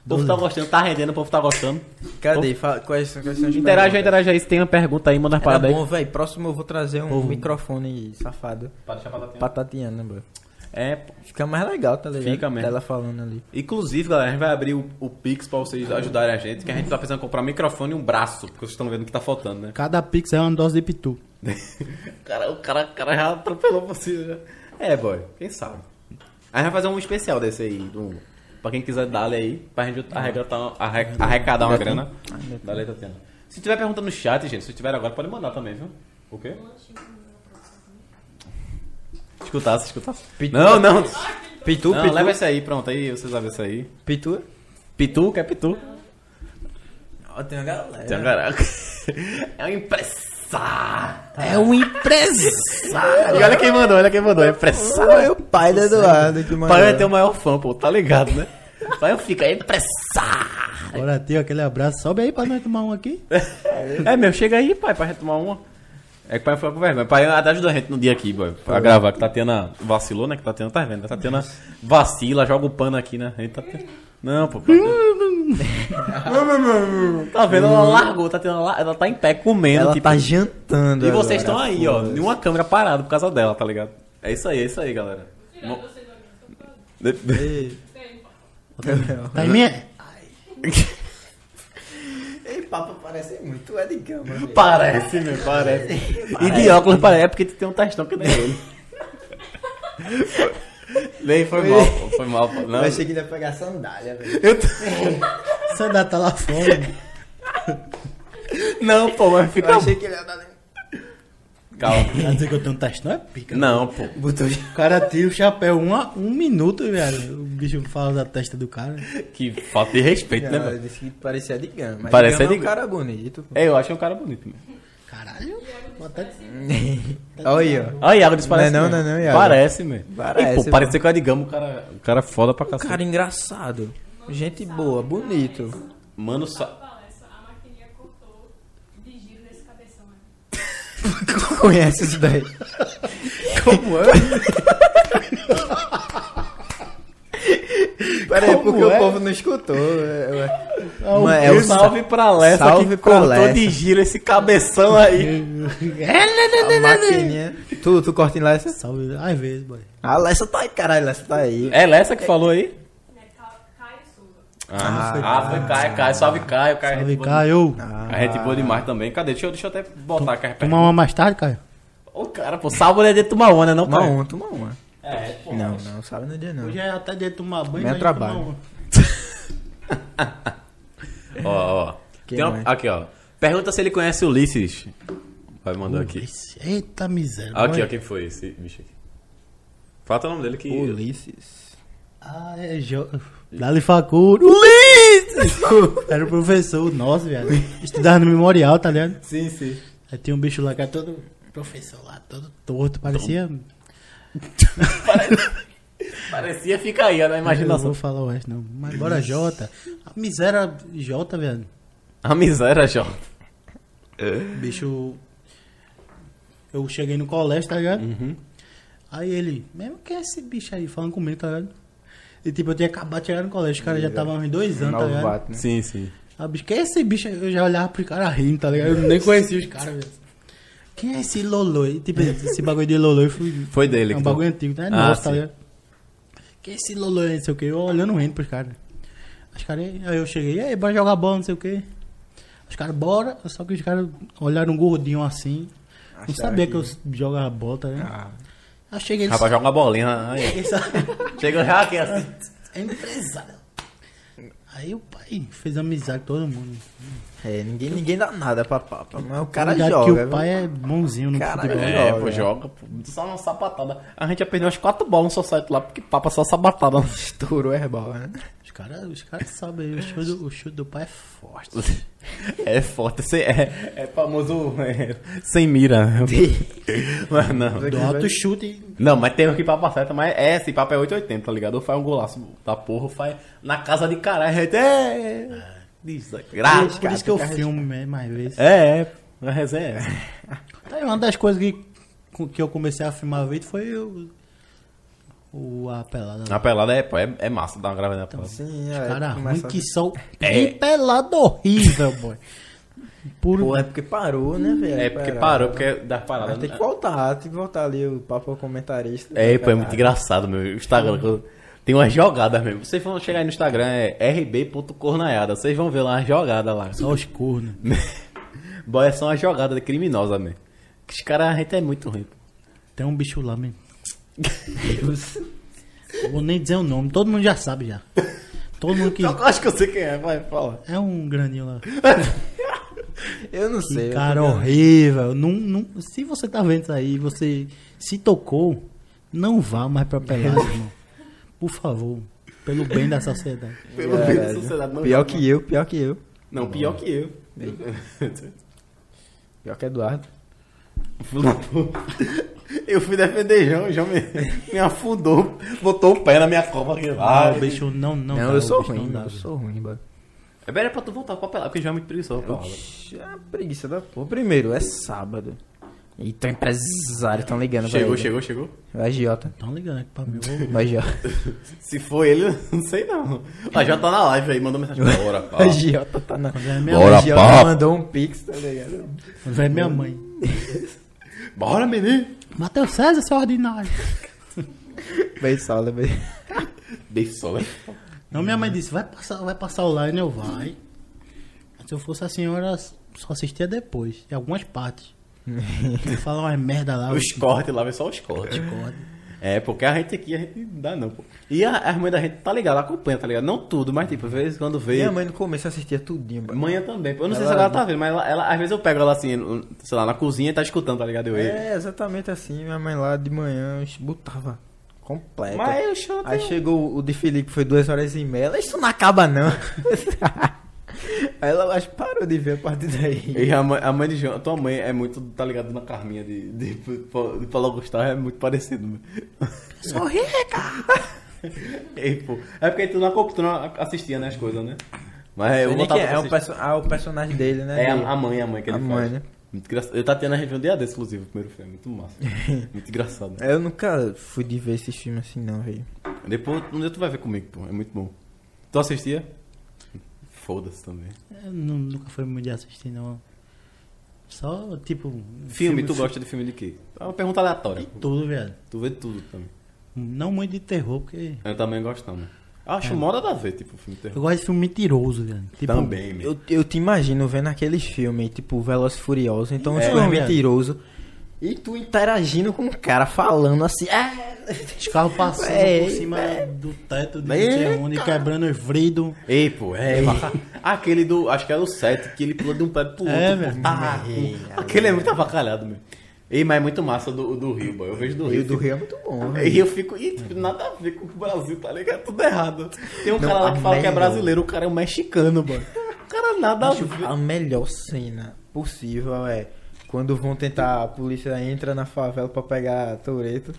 povo tá gostando, tá rendendo, o povo tá gostando. Cadê? Fala, quais, são- quais são as Interage interage aí. Se tem uma pergunta aí, manda uma Era parada aí. bom, velho. Próximo eu vou trazer um microfone safado. Pra deixar pra Pra Tatiana, bro. É, pô. Fica mais legal, tá ligado? Fica mesmo. Ela falando ali. Inclusive, galera, a gente vai abrir o, o Pix pra vocês ajudarem a gente, que a gente tá precisando comprar microfone e um braço, porque vocês estão vendo que tá faltando, né? Cada pix é uma dose de pitu. O cara, o cara, o cara já atropelou você já. É, boy, quem sabe. A gente vai fazer um especial desse aí, um, pra quem quiser dar aí, pra gente arrecadar, arre- arrecadar uma grana. Letra Tatiana. Se tiver pergunta no chat, gente, se tiver agora, pode mandar também, viu? O quê? Escutasse, escutasse. Pitu. Não, não. Pitu, não, Pitu. leva esse aí, pronto, aí vocês vão ver isso aí. Pitu. Pitu, quer pitu? Ó, tem uma galera. Tem um caraca. É um empresário. É um empresário. E olha quem mandou, olha quem mandou, é empresário. Foi o pai do Eduardo que mandou. Pai vai ter o maior fã, pô, tá ligado, né? Pai fica é empresário. Bora, tio, aquele abraço. Sobe aí pra nós tomar um aqui. É, meu, chega aí, pai, pra gente tomar uma. É que o pai foi com vergonha. Pai até ajudou a gente no dia aqui, boy, pra gravar, que Tatiana vacilou, né? Que Tatiana tá vendo, né? Tatiana vacila, joga o pano aqui, né? A gente tá tendo... Não, pô. tá vendo? Ela largou, Tatiana, la- ela tá em pé comendo, Ela tipo, tá jantando. E vocês estão aí, ó, em uma câmera parada por causa dela, tá ligado? É isso aí, é isso aí, galera. Mo- Ei. Tá em minha. Papo parece muito é de gama. Parece, meu, parece. E de óculos parece, é porque tu tem um testão que nem ele. Nem foi mal, pô, foi mal. pô. Não, Eu achei que ele ia pegar sandália, velho. eu tô- ainda tá lá fora. não, pô, mas Eu fica. achei que ele ia dar... Calma. Quer dizer que eu tenho um teste, não é pica. Não, pô. Botou... O cara tira o chapéu uma, um minuto, velho. O bicho fala da testa do cara. Que falta de respeito, né, Não, velho? disse que parecia de gama. Mas Parece de gama de é um gama. cara bonito. pô. É, eu acho que é um cara bonito, meu. Caralho. Bota... Olha aí, ó. Ah, Iago disse parece. Não é não, mesmo. não é não, Iago. Parece, meu. Parece, E, pô, pô. parecer com a de Gama, o cara, o cara é foda pra cacete. Cara engraçado. Gente boa, bonito. Mano, só. Palestra, a maquininha cortou de giro nesse cabeção aí. Conhece isso daí? Como é? Peraí, Como porque é? o povo não escutou. É, é- Uma- é é um o salve pra Lessa salve que cortou Lessa. de giro esse cabeção aí. a maquininha. Tu, tu corta em Lessa? Salve. Às vezes, boy. A Lessa tá aí, caralho. Lessa tá aí. É Lessa que falou aí? É. Ah, foi ah, foi Caio, Caio. Salve Caio, Caio. Salve, gente boa Caio. demais. A gente boa demais também. Cadê? Deixa eu, deixa eu até botar aqui a Tomar uma mais tarde, Caio? Ô, cara, pô, sábado é de tomar uma, né, não, Toma Caio? uma, toma uma. É, pô. Não, não, sabe no dia não. Hoje é até dia de tomar banho. Meu mas trabalho. tomar uma. Ó, ó. Quem Tem uma- mais? aqui, ó. Pergunta se ele conhece Ulisses. Vai mandar aqui. Eita miséria. Aqui, ó, quem foi esse bicho aqui? Falta o nome dele que. Ulisses. Ah, é jo... Dali Facundo. Ulisses! Era o professor nosso, velho. Estudava no memorial, tá ligado? Sim, sim. Aí tinha um bicho lá que era todo. Professor lá, todo torto, parecia. Parecia fica aí, ó, na Não imaginação. vou falar o resto, não. Mas bora, Jota. A miséria Jota, velho. A miséria, Jó. Bicho. Eu cheguei no colégio, tá ligado? Uhum. Aí ele, mesmo que é esse bicho aí falando comigo, tá ligado? E tipo, eu tinha acabado de chegar no colégio, os caras já estavam há uns dois anos, tá ligado? Novato, né? Sim, sim. Ah, bicho, quem é esse bicho? Eu já olhava pro cara rindo, tá ligado? Eu nem conhecia os caras, velho. Quem é esse Loloi? Tipo, esse bagulho de Loloi foi, Foi dele. é um bagulho antigo, tá? É Ah, nosso, tá ligado? Quem é esse Loloi? Não sei o que. Eu olhando rindo pros caras. Os caras, aí eu cheguei, e aí, bora jogar bola, não sei o que. Os caras, bora. Só que os caras olharam um gordinho assim. Não Acharam sabia que, que- eu jogava bola, tá ligado? Ah, Aí cheguei eles. Rapaz, joga uma bolinha. Aí. Chega já aqui assim. É empresário. Aí o pai fez amizade com todo mundo. é, ninguém, ninguém dá nada pra papa. Mas o cara joga. que o viu? pai é bonzinho no Cara, futebol. é. É, Joga. pô, joga. pô. Só uma sapatada. A gente já perdeu umas quatro bolas no society lá, porque papa só sapatada. Estourou herbal, né? Os caras os cara sabem, o chute, do, o chute do pai é forte. É forte, é, é famoso é, sem mira. Mas não. Do alto chute. Não, mas tem aqui papo certa, mas é, esse papo é 880, tá ligado? Ou faz um golaço da porra, ou faz na casa de caralho, gente é. Desgraça. Por isso que eu filmo mais, vezes. É, é. A resenha é essa. Uma das coisas que, que eu comecei a filmar vídeo foi o, O, a pelada. A pelada é, pô, é, é massa, dá uma gravada na pelada. Sim, Os é. caras ruins começa- que são. É. Que pelada horrível, boy. Puro. Pô, é porque parou, né, velho? É porque parou, porque das paradas. Tem que voltar, tem que voltar ali o papo comentarista. É, pô, é muito engraçado, meu. O Instagram que tem umas jogadas mesmo. Vocês vão chegar aí no Instagram, é rb.cornaiada. Vocês vão ver lá umas jogadas lá. Só os cornos. Boy, é só uma jogada criminosa, mesmo. Os caras, a gente é muito ruim. pô. Tem um bicho lá mesmo. Não Vou nem dizer o nome, todo mundo já sabe já. Todo mundo que. Eu acho que eu sei quem é, vai, fala. É um grandinho lá. Eu não sei. Que eu cara horrível. Não, não, se você tá vendo isso aí, você se tocou, não vá mais pra pelada, irmão. Por favor. Pelo bem da sociedade. Pelo bem da É, sociedade, não Pior que mais. eu, pior que eu. Não, pior que eu. Pior que Eduardo. Eu fui defender João, o João me, me afundou, botou o pé na minha copa aqui. Ah, o bicho não, não, Não, dá, eu o sou bicho ruim, não eu sou ruim, mano. É melhor pra tu voltar pra pelar, porque João é muito preguiçoso. pra pelada. Oxi, é uma preguiça da porra. Primeiro, é sábado. E teu empresário tão ligando pra Chegou, ele. chegou, chegou. O agiota. Tão ligando aqui pra mim. O agiota. Se for ele, não sei não. Ah, já tá na live aí, mandou mensagem. Bora, O pá. agiota tá na... É O Bora, agiota papo. mandou um pix, tá ligado? quando é minha mãe. Bora, menino. Matheus César, seu ordinário. Bem sala, bem... Dei sol, né? Não, minha mãe disse, vai passar, vai passar o line, eu vai. Se eu fosse a senhora, só assistia depois, em algumas partes. Ele fala umas merda lá, Os cortes lá, vê só os cortes. corte. É, porque a gente aqui, a gente não dá não, pô. E a, a mãe da gente tá ligada, acompanha, tá ligado? Não tudo, mas tipo, às vezes quando vê... Minha mãe no começo assistia tudinho, mano. Manhã também, pô. Eu não sei Ela- se ela tá vendo, mas ela, ela- às vezes eu pego ela assim, sei lá, na cozinha e tá escutando, tá ligado? Eu, É, exatamente assim. Minha mãe lá de manhã botava completa. Mas eu choro. Aí chegou o de Felipe, foi duas horas e meia. Ela, Isso não acaba, não. Aí ela acho que parou de ver a partir daí. E a mãe, a mãe de João, tua mãe é muito, tá ligado, na Carminha de, de, de, de Paulo Gustavo, é muito parecido. meu. Sou rica! E, pô, é porque tu não, tu não assistia, né, as coisas, né? Mas eu botava é, é o, perso ah, o personagem dele, né? É a, a mãe, a mãe que ele A faz. mãe, né? Muito engraçado. Eu tava tendo a gente um dia desse, o primeiro filme. Muito massa. muito engraçado. Eu nunca fui de ver esses filmes assim, não, velho. Depois, um dia tu vai ver comigo, pô. É muito bom. Tu assistia? Foda-se também. Eu nu- nunca fui muito de assistir, não. Só, tipo... Filme, tu gosta de filme de quê? É uma pergunta aleatória. pô. Tudo, velho. Tu vê tudo também. Não muito de terror, porque... Eu também gosto também. Acho moda da ver, tipo, filme de terror. Eu gosto de filme mentiroso, velho. Tipo, também, meu. Eu, eu te imagino vendo aqueles filmes, tipo Velozes e Furiosos, então os É, filmes velho. E tu interagindo com o cara, falando assim, é... Os carros passando Véi, por cima do teto de onde, quebrando os vridos. Ei, pô, é. Aquele do. Acho que era o 7, que ele pula de um pé pro outro. É, velho. Tá, pô. Aquele é muito avacalhado, meu. Ei, mas é muito massa do, do Rio, boy. Eu vejo do Rio. Rio do fico- Rio é muito bom, E eu fico, e tipo, nada a ver com o Brasil, tá ligado? É tudo errado. Tem um Não, cara lá que fala que é melhor. brasileiro, o cara é um mexicano, mano. O cara nada a ver. A melhor cena possível é quando vão tentar, a polícia entra na favela pra pegar Toreto.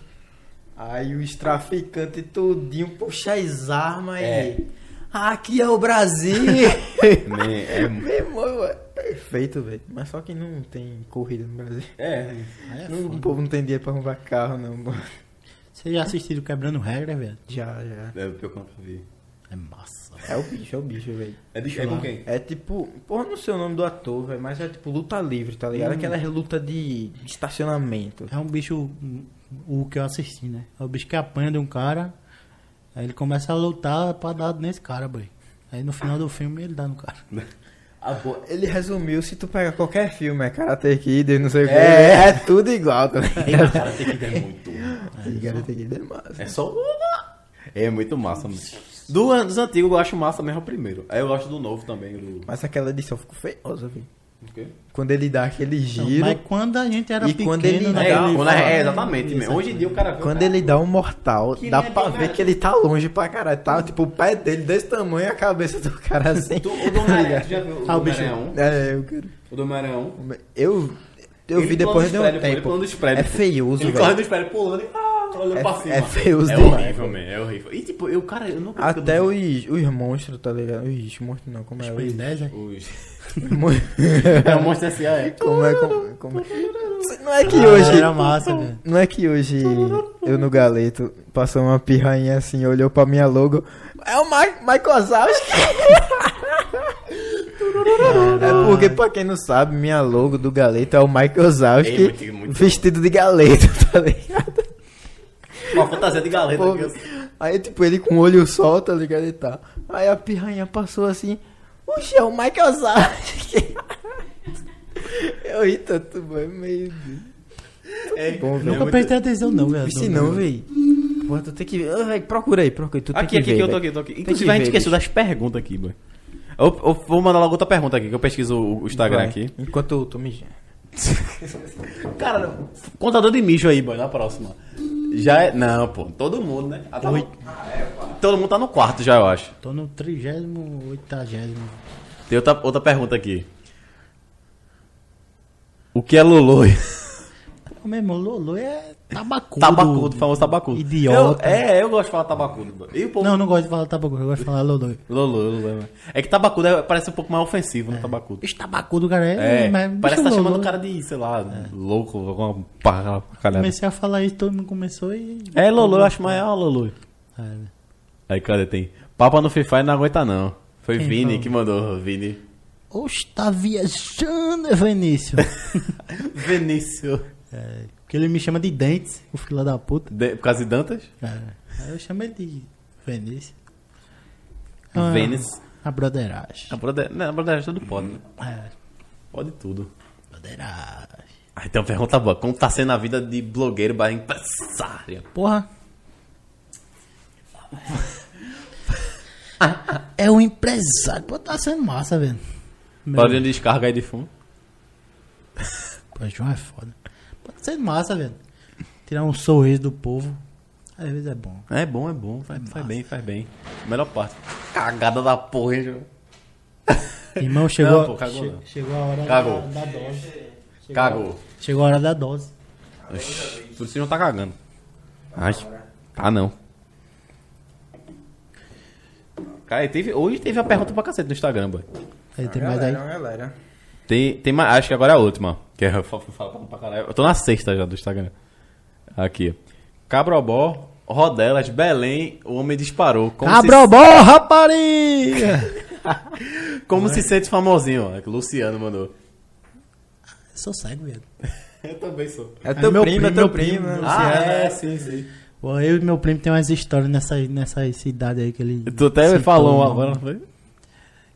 Aí os traficantes todinho puxa as armas É. e. Aqui é o Brasil! É, Meu irmão, é perfeito, velho. Mas só que não tem corrida no Brasil. é, Não- o povo não tem dinheiro pra comprar carro, não. mano. Vocês já assistiram Quebrando Regra, velho? Já, já. é o que eu vi. É massa. É o bicho, é o bicho, velho. É, de, é com quem? É tipo, porra, não sei o nome do ator, velho, mas é tipo luta livre, tá ligado? Aquela luta de de estacionamento. É um bicho, o que eu assisti, né? É o bicho que apanha de um cara, aí ele começa a lutar pra dar nesse cara, boy. Aí no final do filme ele dá no cara. Ah, pô, ele resumiu, se tu pega qualquer filme, é Karate Kid, não sei o que, É. é tudo igual, tá Ei, ligado? cara, tem que ter muito. Aí Karate Kid é massa. É só. É muito massa, mano. Do, dos antigos eu acho massa mesmo o primeiro. Aí eu gosto do novo também. Do... Mas aquela edição ficou feiosa, velho. O quê? Quando ele dá aquele Não, giro, mas quando a gente era E pequeno, quando ele né, dá- É, ele quando fala- é, é, exatamente. mesmo. Hoje em dia o cara quando cara- ele dá um mortal, Que dá nem pra ver cara- que ele tá longe pra caralho. Tá, tipo, o pé dele desse tamanho e a cabeça do cara assim. Tu, o do Homem-Aranha, tu já viu o Ah, o do bicho. Homem-Aranha 1? É, eu quero. O do 1? Eu, eu Ele vi depois de um Ele tempo. prédios, É feioso, Ele velho. corre dos prédios pulando e ah, olhando É- pra cima. é feioso É demais, horrível, pô. man. É horrível. E tipo, eu, cara, eu não Até os, os monstros, tá ligado? Os monstros não, como é? Os, 10, né? Os... É o Monstro S.A. é. como é? Como, como é? Não é que hoje. Era massa, velho. Não é que hoje eu no galeto passou uma pirrainha assim, olhou pra minha logo. É o Mike, Mike Wazowski. É porque, pra quem não sabe, minha logo do galeto é o muito- muito- vestido de galeto, tá ligado? Uma fantasia de galeta. Pô, aqui, assim. Aí, tipo, ele com o olho só, tá ligado e tal. Aí a pirrainha passou assim, Oxe, é o Mike Wazowski. Eu ri tanto, mano, meio... É, bom, velho. Nunca muito- prestei atenção, não, velho. Se não, véi. Pô, tu tem que ver. Ah, procura aí, procura aí. Tu tem Aqui, que aqui, ver, aqui, eu tô aqui, eu tô aqui. Inclusive, a gente esqueceu das perguntas aqui, boy. Eu, eu vou mandar logo outra pergunta aqui, que eu pesquiso o, o Instagram Vai, aqui. Enquanto eu tô mijando. Cara, contador de mijo aí, boy, na próxima. Já é. Não, pô, todo mundo, né? Ah, tá no- Todo mundo tá no quarto já, eu acho. Tô no trigésimo, oitagésimo. Tem outra, outra pergunta aqui. O que é Loloi? Meu irmão, Lolo é tabacudo. Tabacudo, famoso tabacudo. Idiota. Eu- é, eu gosto de falar tabacudo. E o povo... Não, não gosto de falar tabacudo, eu gosto de falar Lolo. Lolo, Lolo, É que tabacudo é- parece um pouco mais ofensivo, né, tabacudo. Esse tabacudo, cara, é... É, mas parece que tá chamando o cara de, sei lá, louco, alguma parra. Comecei a falar isso, todo mundo começou e... É, Lolo, eu acho mais é o Lolo. É, Aí, cadê? Tem. Papa no Free Fire não aguenta, não. Foi Quem Vini falou? que mandou, Vini. Oxe, tá viajando, é Vinícius. É, porque ele me chama de Dentes, o filho da puta. De, por causa de Dantas? É, aí eu chamo ele de Vinícius. Vênis. A broderagem. A não, a brother tudo pode, né? É, Pode tudo. broderagem. Aí tem uma pergunta boa. Como tá sendo a vida de blogueiro barra empresário? Porra. é um empresário. Pô, tá sendo massa, velho. Meu- Barulho de descarga aí de fundo. Pô, João é foda. Pô, tá sendo massa, velho. Tirar um sorriso do povo. Às vezes é bom. É bom, é bom. Faz, faz bem, faz bem. Melhor parte. Cagada da porra, hein, João? Irmão, chegou, Não, pô, cagou che- não. chegou a hora Cagou. Da, da dose. Chegou Cagou. a- Chegou a hora da dose. Oxi, Por isso não tá cagando. Ai, tá não. Cara, teve, hoje teve uma pergunta pra cacete no Instagram, boy. Aí tem mais aí. galera. Tem, tem mais, acho que agora é a última. Que eu falo falo pra caralho. Eu tô na sexta já do Instagram. Aqui. Cabrobó, Rodelas, Belém, o homem disparou. Como Cabrobó, rapariga! Se, como se sente famosinho, ó. que o Luciano mandou. Sou cego, velho. Eu também sou. É teu meu primo, é primo, teu meu primo. primo. né? Ah, Luciano. é, sim, sim. Pô, eu e meu primo tem umas histórias nessa, nessa cidade aí que ele. Tu até me citou, falou agora, não foi?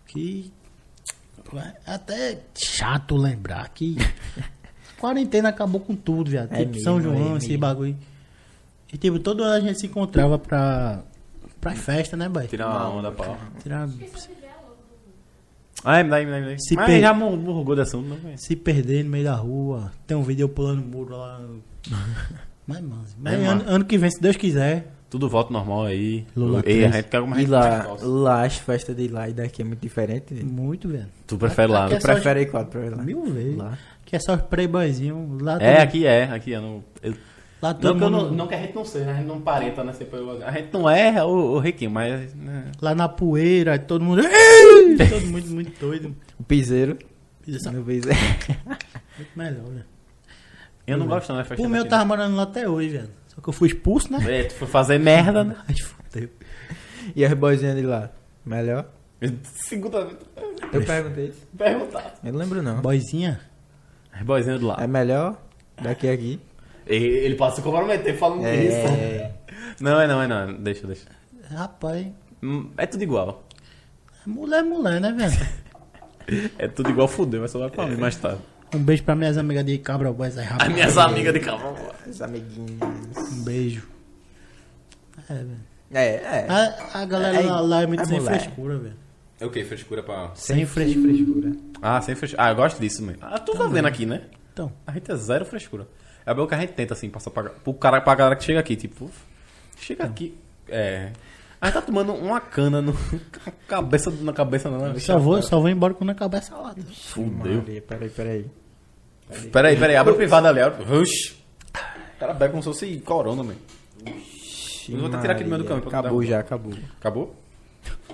Que. É até chato lembrar que. quarentena acabou com tudo, viado. É tipo, mesmo, São é João, esse mesmo. bagulho. E tipo, todo ano a gente se encontrava pra. pra festa, né, boy? Tirar uma onda, pau. Tirar. Ah, me dá me dá me dá. Se Mas per- já murgou de assunto, não? Se perder no meio da rua. Tem um vídeo eu pulando muro lá. Mas, mano. Mas É, ano, mano. ano que vem, se Deus quiser. Tudo volta normal aí. Lula e a gente quer alguma E lá, mais lá as festas de lá e daqui é muito diferente. velho. Muito, velho. Tu prefere lá, Aqui né? é só- Prefere aí quatro pra lá. Mil vezes. Lá. Que é só os playboyzinhos. Lá É, aqui é, aqui é. Não, eu- Lá não, todo que eu mundo- não, não que a gente não seja, a gente não parenta, né? A gente não é o, o riquinho, mas. né. Lá na poeira, todo mundo. Todo mundo muito doido. O piseiro. É No piseiro. muito melhor, velho. Eu não gosto, não, é festa Por mim, eu daqui, tava morando lá até hoje, velho. Só que eu fui expulso, né? É, tu foi fazer merda, né? Ai, fudeu. E as boizinhas de lá? Melhor? Segunda vez. Eu perguntei isso. Perguntar. Eu não lembro não. Boizinha. As boizinhas do lado. É melhor daqui a aqui? Ele, ele pode se comprometer falando isso. É. Não, é não, é não. Deixa, deixa. Rapaz. Hum, É tudo igual. Mulher é mulher, né, velho? É tudo igual fudeu, mas só vai pra mim mais tarde. Um beijo pra minhas amigas de Cabra Boys aí, As rapaz. minhas amigas de cavalo. Os amiguinhos. Um beijo. É, velho. É, é. A, a galera É, lá, lá é muito é sem mulher. frescura, velho. É o que? Frescura pra. Sem fres- frescura. Ah, sem frescura. Ah, eu gosto disso mesmo. Ah, tu tá vendo aqui, né? Então, A gente é zero frescura. É bem o que a gente tenta, assim, passar pra, pro cara, pra galera que chega aqui, tipo, uf, chega aqui. É. A gente tá tomando uma cana no, cabeça, na cabeça não, né? só vou, só vou embora quando acabar essa lata. Fudeu. Maria, Peraí, peraí. Peraí, peraí, abre o privado ali. Oxi. O cara bebe como se fosse corona, mano. Eu vou até tirar aqui do meio do caminho pra Acabou já, acabou. Acabou?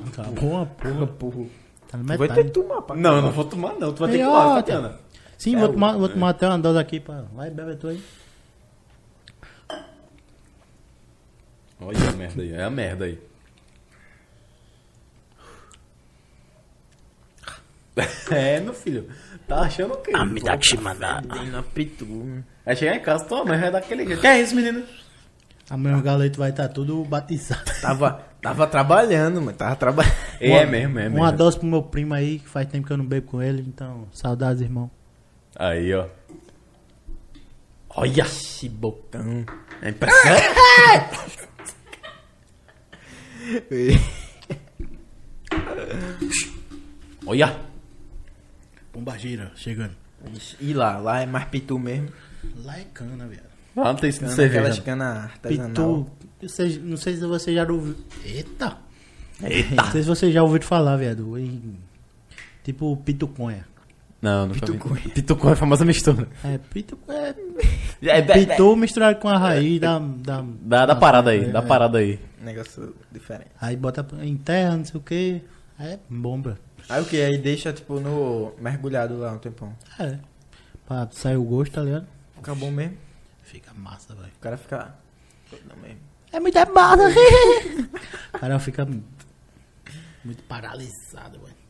Acabou uma porra. Porra. Tá na Tu vai metade. ter que tomar, pá. Não, eu não vou tomar, não. Tu vai ter que tomar, Tatiana. Sim, É vou, o- tomar, vou tomar até uma dose aqui. Pra... Vai, bebe tu aí. Olha a merda aí. É a merda aí. É, meu filho. Tá achando o quê? Ah, me dá que mandar. Tem na pitu. Vai chegar em casa, tua mãe vai dar aquele jeito. Que é isso, menino? Amanhã o galeto vai estar tudo batizado. Tava, tava trabalhando, mano. Tava trabalhando. É mesmo, é mesmo. Uma dose pro meu primo aí, que faz tempo que eu não bebo com ele, então, saudades, irmão. Aí, ó. Olha! Esse bocão. É impressionante. Olha! Pomba gira, chegando. e lá, lá é mais pitu mesmo. Lá é cana, velho. Lá não tem isso de Cana, cerveja. aquelas canas artesanal. Pitu, vocês- não sei se você já ouviu. Eita! Eita! Não sei se você já ouviu falar, em- Tipo pituconha. Não, não Pituconha. Pituconha. Pituconha é a famosa mistura. É, pitu, é É, é, pitu misturado com a raiz da. Da, Dá, dá parada aí, é, dá é. parada aí. Negócio diferente. Aí bota em terra, não sei o que. É bomba. Aí o que? Aí deixa, tipo, no... Mergulhado lá um tempão. É. Pra sair o gosto, tá ligado? Fica bom mesmo. Fica massa, velho. O cara fica... Não mesmo. É muito massa. o cara fica muito paralisado, velho.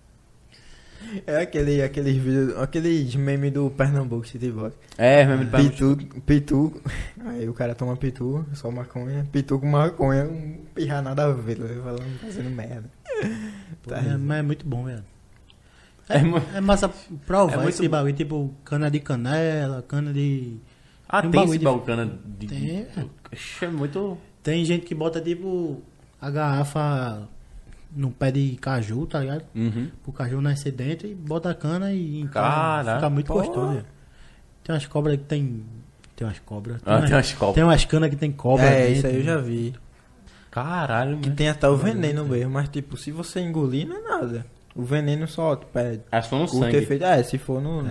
É aquele, aqueles vídeos, aqueles memes do Pernambuco City Block. É, mesmo de Pitu, pitu. Aí o cara toma pitu, só maconha. Pitu com maconha, um pirra nada a ver, tá falando, fazendo merda. Tá é, mas é muito bom, velho. É É, é massa provar É esse bagulho, tipo cana de canela, cana de. Ah, Tem um tem bagulho esse de- balcana de... Tem, é. Ixi, É muito... Tem gente que bota tipo a garrafa no pé de caju, tá ligado? Uhum. Pro caju nascer dentro e bota a cana e encara. Caraca, Fica muito porra. gostoso, velho. Tem umas cobras que tem. Tem umas cobras. Ah, tem umas cobras. Tem umas canas que tem cobra. É, dentro. isso aí eu já vi. Caralho, Que mano. tem até o veneno mesmo, mas tipo, se você engolir não é nada. O veneno só, tipo, é Acho que foi no sangue. efeito. É, se for no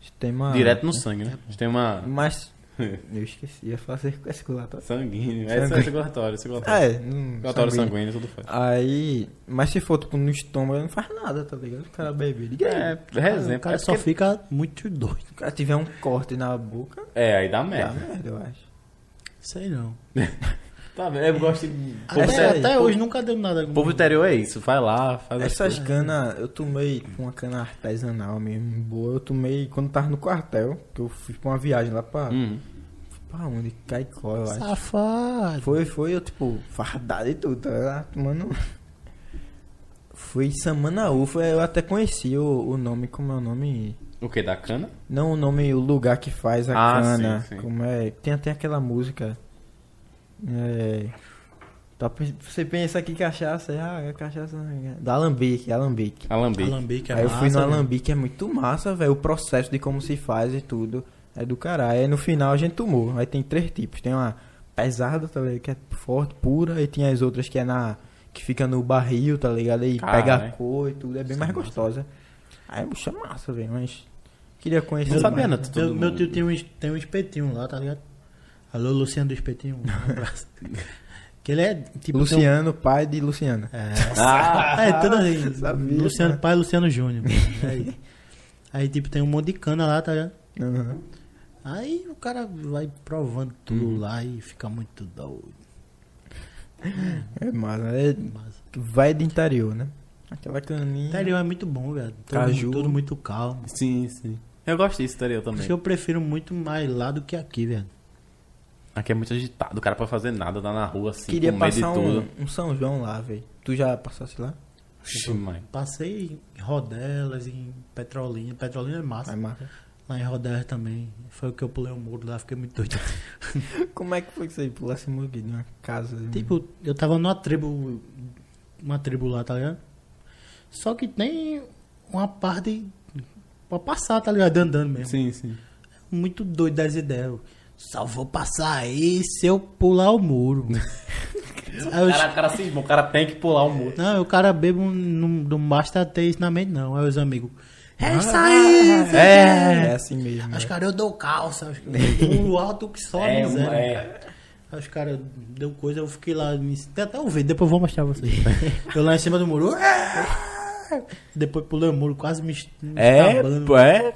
sistema... Direto no sangue, né? A gente tem uma... Mas, eu esqueci, ia falar circulatório. Sanguíneo. É circulatório, circulatório. É, não Circulatório sabia. sanguíneo, tudo faz. Aí, mas se for tipo no estômago, não faz nada, tá ligado? O cara bebe. É, O resenha. cara É, só fica muito doido. Se o cara tiver um corte na boca, é, aí dá dá merda. merda, eu acho. Sei não. Tá vendo? Eu gosto de... Povo, Até, até povo- hoje nunca deu nada. com- povo interior é isso. Vai lá, faz as Essas canas, eu tomei uma cana artesanal mesmo, boa. Eu tomei quando tava no quartel, que eu fui pra uma viagem lá pra. Uhum. Pra onde? Caicó, eu acho. Safado. Foi, foi, eu tipo, fardado e tudo, tá lá tomando. Foi Samanaú, foi, eu até conheci o, o nome, como é o nome? O que? Da cana? Não o nome, o lugar que faz a Ah, cana. sim, sim. Como é? Tem até aquela música. É. tá, Você pensa que cachaça é, ah, é cachaça. né? Do Alambique, Alambique. Alambique. Alambique é Aí eu fui no massa, velho. Alambique, é muito massa, velho. O processo de como se faz e tudo. É do caralho. Aí no final a gente tomou. Aí tem três tipos. Tem uma pesada, tá ligado? Que é forte, pura. E tem as outras que é na. Que fica no barril, tá ligado? Aí Caralho. pega a cor e tudo. É bem mais gostosa. Aí bucha massa, velho. Mas. Queria conhecer Não sabia, mais. não. Meu, Todo meu mundo. tio tem um, tem um espetinho lá, tá ligado? Alô, Luciano do Espetinho. Um abraço. que ele é tipo. Luciano, pai de Luciano. É. Ah, É, tudo assim. Sabia, Luciano né? pai, Luciano Júnior. Aí, aí, tipo, tem um monte de cana lá, tá ligado? Uhum. Aí o cara vai provando tudo lá e fica muito doido. É massa. É, Mas vai de interior, né? Aquela caninha. interior é muito bom, velho. Tudo, Caju. tudo muito calmo. sim, sim. Eu gosto disso, interior também. que eu prefiro muito mais lá do que aqui, velho. Aqui é muito agitado. O cara pode fazer nada, tá na rua assim, Queria com medo de passar tudo. um, um São João lá, velho. Tu já passasse lá? Ixi, mãe. Passei em Rodelas, em Petrolina. Petrolina é massa. Vai, massa. Lá em Rodelas também. Foi o que eu pulei o muro lá, fiquei muito doido. Como é que foi que você pulasse muro de uma casa? tipo, eu tava numa tribo. Uma tribo lá, tá ligado? Só que tem uma parte pra passar, tá ligado? Andando mesmo. Sim, sim. Muito doido das ideias. Só vou passar aí se eu pular o muro. Aí O cara, o cara o cara tem que pular o muro. Não, o cara bebo não, não basta ter isso na mente, não. Aí os amigos. É isso aí! É, é assim mesmo. Os né? caras, eu dou calça. O alto que só É, é. Aí os caras deu coisa, eu fiquei lá. me- Tem até um vídeo, depois eu vou mostrar pra vocês. eu lá em cima do muro. Depois pulei o muro, quase me, me É, acabando. pô, é.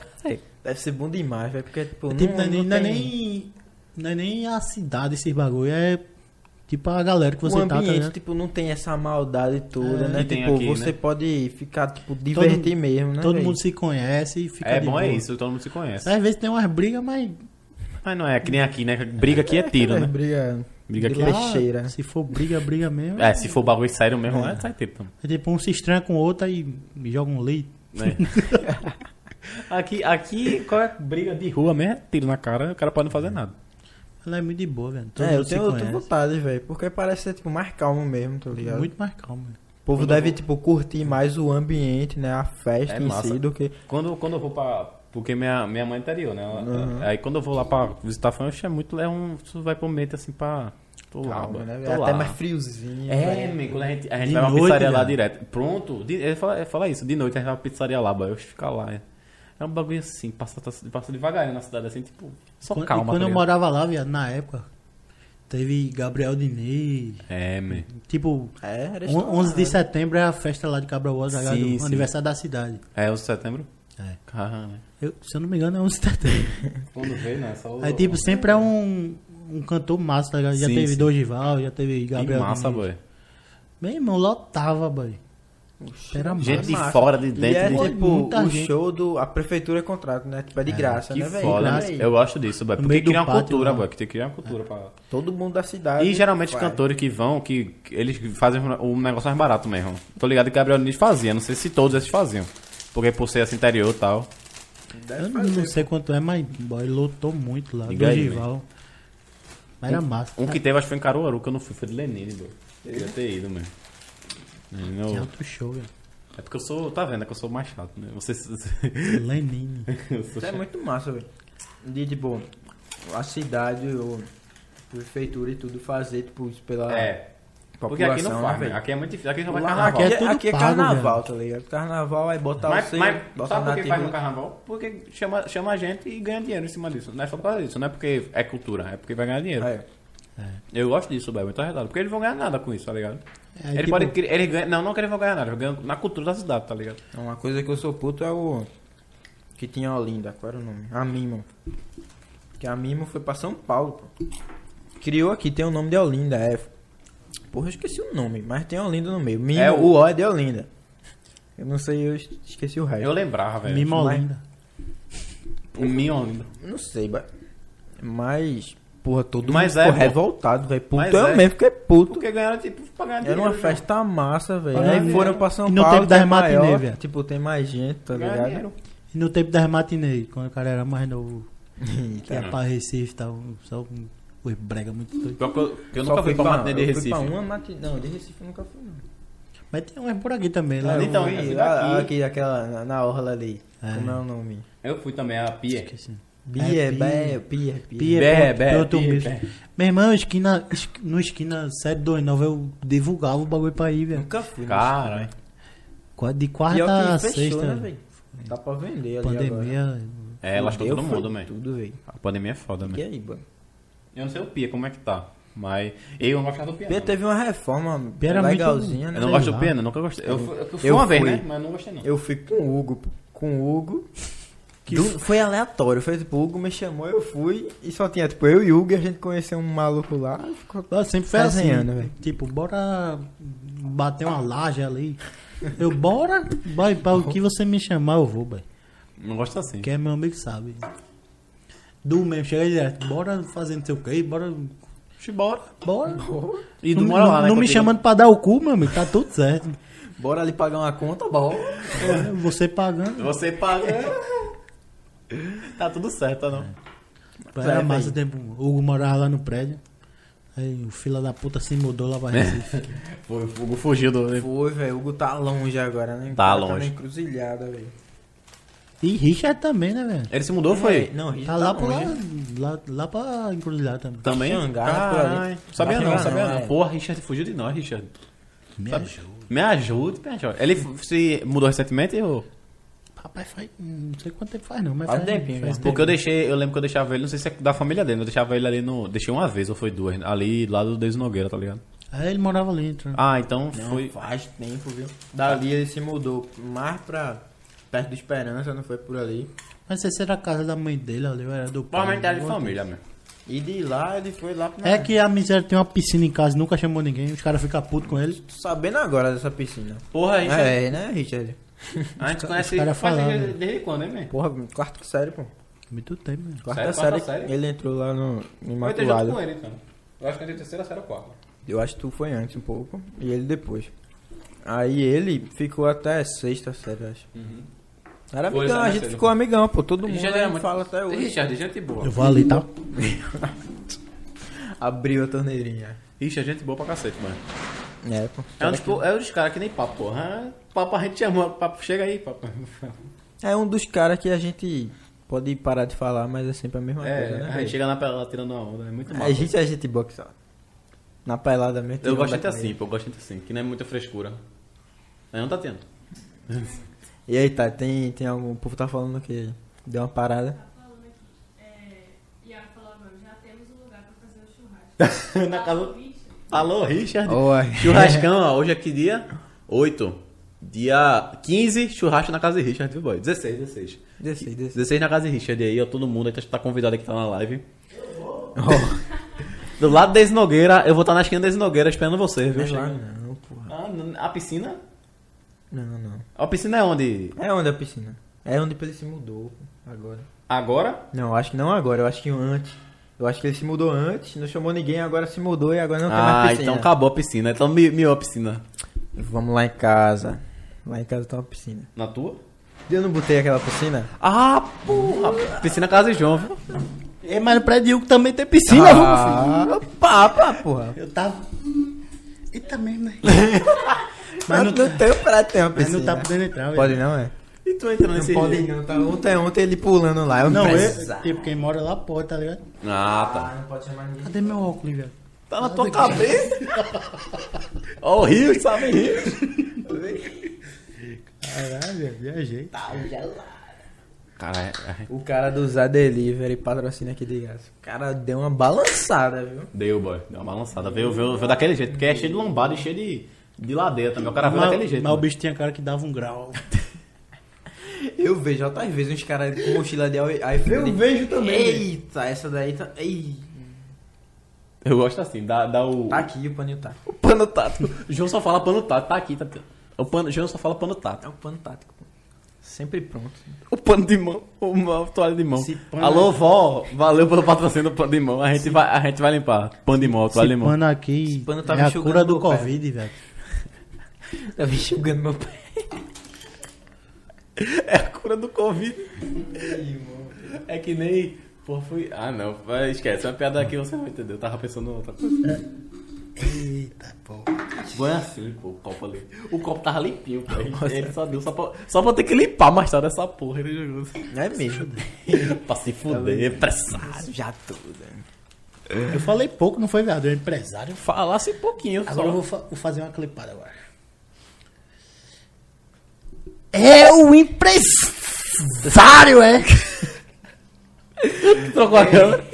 Deve ser bom demais, velho. Porque, tipo, Tipo, não, é não, nem, não não é nem. Não é nem a cidade esses bagulho, é tipo a galera que o você tá, tá ambiente, ligado? tipo, não tem essa maldade toda, É, né? Tipo, aqui, você né? pode ficar, tipo, divertir mesmo, né? Todo velho? mundo se conhece e fica É de bom, é boa. isso, todo mundo se conhece. Às vezes tem umas brigas, mas. Mas não é que nem aqui, né? Briga aqui é tiro, É, né? Briga, Briga é. Lixeira. Se for briga, briga mesmo. É, se for bagulho sério mesmo, é, sai tiro também. É tipo, um se estranha com o outro e joga um leite. né? aqui, aqui, qual é briga de rua mesmo? É tiro na cara, o cara pode não fazer nada. Ela é muito de boa, velho. Todo É, eu tenho, eu tenho conhece. vontade, velho. Porque parece ser, tipo, mais calmo mesmo, tá ligado? Muito mais calmo. velho. O povo Quando deve, vou- tipo, curtir mais o ambiente, né? A festa É em massa. si do que... Quando, quando eu vou pra. Porque minha, minha mãe é interior, né? Ela- Uhum. Aí quando eu vou lá pra visitar a família, é muito. É um, isso vai pro mente assim pra. Tô lá, Calma, né? tô velho? lá. Até mais friozinho. É, man, quando a gente, a gente De vai noite, pizzaria lá velho. direto. Pronto, de, ele, fala, ele fala isso, de noite a gente vai pra pizzaria lá, eu ficar lá. É, é um bagulho assim, passa, passa devagarinho na cidade, assim, tipo, só Quando, calma. e quando tá eu morava lá, viado, na época, teve Gabriel Diniz. É, man. Tipo, É, era on- 11 de setembro é a festa lá de Cabra Boas, tá? Sim, o sim. aniversário da cidade. É 11 de setembro? É. Caramba. Eu, se eu não me engano, é 11 de setembro. Quando veio, né? Só o- Aí, tipo, sempre é um, um cantor massa, tá ligado? Já Sim, teve sim. Dorival, já teve Que Gabriel massa, Diniz. boy. Meu irmão, lotava, boy. Era massa. Gente de massa. fora, de E dentro. é, de... tipo, muita o gente. show do... A prefeitura é contrato, né? Tipo, é de graça, Que né, velho? foda, Né, né? Eu gosto disso, boy. Porque meio do cria uma pátio, cultura, lá. boy. Que tem que criar uma cultura pra... Todo mundo da cidade... E geralmente vai. cantores que vão, que, que eles fazem um negócio mais barato mesmo. Tô ligado que Gabriel Nunes fazia, não sei se todos esses faziam. Porque por ser assim interior e tal. Deve Eu não, fazer. não sei quanto é, mas boy, lotou muito lá. Diga aí, Dorival. Mas era massa. Um que teve, acho que foi em Caruaru, que eu não fui, foi de Lenine, bro. Eu ia ter ido, mesmo. Tinha Eu- outro show, velho. É porque eu sou, tá vendo, é que eu sou mais chato, né? Você... Lenine. Isso é muito massa, velho. De, tipo, a cidade, ou a prefeitura e tudo fazer, tipo, isso pela É, porque aqui não né, faz, velho? né? Aqui é muito difícil, aqui só vai Lá- carnaval. aqui é tudo aqui é pago, carnaval, tá ligado? Carnaval aí botar Mas, você, mas bota sabe por que faz no carnaval? Porque chama, chama a gente e ganha dinheiro em cima disso. Não é só por causa disso, não é porque é cultura, é porque vai ganhar dinheiro. É. Eu gosto disso, Bel, muito arretado. Porque eles vão ganhar nada com isso, tá ligado? É, eles tipo- podem. cri- Eles ganham, não, não que eles vão ganhar nada, eles ganham na cultura da cidade, tá ligado? Uma coisa que eu sou puto é o. Que tinha Olinda, qual era o nome? A Mimo. Que a Mimo foi pra São Paulo, pô. Criou aqui, tem o nome de Olinda, é. Porra, eu esqueci o nome, mas tem Olinda no meio. Mimo, É o... o- é de Olinda. Eu não sei, eu es- esqueci o resto. Eu lembrava, velho. Mimolinda. O Mion ainda. Não sei, mas. Porra, todo Mas mundo é, ficou revoltado, velho. Puto Mas eu é. mesmo fiquei puto. Porque ganharam, tipo, pra ganhar dinheiro. Era uma né? festa massa, velho. Aí foram pra São E no Paulo, tempo é das maior. velho. Tipo, tem mais gente, tá Ganhar ligado? dinheiro. E no tempo das matinês, quando o cara era mais novo, que ia Não. pra Recife e tal, só um os brega muito doido. Pior que eu, eu nunca fui pra pra- matinê de Recife. Fui pra uma matinê. Não, de Recife eu nunca fui, não. Mas tem umas por aqui também, lá. Ah, eu então, fui lá- aqui, aquela, na, na orla ali. É. Como é o nome? Eu fui também a Pia. Esqueci. Bia, É, Bé, Pia. Pia, Pia. Pia, Bé, ponto, bé, Piloto Pia, Misto. bé. Meu irmão, esquina, es- no esquina 729 eu divulgava o bagulho pra ir, velho. Nunca fui. Caralho. Qua- De quarta a fechou, sexta. né, velho? Dá pra vender ali pandemia. agora. É, lascou Fudeu, todo mundo, man. Tudo, velho. A pandemia é foda, E man. aí, mano? Eu não sei o Pia, como é que tá. Mas eu não gostava do Pia. Pia não. teve uma reforma Pia era muito- legalzinha, né? Eu não gosto do Pia, não, nunca gostei. Eu, fui- eu fui Eu uma vez, né? Mas não gostei, não. Eu fui com o Hugo, com o Hugo. Do- foi aleatório, foi tipo, o Hugo me chamou, eu fui e só tinha tipo eu e o Hugo e a gente conheceu um maluco lá e ficou Ah, sempre foi assim. Tipo, bora bater uma laje ali. Eu, bora, vai, para o que você me chamar, eu vou, velho. Não gosto assim. Quem é meu amigo sabe. Do mesmo, chega direto, bora fazer não sei o que, bora. Bora. Bora. E não do mora lá, não né? me contigo. chamando pra dar o cu, meu amigo, tá tudo certo. Bora ali pagar uma conta, bom. É, Você pagando. Você paga. tá tudo certo, tá não? Era É, massa o velho. tempo. O Hugo morava lá no prédio. Aí o fila da puta se mudou lá pra Recife. Foi, o Hugo fugiu do. Foi, velho, o Hugo tá longe agora, né? Tá na longe. encruzilhada, velho. E Richard também, né, velho? Ele se mudou, foi? Não, Rio Tá lá, pra, longe. lá, lá pra encruzilhar também. Também? Ali. Sabia não, Xangá sabia não, não. é. Porra, Richard fugiu de nós, Richard. Me Sabe? ajuda. Me ajude, me ajude. Ele se mudou recentemente ou... Rapaz, faz. Não sei quanto tempo faz, não, mas Faz faz, um tempinho, faz. Porque eu deixei, eu lembro que eu deixava ele, não sei se é da família dele, eu deixava ele ali no. Deixei uma vez, ou foi duas, ali lá do Deus Nogueira, tá ligado? Aí ele morava ali, então. Ah, então Não, foi. faz tempo, viu? Dali ele se mudou mais pra perto do Esperança, não foi por ali. Mas essa era a casa da mãe dele ali, ou era do pai. Provavelmente era de alguma família mesmo. E de lá ele foi lá pra... É que a miséria tem uma piscina em casa e nunca chamou ninguém, os caras ficam putos com ele. Tô sabendo agora dessa piscina. Porra, a gente, É, né, Richard? a gente conhece falavam. desde, desde quando, hein, man? Porra, quarto série, pô. Muito tempo, né? Quarta Sério? série, Quarta série? ele entrou lá no, no Eu Imaculado. com ele, então. Eu acho que eu entrei terceira série ou quarta. Eu acho que tu foi antes um pouco e ele depois. Aí ele ficou até sexta série, eu acho. Era amigão, né, a gente ficou amigão, pô. Todo mundo a gente muito- fala até hoje. Richard, gente boa. Eu vou ali, tá? Abriu a torneirinha. Richard, gente boa pra cacete, mano. É, pô. É um dos, é um dos caras que nem papo, porra. Papo a gente chama, papo chega aí, papo. É um dos caras que a gente pode parar de falar, mas é sempre a mesma É, coisa, né? a gente chega na pelada tirando uma onda, é muito A massa. gente é gente boa que só. Na pelada mesmo. Eu gosto com assim, pô, eu gosto de assim, que não é muita frescura. Aí não tá tendo. E aí, tá, tem, tem algum. O povo tá falando que deu uma parada. Tá falando aqui. É, Iago falou agora, já temos um lugar pra fazer o churrasco. Na casa- Alô, Richard. Oi. Churrascão, ó, hoje é que dia? 8. Dia 15, churrasco na casa de Richard, viu, boy? 16, 16. Desci, desci. 16 na casa de Richard aí, ó, todo mundo aí tá convidado aqui que tá na live. Do lado da Nogueira, eu vou estar na esquina da Nogueira esperando você, viu? Não, lá Chega. não, porra. Ah, a piscina? Não, não. A piscina é onde? É onde a piscina? É onde ele se mudou agora. Agora? Não, acho que não agora, eu acho que antes. Eu acho que ele se mudou antes, não chamou ninguém, agora se mudou e agora não tem ah, mais piscina. então acabou a piscina. Então mi- miou a piscina. Vamos lá em casa. Lá em casa tem uma piscina. Na tua? Eu não botei aquela piscina? Ah, porra! Piscina Casa de João, viu? É, mas no prédio também tem piscina, viu, meu filho? ah, papa, porra. Eu tava. Eita mesmo, né? Mas não, não, não tem pra uma mas não tá podendo entrar, velho. Pode não, é? E tu entrando Não nesse pode jeito? não, tá? Ontem, ontem ele pulando lá, eu Não, não eu, tipo, quem mora lá pode, tá ligado? Ah, tá. não pode chamar ninguém. Cadê meu óculos, velho? Tá na tua cabeça. Ó, o Rio, sabe Rio. Caralho, velho, viajei. Cara, é- O cara do Zé Delivery patrocina aqui de gás. O cara deu uma balançada, viu? deu, boy. Deu uma balançada. Veio, veio, veio daquele jeito, porque é cheio de lombada e cheio de, de ladeira também. O cara veio daquele jeito. mas o bicho tinha cara que dava um grau. Eu vejo outras vezes uns caras com mochila de iPhone. Eu vejo também. Eita, essa daí tá. Ei, Eu gosto assim, dá, dá o. tá aqui o paninho tá. O pano tático. O João só fala pano tático. Tá aqui, tá. O, pano, o João só fala pano tático. É o pano tático. Sempre pronto. O pano de mão. Uma toalha de mão. Esse pano- Alô, vó. Valeu pelo patrocínio do pano de mão. A gente vai, a gente vai limpar. Pano de mão, toalha de Esse mão. pano aqui pano tá é me a cura do. Covid, velho. Me enxugando meu pé. É a cura do Covid. É que nem. Pô, fui. Ah, não. Vai, esquece. Uma piada aqui você vai entender. Eu tava pensando em outra coisa. Eita, pô. Bom é assim, pô, o copo ali. O copo tava limpinho, pô. Ele só deu só pra, só pra ter que limpar mais tarde essa porra. Ele jogou assim. É mesmo. pra se fuder, empresário. Já tudo. Eu falei pouco, não foi, velho? Eu empresário. Falasse pouquinho. Agora eu só. vou, fa- vou fazer uma clipada agora. É o empresário, é? Trocou a câmera.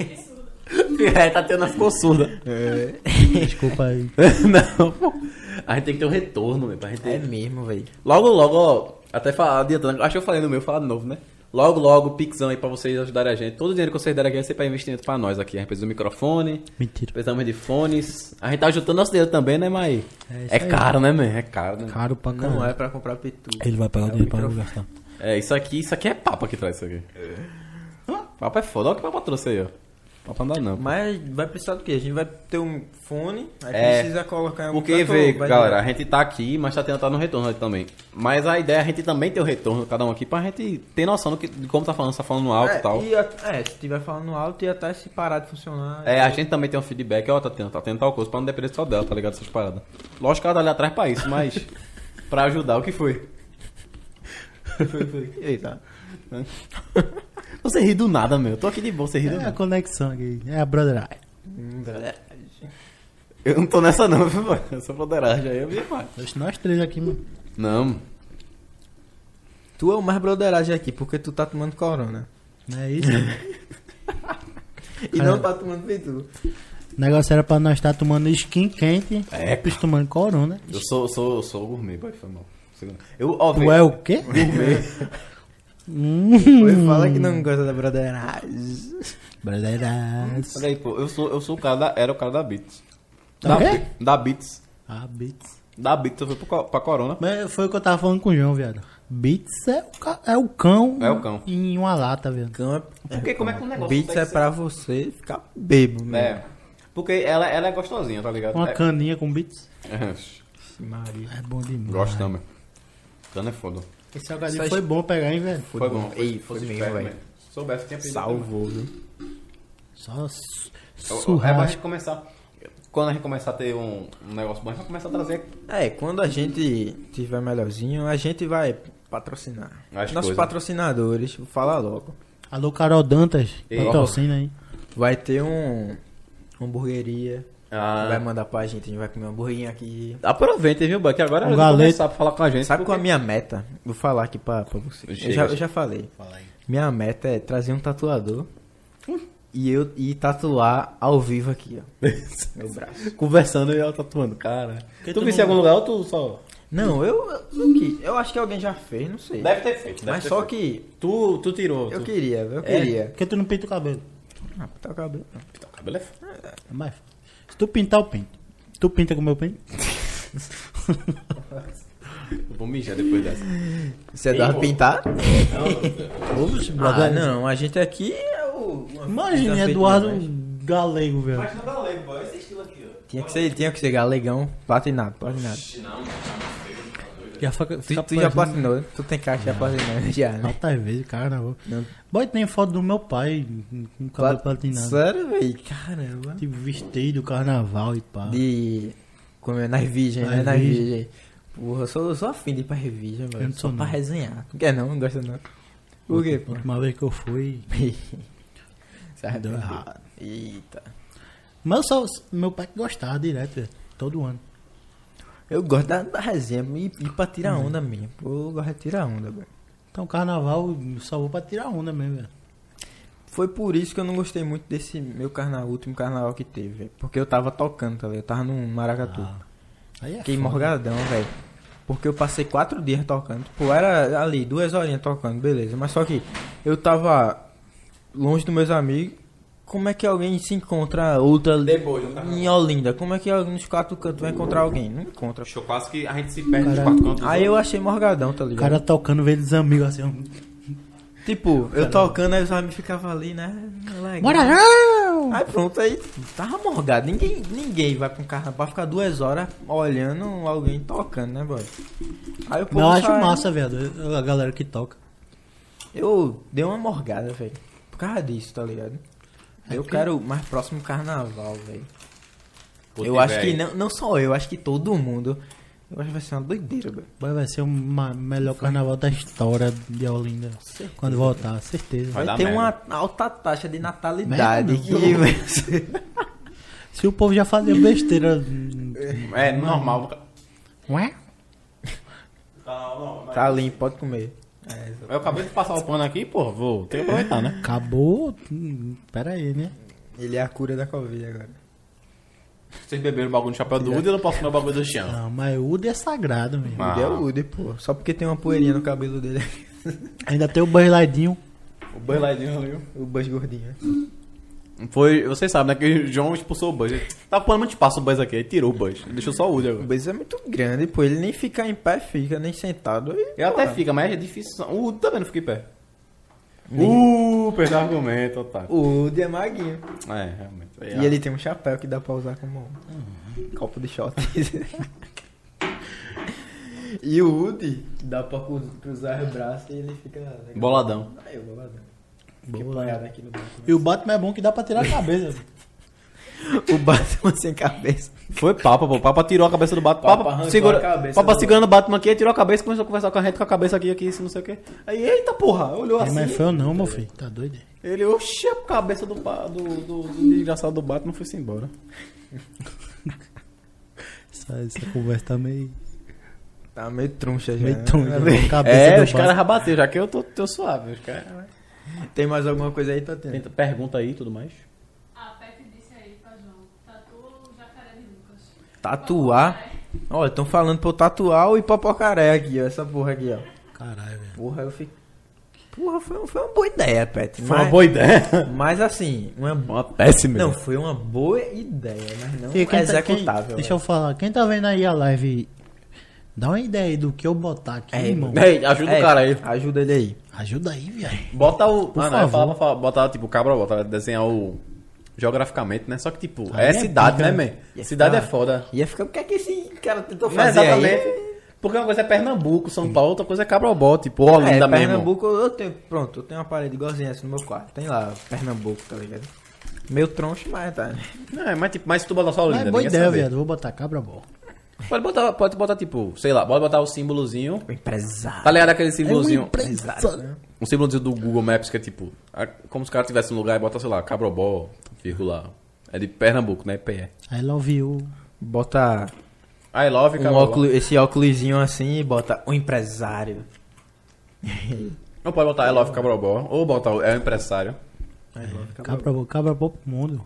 É, Tatiana ficou surda. Desculpa aí. Não, pô. A gente tem que ter um retorno, meu, pra gente É ter... mesmo, velho. Logo, logo, ó, até falar, adiantando, acho que eu falei no meu, falar de novo, né? Logo, logo, pixão aí pra vocês ajudarem a gente. Todo o dinheiro que vocês derem aqui vai ser pra investimento pra nós aqui. A gente precisa do microfone, Mentira. precisamos de fones. A gente tá juntando nosso dinheiro também, né, mas... É É, aí. caro, né, man? É caro, né? Caro pra Não é pra comprar pitu. Ele vai pagar É o dinheiro o pra microfone. gastar. É, isso aqui, isso aqui é papo que traz isso aqui. Ah, Papo é foda, olha que papo trouxe aí, ó. Papo dá não. Mas vai precisar do quê? A gente vai ter um fone, aí É. precisa colocar em algum Porque, vê, galera, a gente tá aqui, mas tá tendo tá no retorno também. Mas a ideia é a gente também ter o retorno, cada um aqui, pra gente ter noção do que, de como tá falando, se tá falando alto e é, tal. E, a- é, se tiver falando alto e até se parar de funcionar. É, a gente também tem um feedback, ó, tá tendo, tá tendo tal coisa, pra não depender só dela, tá ligado? Essas paradas. Lógico que ela tá ali atrás pra isso, mas pra ajudar, o que foi? Eita. Você ri do nada, meu. Eu tô aqui de boa, você ri do É a nada. conexão aqui. É a brotheragem. Eu não tô nessa não, viu, mano? Essa poderagem aí eu vi mais. Deixa nós três aqui, mano. Não. Tu é o mais broderagem aqui, porque tu tá tomando corona. Não é isso? E não tá tomando pitu. O negócio era pra nós estar tomando skin quente. É, tomando corona. Eu sou, sou, sou gourmet, boy, foi mal. Eu, ó, Tu é o quê? Hum. Foi, fala que não gosta da. Brasileiras. Olha aí, pô, eu sou, eu sou o cara da. Era o cara da Beats. Da quê? Bi- Da Beats. Ah, Beats. Da Beats, eu fui pro co- pra Corona. Mas foi o que eu tava falando com o João, viado. Beats é o, ca- é o cão. É o cão. Em uma lata, viado. Cão é... Porque como é que um negócio. Beats é ser- pra você ficar bebo, mesmo. É. Porque ela, ela é gostosinha, tá ligado? Uma é... caninha com beats. Maria. É bom demais. Gosto também. Cana é foda. Esse salgadinho Isso foi acho- bom pegar, hein, velho? Foi bom. Ei, foi mesmo, esperto, velho. velho. Se soubesse, tinha pedido. Salvou, viu? Só su- É pra surrar. gente começar. Quando a gente começar a ter um, um negócio bom, a gente vai começar a trazer. É, quando a gente tiver melhorzinho, a gente vai patrocinar. As Nossos coisas. patrocinadores, vou falar logo. Alô, Carol Dantas. Patrocina aí. Vai ter um hamburgueria. Ah. Vai mandar pra gente, a gente vai comer um hamburguinho aqui. Aproveitem, viu, Buck? Agora Um é galeto. começar pra falar com a gente. Sabe qual é a porque- minha meta? Vou falar aqui pra, pra você. Eu já, eu já falei. Minha meta é trazer um tatuador e eu e tatuar ao vivo aqui, ó. Meu braço. Conversando e ela tatuando, cara. Porque tu tu visse não- em algum lugar ou tu só. Não, eu, eu, eu acho que alguém já fez, não sei. Deve ter feito, deve Mas ter só feito. que Tu, tu tirou. eu tu... queria, eu É, queria. Porque tu não pinta o cabelo. Ah, tá o cabelo. Teu cabelo é foda. É mais tu pintar, eu pinto. Tu pinta com o meu pinto? Eu vou mijar depois dessa. Você dá pô. pintar? Oxe, Ah, não, a gente aqui é o. Imagina, Eduardo. Galego, velho. não dá leve, boy. Esse estilo aqui, ó. Tinha que ser, tinha que ser galegão, platinado, platinado. Já fica, Tu, fica tu já platinou? Tu tem caixa já platinado já, né? Altas vezes, carnaval. Não. Boy, tem foto do meu pai com cabelo platinado. Sério, velho? Caramba. Tipo, vestido, carnaval e pá. De. Como é? Nas virgens, né? Nas virgens. Porra, eu sou, eu sou afim de ir pra Eu velho. não Só sou, pra não. resenhar. Não quer não? Não gosta não. Por quê, A pô? última vez que eu fui, deu errado. Eita. Mas eu só, meu pai gostava direto, velho. Todo ano. Eu gosto da, da resenha e, e pra tirar onda mesmo. Pô, Eu gosto de tirar onda, velho. Então, carnaval, eu só vou pra tirar onda mesmo, velho. Foi por isso que eu não gostei muito desse meu carnaval, último carnaval que teve, velho. Porque eu tava tocando, tá ligado? Eu tava no Maracatu. Ah, Aí é Fiquei foda. morgadão, velho. Porque eu passei quatro dias tocando. Pô, era ali, duas horinhas tocando, beleza. Mas só que eu tava longe dos meus amigos. Como é que alguém se encontra outra Depois carnaval. em Olinda? Como é que nos quatro cantos vai encontrar alguém? Não encontra. Show quase que a gente se perde nos quatro cantos. Aí eu achei morgadão, tá O ligado? cara tocando, vendo os amigos assim. ó. Tipo, eu tocando, aí os amigos ficavam ali, né? Legal. Bora não! Aí pronto, aí tava morgado. Ninguém, ninguém vai pra um carnaval pra ficar duas horas olhando alguém tocando, né, boy? Aí o povo Eu acho sai- massa, velho. A galera que toca. Eu dei uma morgada, velho. Por causa disso, tá ligado? Eu porque- quero mais próximo carnaval, velho. Eu tiver acho que não, não só eu, acho que todo mundo. Eu acho que vai ser uma doideira, velho. Vai ser o melhor carnaval da história de Olinda. Quando voltar, certeza. Vai Vai, ter merda. uma alta taxa de natalidade que não. vai ser. Se o povo já fazia besteira. É normal. Ué? Tá limpo, pode comer. Eu acabei de passar o pano aqui, pô. Vou ter que aproveitar, né? Acabou. Hum, Pera aí, né? Ele é a cura da Covid agora. Vocês beberam o bagulho no chapéu do Woody, eu não posso comer o bagulho do chão. Não, mas o Ude é sagrado, mesmo. Ah. Ele é o Woody, pô. Só porque tem uma poeirinha no cabelo dele. Ainda tem o Bailadinho. O Buzz Lightyear ali. o Buzz gordinho. Foi, vocês sabem, né? Que o João expulsou o Buzz. Ele Tava pondo muito espaço o Buzz aqui, aí tirou o Buzz. Ele deixou só o Woody O agora. Buzz é muito grande, pô. Ele nem fica em pé, fica, nem sentado. Aí, Ele até fica, mas é difícil. O Woody também não fica em pé. Uh, perdeu argumento, otário. O Woody é maguinho. É, realmente. E ele tem um chapéu que dá pra usar como Uhum. copo de shot. e o Woody dá pra cru- cruzar os braços e ele fica... legal. Boladão. Aí, o boladão. Fiquei Boladão. apoiado aqui no braço. E o Batman é bom que dá pra tirar a cabeça. O Batman sem cabeça. Foi Papa, pô. Papa tirou a cabeça do Batman. Papa Papa, segura, cabeça Papa do- segurando o Batman aqui, tirou a cabeça, começou a conversar com a gente com a cabeça aqui, aqui, isso, não sei o quê. Aí, eita porra, olhou É, assim. mas foi eu não, meu filho. Tá doido? Ele, oxe, a cabeça do, do, do, do desgraçado do Batman foi-se embora. Essa, essa conversa tá meio. Tá meio truncha já. meio né? tonta. A cabeça É, do os caras já bateram, já que eu tô, tô suave. Os caras... Tem mais alguma coisa aí, Tatiana? Tenta- Pergunta aí e tudo mais. A Pepe disse aí pra João, tá Tatuar. Olha, estão falando pra eu tatuar o hipopocaré aqui, ó. Essa porra aqui, ó. Caralho, velho. Porra, eu fiquei. Porra, foi, foi uma boa ideia, Pet. Foi uma boa ideia. Mas assim, uma Uma péssima Não, ideia. foi uma boa ideia, mas não E quem tá- executável. quem- deixa eu falar, quem tá vendo aí a live, dá uma ideia aí do que eu botar aqui, É, irmão. Ei, ajuda É, o cara aí. Ajuda ele aí. Ajuda aí, viado. Bota o. Por ah, não, favor. falava, falava, botar tipo cabra, bota, desenhar o. Geograficamente, né? Só que, tipo, Aí é, é cidade, pica, né, né? man? Cidade é ficar- foda. Ia ficar. O que é que esse cara tentou Não é fazer exatamente. aí? Porque uma coisa é Pernambuco, São Paulo, outra coisa é Cabrobó, tipo, Olinda É, mesmo. Pernambuco, eu tenho. Pronto, eu tenho uma parede igualzinha essa no meu quarto. Tem lá, Pernambuco, tá ligado? Meu troncho, mas tá. Não, é, mas, tipo, mas se tu botar só Mas Olinda, é boa ideia, sabe. viado. Vou botar cabra bom. Pode botar, pode botar, tipo, sei lá, pode botar o símbolozinho. O empresário. Tá ligado aquele É um símbolozinho? empresário. Um símbolozinho do Google Maps que é tipo, a- como se o cara tivesse um lugar e bota, sei lá, Cabrobó, vírgula. É de Pernambuco, né? PE. I love you. Bota I love um Cabrobó. óculos, esse óculosinho assim e bota o empresário. Não pode botar I love Cabrobó, ou botar o é o empresário. Cabra bom, cabra bom pro mundo.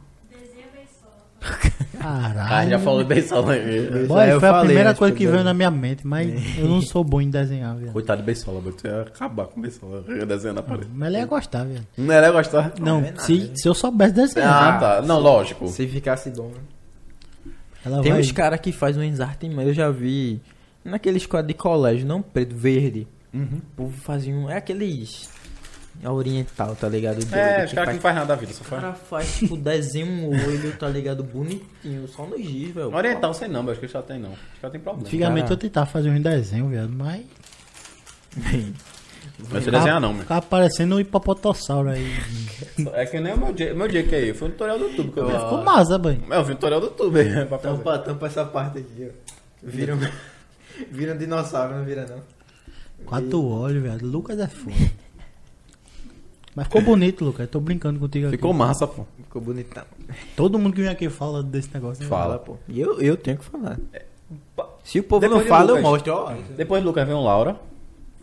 Só. Ah, Caralho. já falou bem só né? Boy, foi a falei primeira coisa do que veio na minha mente, mas eu não sou bom em desenhar, viado. Coitado de Beisola, tu ia acabar com Beisola desenhando na parede. Mas ele ia gostar, viado. Não era gostar? Não, é nada, se, se eu soubesse Ah, desenhar, tá. Não, lógico. Se ficasse bom. né? ela Tem vai... uns caras que fazem umas artes, mas eu já vi naqueles quadros de colégio, não preto, verde. Uhum. O povo fazia um. É aqueles. Oriental, tá ligado? Doido, É, os caras que não faz- nada da vida, só O faz. cara faz, tipo, desenha um olho, tá ligado? Bonitinho, só no giz, velho. Oriental, sei não, mas acho que já tem não. Acho que já tem problema. Antigamente Cara. eu tentava fazer uns desenhos, viado, mas... Não sei desenhar não, meu. Ficava parecendo um hipopotossauro aí. É que nem o meu dia, meu dia que aí. Foi um tutorial do YouTube que eu vi. Ficou massa, banho. É, eu vi um tutorial do YouTube aí. pra. Tampa, tampa essa parte aqui, ó. Viram, viram dinossauro, não vira não. Quatro olhos, velho. Lucas é foda. Mas ficou bonito, Lucas. Eu tô brincando contigo aqui. Ficou massa, pô. Ficou bonitão. Todo mundo que vem aqui fala desse negócio. né? Fala. pô. E eu, eu tenho que falar. Se o povo Depois não fala, eu Lucas. mostro, ó. Depois do Lucas veio um Laura.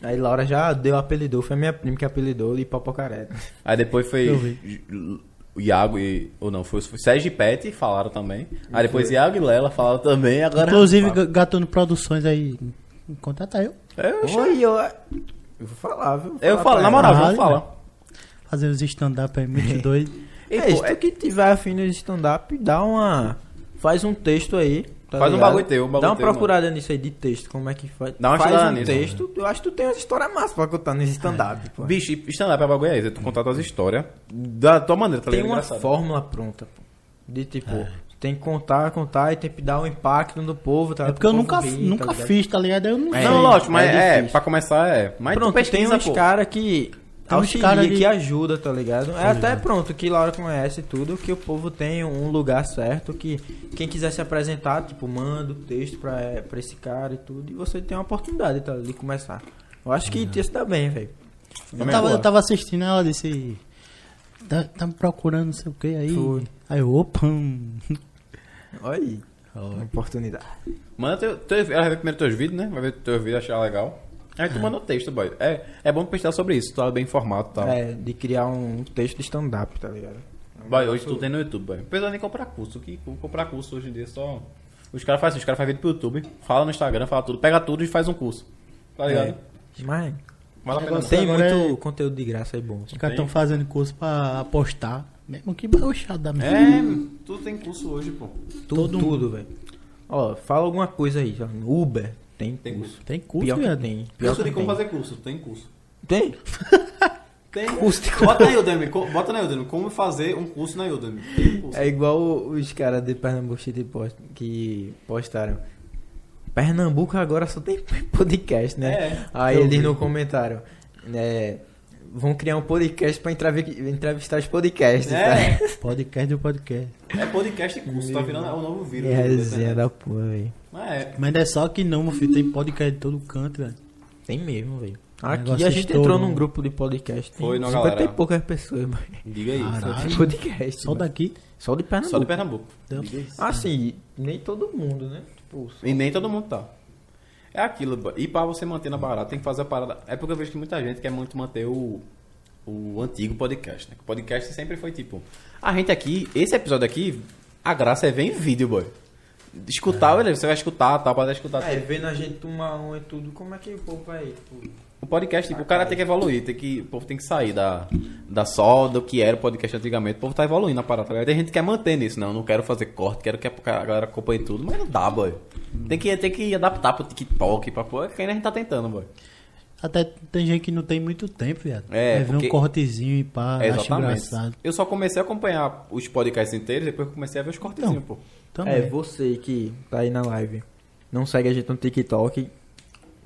Aí Laura já deu apelidou, foi a minha prima que apelidou de Papocaré. Aí depois foi Eu o Iago e. Ou não, foi, foi Sérgio e Pet falaram também. Aí depois Iago e Lela falaram também. Agora. Inclusive, Ga- Gatuno Produções aí. Contrata eu. Eu, Oi, eu. Eu vou falar, viu? Vou eu falar falo, pra na moral, vamos Caralho, falar. Fazer os stand-up aí, muito doido. E, É, pô, se tu que tiver afim de stand-up, dá uma. Faz um texto aí. tá Faz um ligado? bagulho teu, um bagulho Dá uma teu, procurada nisso aí de texto, como é que faz. Dá uma faz um nisso, texto. Eu acho que tu tem umas histórias massas pra contar nesse stand-up, pô. Bicho, stand-up é bagulho é esse. Tu contar tuas histórias da tua maneira, tá tem ligado? uma Engraçado. fórmula pronta, pô. De tipo, tem que contar, contar e tem que dar um impacto no povo, tá? É porque eu nunca, rir, nunca tá fiz, tá ligado? Eu não É, sei. Não, lógico, mas é é, pra começar é. Mas tu Pronto, tem pesquisa, uns pô. caras que Tem uns auxilia, cara de- que ajuda, tá ligado? É até pronto, que Laura conhece tudo, que o povo tem um lugar certo, que quem quiser se apresentar, tipo, manda o texto pra, pra esse cara e tudo, e você tem uma oportunidade, tá, de começar. Eu acho que ia se dar bem, velho. Eu tava, eu tava assistindo ela disse. Tá, tá me procurando não sei o que aí. Foi. Aí eu, opa. hum. Olha aí, oportunidade. Manda teu, teu, ela vai ver primeiro teus vídeos, né? Vai ver teus vídeos, achar legal. Aí tu manda o texto, boy. É, é bom pesquisar sobre isso, tu tá bem informado e tal. É, de criar um texto de stand-up, tá ligado? Boy, hoje tu tem no YouTube, boy. Apesar de comprar curso, que comprar curso hoje em dia é só. Os caras fazem assim, os caras fazem vídeo pro YouTube, fala no Instagram, fala tudo, pega tudo e faz um curso. Tá ligado? É. Mas. Negócio tem muito é- conteúdo de graça aí bom. Os caras estão fazendo curso pra apostar. Mesmo que baixado da merda. É, tudo tem curso hoje, pô. Tudo, todo tudo, velho. Ó, fala alguma coisa aí. Uber, tem, Tem curso. Tem curso, Pior que tem. Pior Curso que de como tem. fazer curso, tem curso. Tem? Tem. Curso de Bota na Udemy, bota na Udemy, como fazer um curso na Udemy. Tem curso. É igual os caras de Pernambuco City Post, que postaram. Pernambuco agora só tem podcast, né? É, Aí eles vi. no comentário. né, vão criar um podcast pra entrevi- entrevistar os podcasts. É. tá? Podcast do podcast. É podcast e curso, tá virando é o novo vírus. É resenha internet. da porra, velho. Mas é. Mas é só que não, meu filho. Tem podcast de todo canto, velho. Tem mesmo, velho. O Aqui negócio a gente estourou. entrou num grupo de podcast. Foi, não, 50 galera? e poucas pessoas, mano. Diga aí. Caralho. Só podcast. Só daqui. Só de Pernambuco. Só de Pernambuco. Deu. Assim, nem todo mundo, né? Tipo, E nem todo mundo tá. É aquilo, e pra você manter na barata, tem que fazer a parada. É porque eu vejo que muita gente quer muito manter o, o antigo podcast, né? O podcast sempre foi tipo. A gente aqui, esse episódio aqui, a graça é ver em vídeo, boy. escutar, beleza, você vai escutar, tá? Pode escutar. É, vendo a gente tomar um e tudo, como é que o povo vai. tipo, O podcast, tipo, o cara tem que evoluir, tem que, o povo tem que sair da, da só do que era o podcast antigamente. O povo tá evoluindo a parada. tá? Tem gente que quer manter nisso, não, não quero fazer corte, quero que a galera acompanhe tudo, mas não dá, boy. Tem que, tem que adaptar pro TikTok, pra pô, que ainda a gente tá tentando, boy. Até tem gente que não tem muito tempo, viado. É, vê porque- um cortezinho e pá, É, engraçado. Eu só comecei a acompanhar os podcasts inteiros, depois eu comecei a ver os cortezinhos, pô. Também. É, você que tá aí na live, não segue a gente no TikTok,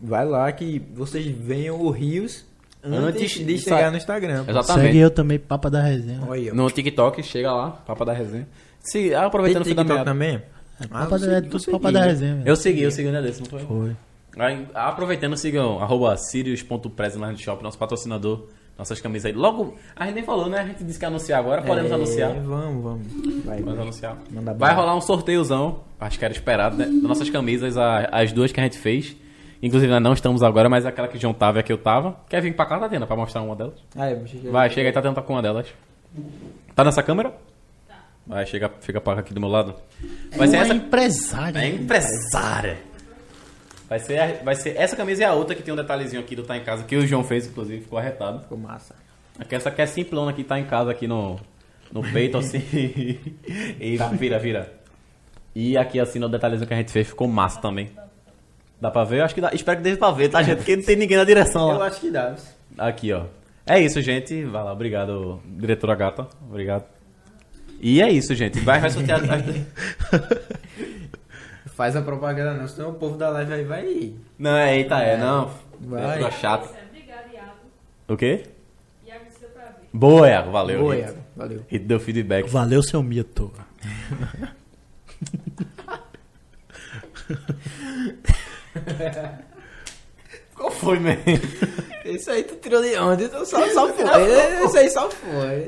vai lá que vocês venham o Rios antes, Antes de chegar sa- no Instagram. pô. Exatamente. Segue eu também, Papa da Resenha. Olha aí, ó. No TikTok, chega lá, Papa da Resenha. Se, ah, Tem aproveitando o fim da TikTok meada. também? É, Ah, Papa da, é tudo Papa da? Resenha. velho. Eu segui, eu segui um dia desse, não foi? Foi. Aí, aproveitando, sigam arroba no shop, nosso patrocinador, nossas camisas aí. Logo, a gente nem falou, né? A gente disse que ia anunciar agora, podemos É, anunciar. Vamos, vamos. Vai, Podemos anunciar. Manda Vai bala. rolar um sorteiozão, acho que era esperado, né? Das nossas camisas, a- as duas que a gente fez. Inclusive, nós não estamos agora, mas aquela que o João tava e a que eu tava. Quer vir pra cá, Tatiana, pra mostrar uma delas? Ah, é, cheguei- Vai, chega aí, Tatiana tá com uma delas. Tá nessa câmera? Vai, chega, fica pra cá aqui do meu lado. Vai ser Uma essa... empresária. É empresária. Vai ser, a- vai ser essa camisa e a outra que tem um detalhezinho aqui do Tá em Casa, que o João fez, inclusive, ficou arretado. Ficou massa. Aqui, essa aqui é simplona aqui, tá em casa aqui no, no peito, assim. e vira, vira. E aqui, assim, no detalhezinho que a gente fez, ficou massa também. Dá pra ver? Eu acho que dá. Espero que dê pra ver, tá, gente? Porque não tem ninguém na direção Eu acho que dá. Aqui, ó. É isso, gente. Vai lá, obrigado, diretora gata. Obrigado. E é isso, gente. Vai, vai sortear. Faz a propaganda não, senão o povo da live aí vai. não, é, eita, é, não. Vai. Diretora chata. Obrigada, Iago. O quê? Iago, deu pra ver. Boa, Iago. Valeu. Boa. Iago. Valeu. Rito deu feedback. Valeu, seu mito. Qual foi, man? Isso aí tu tirou de onde? Então só, só foi. Isso aí só foi.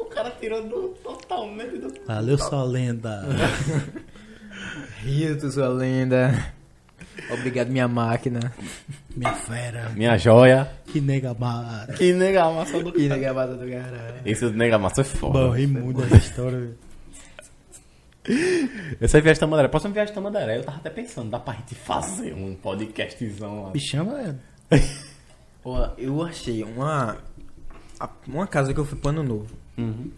o cara tirou do, totalmente do... Valeu, sua lenda. Rio, tu sua lenda. Obrigado, minha máquina. Minha fera. Minha joia. Que nega mara. Que nega massa do E na gravata do caralho. Esse nega massa é foda. Morri muito dessa história, velho. Essa é viagem Tamandaré. Próxima viagem Tamandaré, eu tava até pensando, dá pra gente fazer um podcastzão lá. Me chama, velho. Pô, eu achei uma. a- Uma casa que eu fui pro ano novo. Uhum.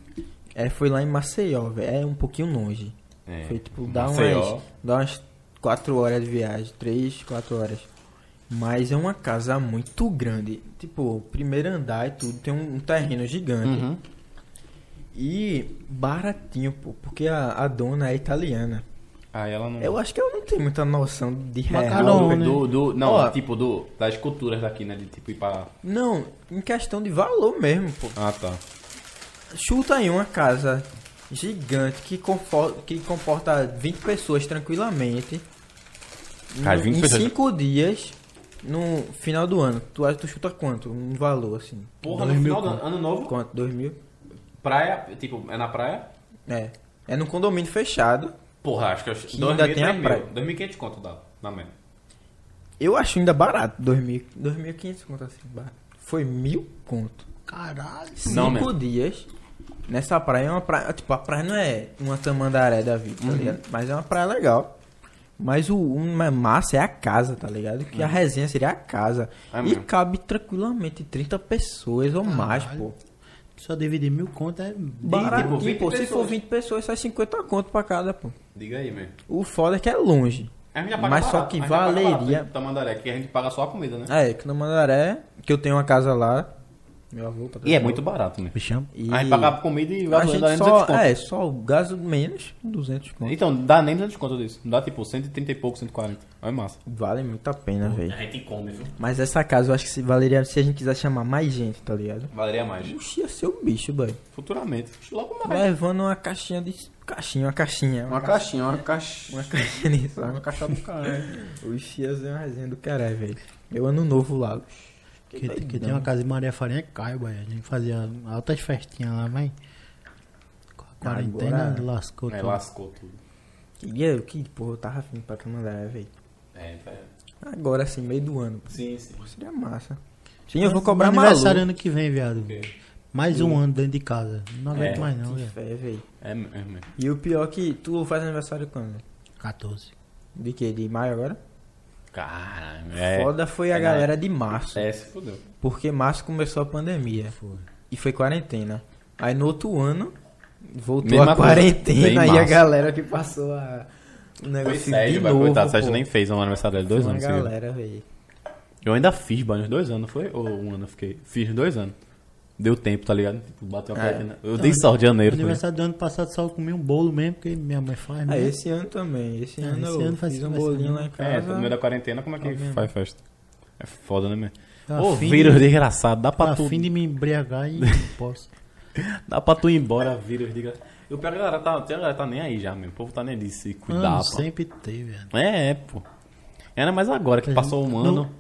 É, foi lá em Maceió, velho. É um pouquinho longe. É. Foi tipo, dá Maceió. umas, dá umas 4 horas de viagem, 3, 4 horas. Mas é uma casa muito grande. Tipo, primeiro andar e tudo, tem um, um terreno gigante. Uhum. E baratinho, pô, porque a, a dona é italiana. Aí ela não... Eu acho que ela não tem muita noção de real. Né? do, do- não, Ó. tipo do, das culturas daqui, né? De tipo ir pra... Não, em questão de valor mesmo, pô. Ah, tá. Chuta aí uma casa gigante que, confor- que comporta 20 pessoas tranquilamente. Cara, No- 20 em pessoas- 5 dias, no final do ano. Tu, acha- tu chuta quanto? Um valor, assim. Porra, Dois no mil final do ano, ano novo, Quanto? 2 mil? Praia, tipo, é na praia? É. É num condomínio fechado. Porra, acho que eu... Que ainda tem a praia. 2.500 conto dá, na média. Eu acho ainda barato. 2.000 2.500 conto assim. barato. Foi mil conto. Caralho. Não, Cinco mesmo. dias. Nessa praia é uma praia. Tipo, a praia não é uma tamandaré da vida, Uhum. tá ligado? Mas é uma praia legal. Mas o uma massa é a casa, tá ligado? Que a resenha seria a casa. Uhum. É e mesmo. cabe tranquilamente 30 pessoas ou mais, pô. Só dividir mil contas é... Baratinho, 20 pô. Se for 20 pessoas, sai 50 conto pra cada, pô. Diga aí, man. O foda é que é longe. Mas só barato, que barato, valeria- Tamandaré, que a gente paga só a comida, né? É, que no Mandaré, que eu tenho uma casa lá. Meu avô, E é muito barato, né? Me chama. E A gente paga a comida e a gente nem só, 200 conto. é, só o gasto menos, 200 conto. Então, dá nem 200 conto disso. Dá tipo 130 e pouco, 140. Olha massa. Vale muito a pena, velho. A gente come, viu? Mas essa casa eu acho que se valeria se a gente quiser chamar mais gente, tá ligado? Valeria mais. Puxa, ia ser o bicho, velho. Futuramente. Logo mais. Levando uma caixinha de. Caixinha, uma caixinha. Uma caixinha, uma caixinha. Uma caixinha de som. Uma caixa do caralho. Oxi, ia ser uma resenha do caralho, velho. Meu ano novo lá. Que, que tem uma casa de Maria Farinha Caio, boy. A gente fazia altas festinhas lá, mas. Com a quarentena Agora- lascou É, tudo. lascou tudo. Queria, que porra, eu tava afim pra mandar, velho. É, velho. Agora assim, meio do ano. Sim, sim. Pô, seria massa. Sim, eu vou cobrar maluco. aniversário ano que vem, viado. Mais um ano dentro de casa. Não aguento É. mais não, Que velho. fé, velho. É mesmo. E o pior é que tu faz aniversário quando? 14. De que? De maio agora? Caralho, é. Foda foi a É, galera de março. É, se fudeu. Porque março começou a pandemia. Foi. E foi quarentena. Aí no outro ano, voltou Mesma a quarentena e a galera que passou a. O Foi negócio Sérgio, de vai coitado. Sérgio nem fez um aniversário dele, Foi dois uma anos. galera, velho. Eu ainda fiz, banho, uns dois anos, foi? Ou um ano eu fiquei? Fiz dois anos. Deu tempo, tá ligado? Tipo, bateu a É. Eu dei sorte de janeiro. No aniversário do ano passado só comi um bolo mesmo, porque minha mãe faz. Ah, mesmo. esse ano também. Esse Ah, ano esse eu ano faz- fiz um bolinho mesmo. lá em É, casa. no meio da quarentena, como é que Tá faz festa? É foda, né, meu? Tá Ô, vírus de- desgraçado, dá pra Tá tu. afim de me embriagar e não posso. Dá pra tu ir embora, vírus desgraçado. E o pior é que a galera tá, tem a galera tá nem aí já, meu. O povo tá nem ali se cuidar, Mano, pô. sempre teve, velho. É, é, pô. Ainda mais agora que passou um No- ano.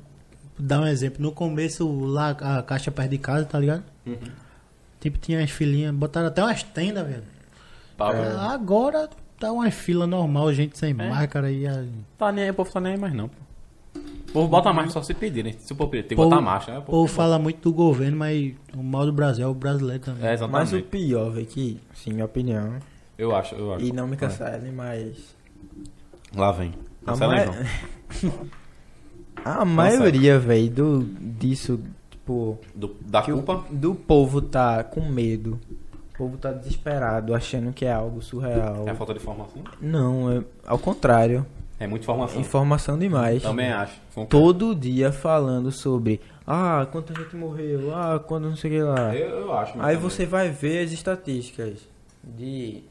Dar um exemplo, no começo lá a caixa perto de casa, tá ligado? Uhum. Tipo, tinha as filinhas, botaram até umas tendas, velho. É. Agora tá uma fila normal, gente sem máscara e a... tá nem aí, o povo tá nem aí mais não, pô. O povo bota marcha só se pedirem. Se o povo pedir, tem que Povo- botar marcha, né? O povo fala muito do governo, mas o mal do Brasil é o brasileiro também. É, Mas exatamente. o pior, velho, que, sim, minha opinião. Eu acho, eu acho. E não me cancelem, mas. Lá vem. A, Cancela ma... aí, João. a maioria, velho, do disso, tipo. Do- da que o- culpa? do povo tá com medo. O povo tá desesperado, achando que é algo surreal. É a falta de informação? Não, é ao contrário. É muita informação. Informação demais. Também acho. Concordo. Todo dia falando sobre. Ah, quanta gente morreu. Ah, quando não sei o que lá. Eu, eu acho. Aí também. você vai ver as estatísticas de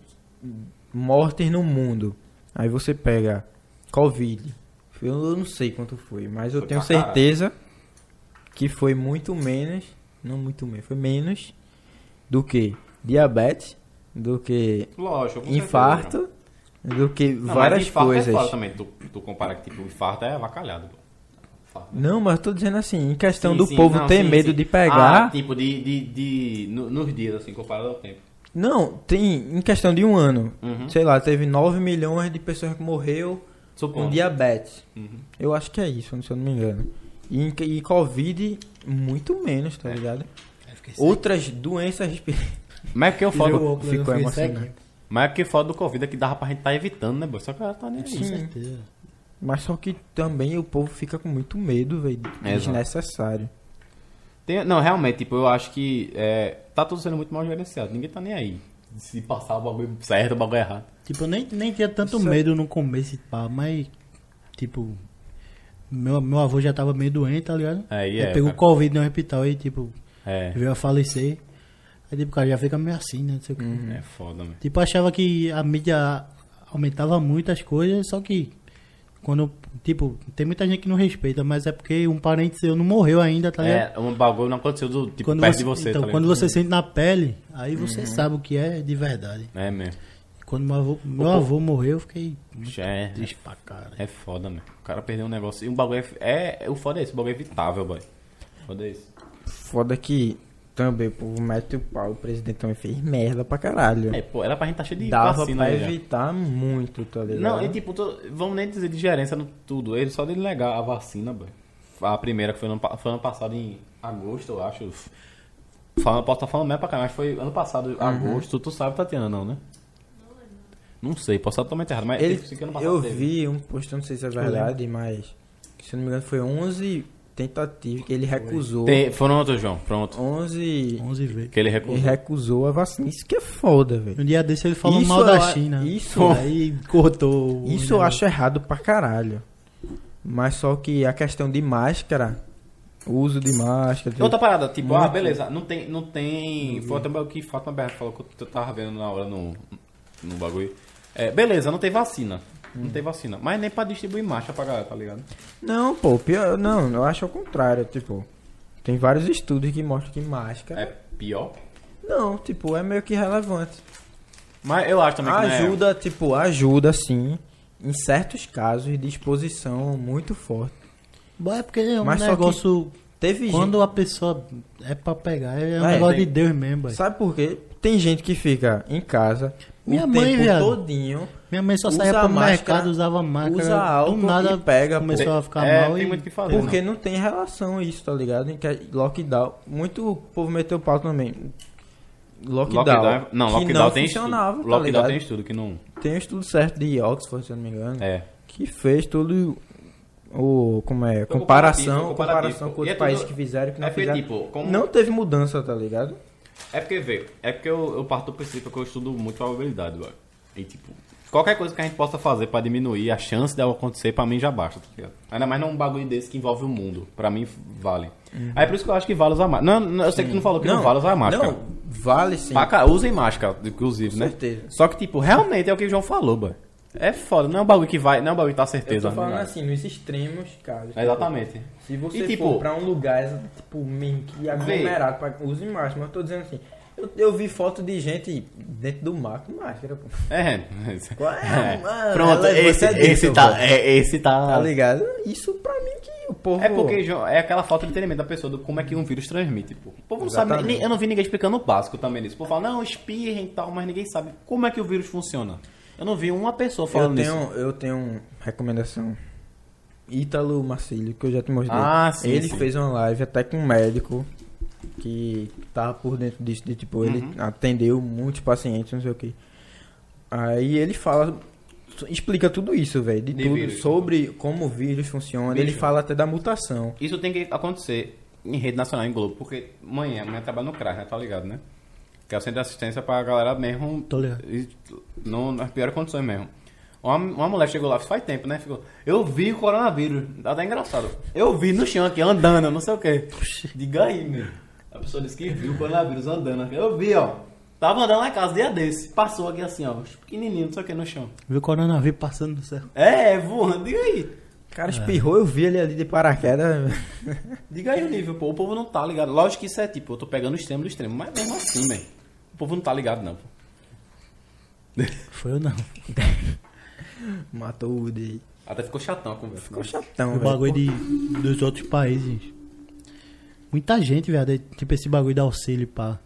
mortes no mundo. Aí você pega Covid. Eu não sei quanto foi, mas eu Foi tenho pra caralho. Que foi muito menos, não muito menos, foi menos do que diabetes, do que Lógico. com certeza. infarto, do que Não, várias infarto coisas. É também. Tu, tu compara que tipo, o infarto é avacalhado. Infarto. Não, mas eu tô dizendo assim, em questão Sim, do sim, povo não, ter sim, medo de pegar. Ah, tipo, de. de, de no- nos dias, assim, comparado ao tempo. Não, tem em questão de um ano. Uhum. Sei lá, teve 9 milhões de pessoas que morreu com diabetes. Uhum. Eu acho que é isso, se eu não me engano. E, e Covid, muito menos, tá ligado? Eu fiquei Outras doenças respiratórias. Mas é porque eu ficou fiquei emocionado. Mas é porque foda do Covid é que dava pra gente tá evitando, né, boy? Só que ela tá nem aí. Com Sim. certeza. Mas só que também o povo fica com muito medo, velho. Exato. Desnecessário. Tem- não, realmente, tipo, eu acho que é, tá tudo sendo muito mal gerenciado. Ninguém tá nem aí. Se passar o bagulho certo, o bagulho errado. Tipo, eu nem, nem tinha tanto Isso é- medo no começo, pá, mas, tipo, meu, meu avô já tava meio doente, tá ligado? Aí Ele é. pegou cara. Covid no hospital aí, tipo, É, veio a falecer. Aí, tipo, o cara já fica meio assim, né? Não sei o. Uhum. é foda, mano. Tipo, achava que a mídia aumentava muito as coisas, só que quando, tipo, tem muita gente que não respeita, mas é porque um parente seu não morreu ainda, tá ligado? É, um bagulho não aconteceu do tipo quando perto você, de você, então, tá quando você sente na pele, aí você sabe o que é de verdade. É mesmo. Quando meu avô, meu avô morreu, eu fiquei muito É, triste pra cara. é foda, mano. O cara perdeu um negócio. E um bagulho é, é. O foda é esse, o bagulho é evitável, boy. Foda é isso. Foda que também o povo mete o pau. O presidente também fez merda pra caralho. É, pô, era pra gente tá cheio de Dava vacina pra aí já. evitar muito, tá ligado? Não, e tipo, tô- vamos nem dizer de gerência no tudo. Ele só dele negar a vacina, boy. A primeira que foi ano, foi ano passado em agosto, eu acho. Falando, posso estar falando mesmo pra caralho, mas foi ano passado, Uhum. agosto. Tu sabe, Tatiana, não, né? Não sei, posso estar totalmente errado, mas Ele, eu teve. vi um post, eu não sei se é verdade, mas se eu não me engano foi 11 tentativas que ele recusou. Tem- foram outros, João, pronto. 11 11 vezes. Que ele ele recusou. recusou a vacina. Isso que é foda, velho. Um dia desse ele falou Isso mal da China. isso- aí cortou. o Isso eu acho errado pra caralho. Mas só que a questão de máscara, o uso de máscara. Outra parada, tipo, ah, beleza, não tem, não tem, foi até o que Fátima Berra falou que eu tava vendo na hora no, no bagulho. É, beleza, não tem vacina, não tem vacina, mas nem pra distribuir marcha pra galera, tá ligado? Não, pô, pior, não, eu acho ao contrário, tipo, tem vários estudos que mostram que máscara É pior. não, tipo, é meio que relevante. Mas eu acho também que não é- Ajuda, tipo, ajuda sim em certos casos de exposição muito forte. Bom, é porque é um Mas só que negócio. Teve Quando a pessoa é pra pegar, é um É, negócio tem- de Deus mesmo, boy. gente, sabe por quê? Tem gente que fica em casa Minha o mãe, tempo viado. todinho, Minha mãe só saía pro máscara, mercado, usava máscara. usa álcool do nada e pega, pô. começou a ficar é, mal tem e... muito o que fazer. porque não. não tem relação isso, tá ligado? Em que é lockdown, muito povo meteu o pau também. Lockdown. é- Não, que lockdown não tem funcionava, estudo. tá Lockdown ligado? tem estudo que não. Tem um estudo certo de Oxford, se eu não me engano. É. Que fez todo o. Como é? Comparação, comparativo, comparação com é outros tudo- países que fizeram e que não é fizeram. tipo, como- Não teve mudança, tá ligado? É porque, vê, é porque eu, eu parto do princípio que eu estudo muito probabilidade, velho. E, tipo, qualquer coisa que a gente possa fazer pra diminuir a chance dela acontecer, pra mim já basta, tá ligado? Ainda mais num bagulho desse que envolve o mundo. Pra mim, vale. Aí é por isso que eu acho que vale usar máscara. Não, não, eu sei que tu não falou que não, vale usar máscara. Não, vale sim. Pra cá, usem máscara, inclusive, Com né? certeza. Só que, tipo, realmente é o que o João falou, boy. É foda, não é um bagulho que vai, não é um bagulho que tá Eu certeza. tô falando né? assim, nos extremos, cara. É, Exatamente. Se você E, tipo, for pra um lugar, tipo, meio que aglomerado, pra, use máscara. Mas eu tô dizendo assim, eu, eu vi foto de gente dentro do mar com máscara, pô. É. Qual é? Mano, Pronto, ela- esse, é esse disso, tá, pô. é, esse tá. Tá ligado? Isso pra mim que o povo... É porque João, é aquela falta de entendimento da pessoa do como é que um vírus transmite. Pô. O povo não sabe, Exatamente. eu não vi ninguém explicando o básico também nisso. O povo fala, não, espirrem e tal, mas ninguém sabe como é que o vírus funciona. Eu não vi uma pessoa eu falando tenho, isso. eu tenho recomendação. Ítalo Marcílio, que eu já te mostrei. Ah, sim, Ele sim. fez uma live até com um médico que tava por dentro disso, de tipo, ele Uhum. atendeu muitos pacientes, não sei o que. Aí ele fala, explica tudo isso, velho, de, De tudo, vírus. sobre como o vírus funciona. Ele Bicho. fala até da mutação. Isso tem que acontecer em rede nacional, em Globo, porque amanhã, amanhã trabalha no CRAS, né? Tá ligado, né? Que é o centro de assistência pra galera mesmo. Tô ligado. e- no- nas piores condições mesmo. Uma, uma mulher chegou lá, faz tempo, né? Ficou, eu vi o coronavírus. Tá até engraçado. Eu vi no chão aqui, andando, não sei o quê. Diga aí, meu. A pessoa disse que viu o coronavírus andando aqui. Eu vi, ó. Tava andando na casa dia desse. Passou aqui assim, ó. Pequenininho, não sei o que, no chão. Viu o coronavírus passando no céu. É, voando. Diga aí. O cara espirrou, eu vi ele ali de paraquedas. Diga aí o nível, pô. O povo não tá ligado. Lógico que isso é tipo, eu tô pegando o extremo do extremo. Mas mesmo assim, velho. O povo não tá ligado, não. pô. Foi eu não. Matou o de. Até ficou chatão a conversa. Ficou né? chatão, O velho. bagulho de, dos outros países. Muita gente, viado. é Tipo esse bagulho de auxílio, pá.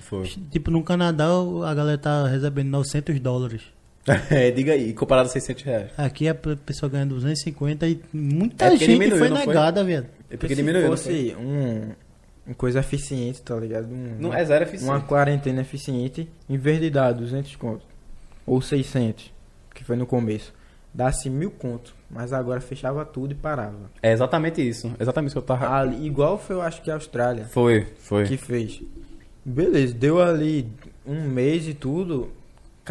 Foi. Tipo, no Canadá a galera tá recebendo 900 dólares. É, diga aí, comparado a 600 reais. Aqui a pessoa ganha 250 e muita É gente diminuiu, foi negada, viado. É porque se diminuiu, foi? fosse um, uma coisa eficiente, tá ligado? Um- Não, é zero eficiente. Uma quarentena eficiente, em vez de dar 200 conto, ou 600, que foi no começo, dá-se mil conto, mas agora fechava tudo e parava. É exatamente isso. Exatamente isso que eu tava. Ali, igual foi, eu acho que a Austrália, Foi, foi. que fez. Beleza, deu ali um mês e tudo,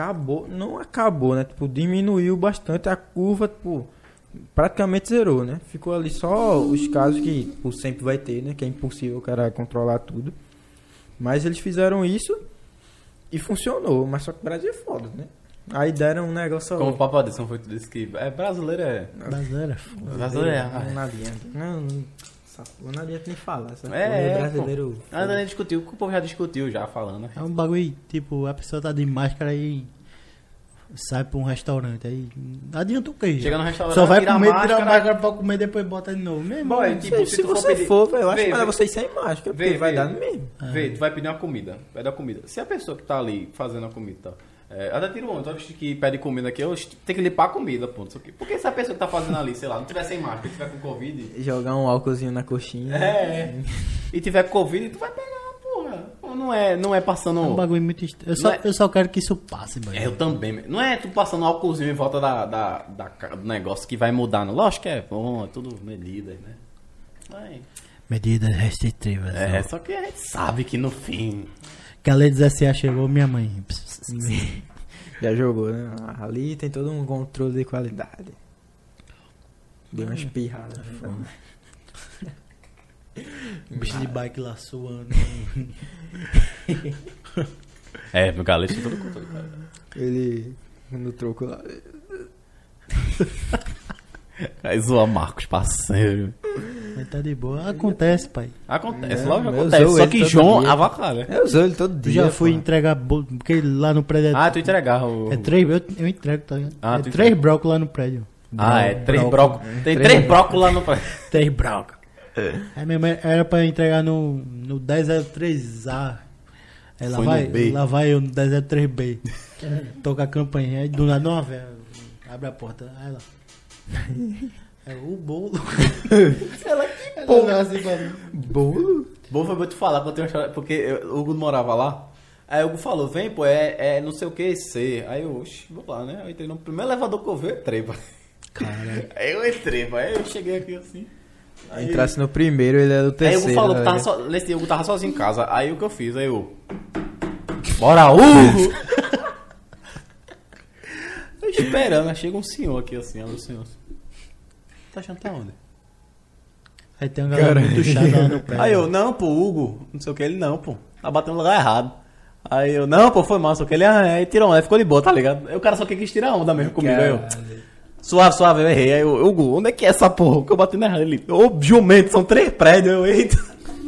acabou, não acabou, né? Tipo, diminuiu bastante a curva, tipo, praticamente zerou, né? Ficou ali só os casos que tipo, sempre vai ter, né? Que é impossível o cara controlar tudo. Mas eles fizeram isso e funcionou, mas só que o Brasil é foda, né? Aí deram um negócio... Como o Papo Adson foi tu disse que. É brasileiro é. Brasileiro é foda. Brasileiro é. Não, não adianta. Não, não, essa porra não adianta nem falar. Essa É, é, brasileiro... pô. Ainda nem discutiu, o povo já discutiu já falando. né? É um bagulho, tipo, a pessoa tá de máscara e sai pra um restaurante. Aí não adianta o quê? Chega no restaurante, Só vai tira a comer, tira a máscara. máscara pra comer e depois bota de novo. Mesmo, Boy, tipo, se, se se tu for você pedir- for, velho, eu acho Vê, melhor vê. vocês sem máscara, porque Vê, vai vê. dar no mesmo. Vê, tu vai pedir uma comida, pede a comida. Se a pessoa que tá ali fazendo a comida, tá, é, até tira um, toda vez que pede comida aqui, eu tenho que limpar a comida, ponto. Isso aqui. Porque se a pessoa que tá fazendo ali, sei lá, não tiver sem máscara, tiver com Covid, Jogar um álcoolzinho na coxinha. é, e tiver Covid, tu vai pegar, Não é, não é passando. É um bagulho muito estranho. Eu só, é- eu só quero que isso passe, mano. É, eu também. Não é tu passando álcoolzinho em volta da, da, da do negócio que vai mudar, não. Lógico que é bom, é tudo medidas, né? Mas, Medidas restritivas. é, ó. só que a gente sabe que no fim. Que a lei do SA chegou, minha mãe. Já jogou, né? Ali tem todo um controle de qualidade. Deu uma espirrada. Bicho de bike lá suando. É, meu galete tem todo controle, cara. Ele, no troco lá. Aí zoa Marcos, parceiro. Mas tá de boa. Acontece, pai. Acontece, É, logo acontece. Só que João dia. avacalha. Eu usou ele todo Eu dia. já fui pô. entregar bolo, porque lá no prédio é, Ah, tu entregava o. é três, eu, eu entrego, tá ligado? Ah, é três entrega. brocos lá no prédio. Ah, é. Três Broco. brocos. Tem Três três brocos lá no. Três brocos. Aí minha mãe era pra entregar no, no 1003A. Aí lá Foi no vai, B. lá vai eu no 1003B. Toca a campainha, aí do nada uma velha abre a porta. Aí ela. É o bolo. ela que porra. assim pra mim. Bolo? Bom foi eu te falar, porque eu tenho uma história- porque eu- o Hugo morava lá. Aí o Hugo falou, vem, pô, é, é não sei o que, C. Aí eu, oxi, vou lá, né? Eu entrei no primeiro elevador que eu vi, eu entrei, pô. Cara, Aí eu entrei, pô. Aí eu cheguei aqui assim. Aí, Entrasse no primeiro, ele é do aí o terceiro. Hugo falou que tá tava, ligado? so, nesse dia o Hugo tava sozinho em casa. Aí o que eu fiz? Aí eu. Bora, Hugo! eu esperando, aí chega um senhor aqui assim, olha o senhor. Tá achando que tá onde? aí tem uma galera muito chata lá no pé. Aí eu, não, pô, Hugo, não sei o que, ele não, pô, tá batendo no lugar errado. Aí eu, não, pô, foi mal, só que ele, ah, aí tirou onda, aí ficou de boa, tá ligado? Aí o cara só quis tirar onda mesmo comigo, aí eu, suave, suave, eu errei. Aí eu, Hugo, onde é que é essa porra que eu bati na? Ele, ô, jumento, são três prédios, eu, eita.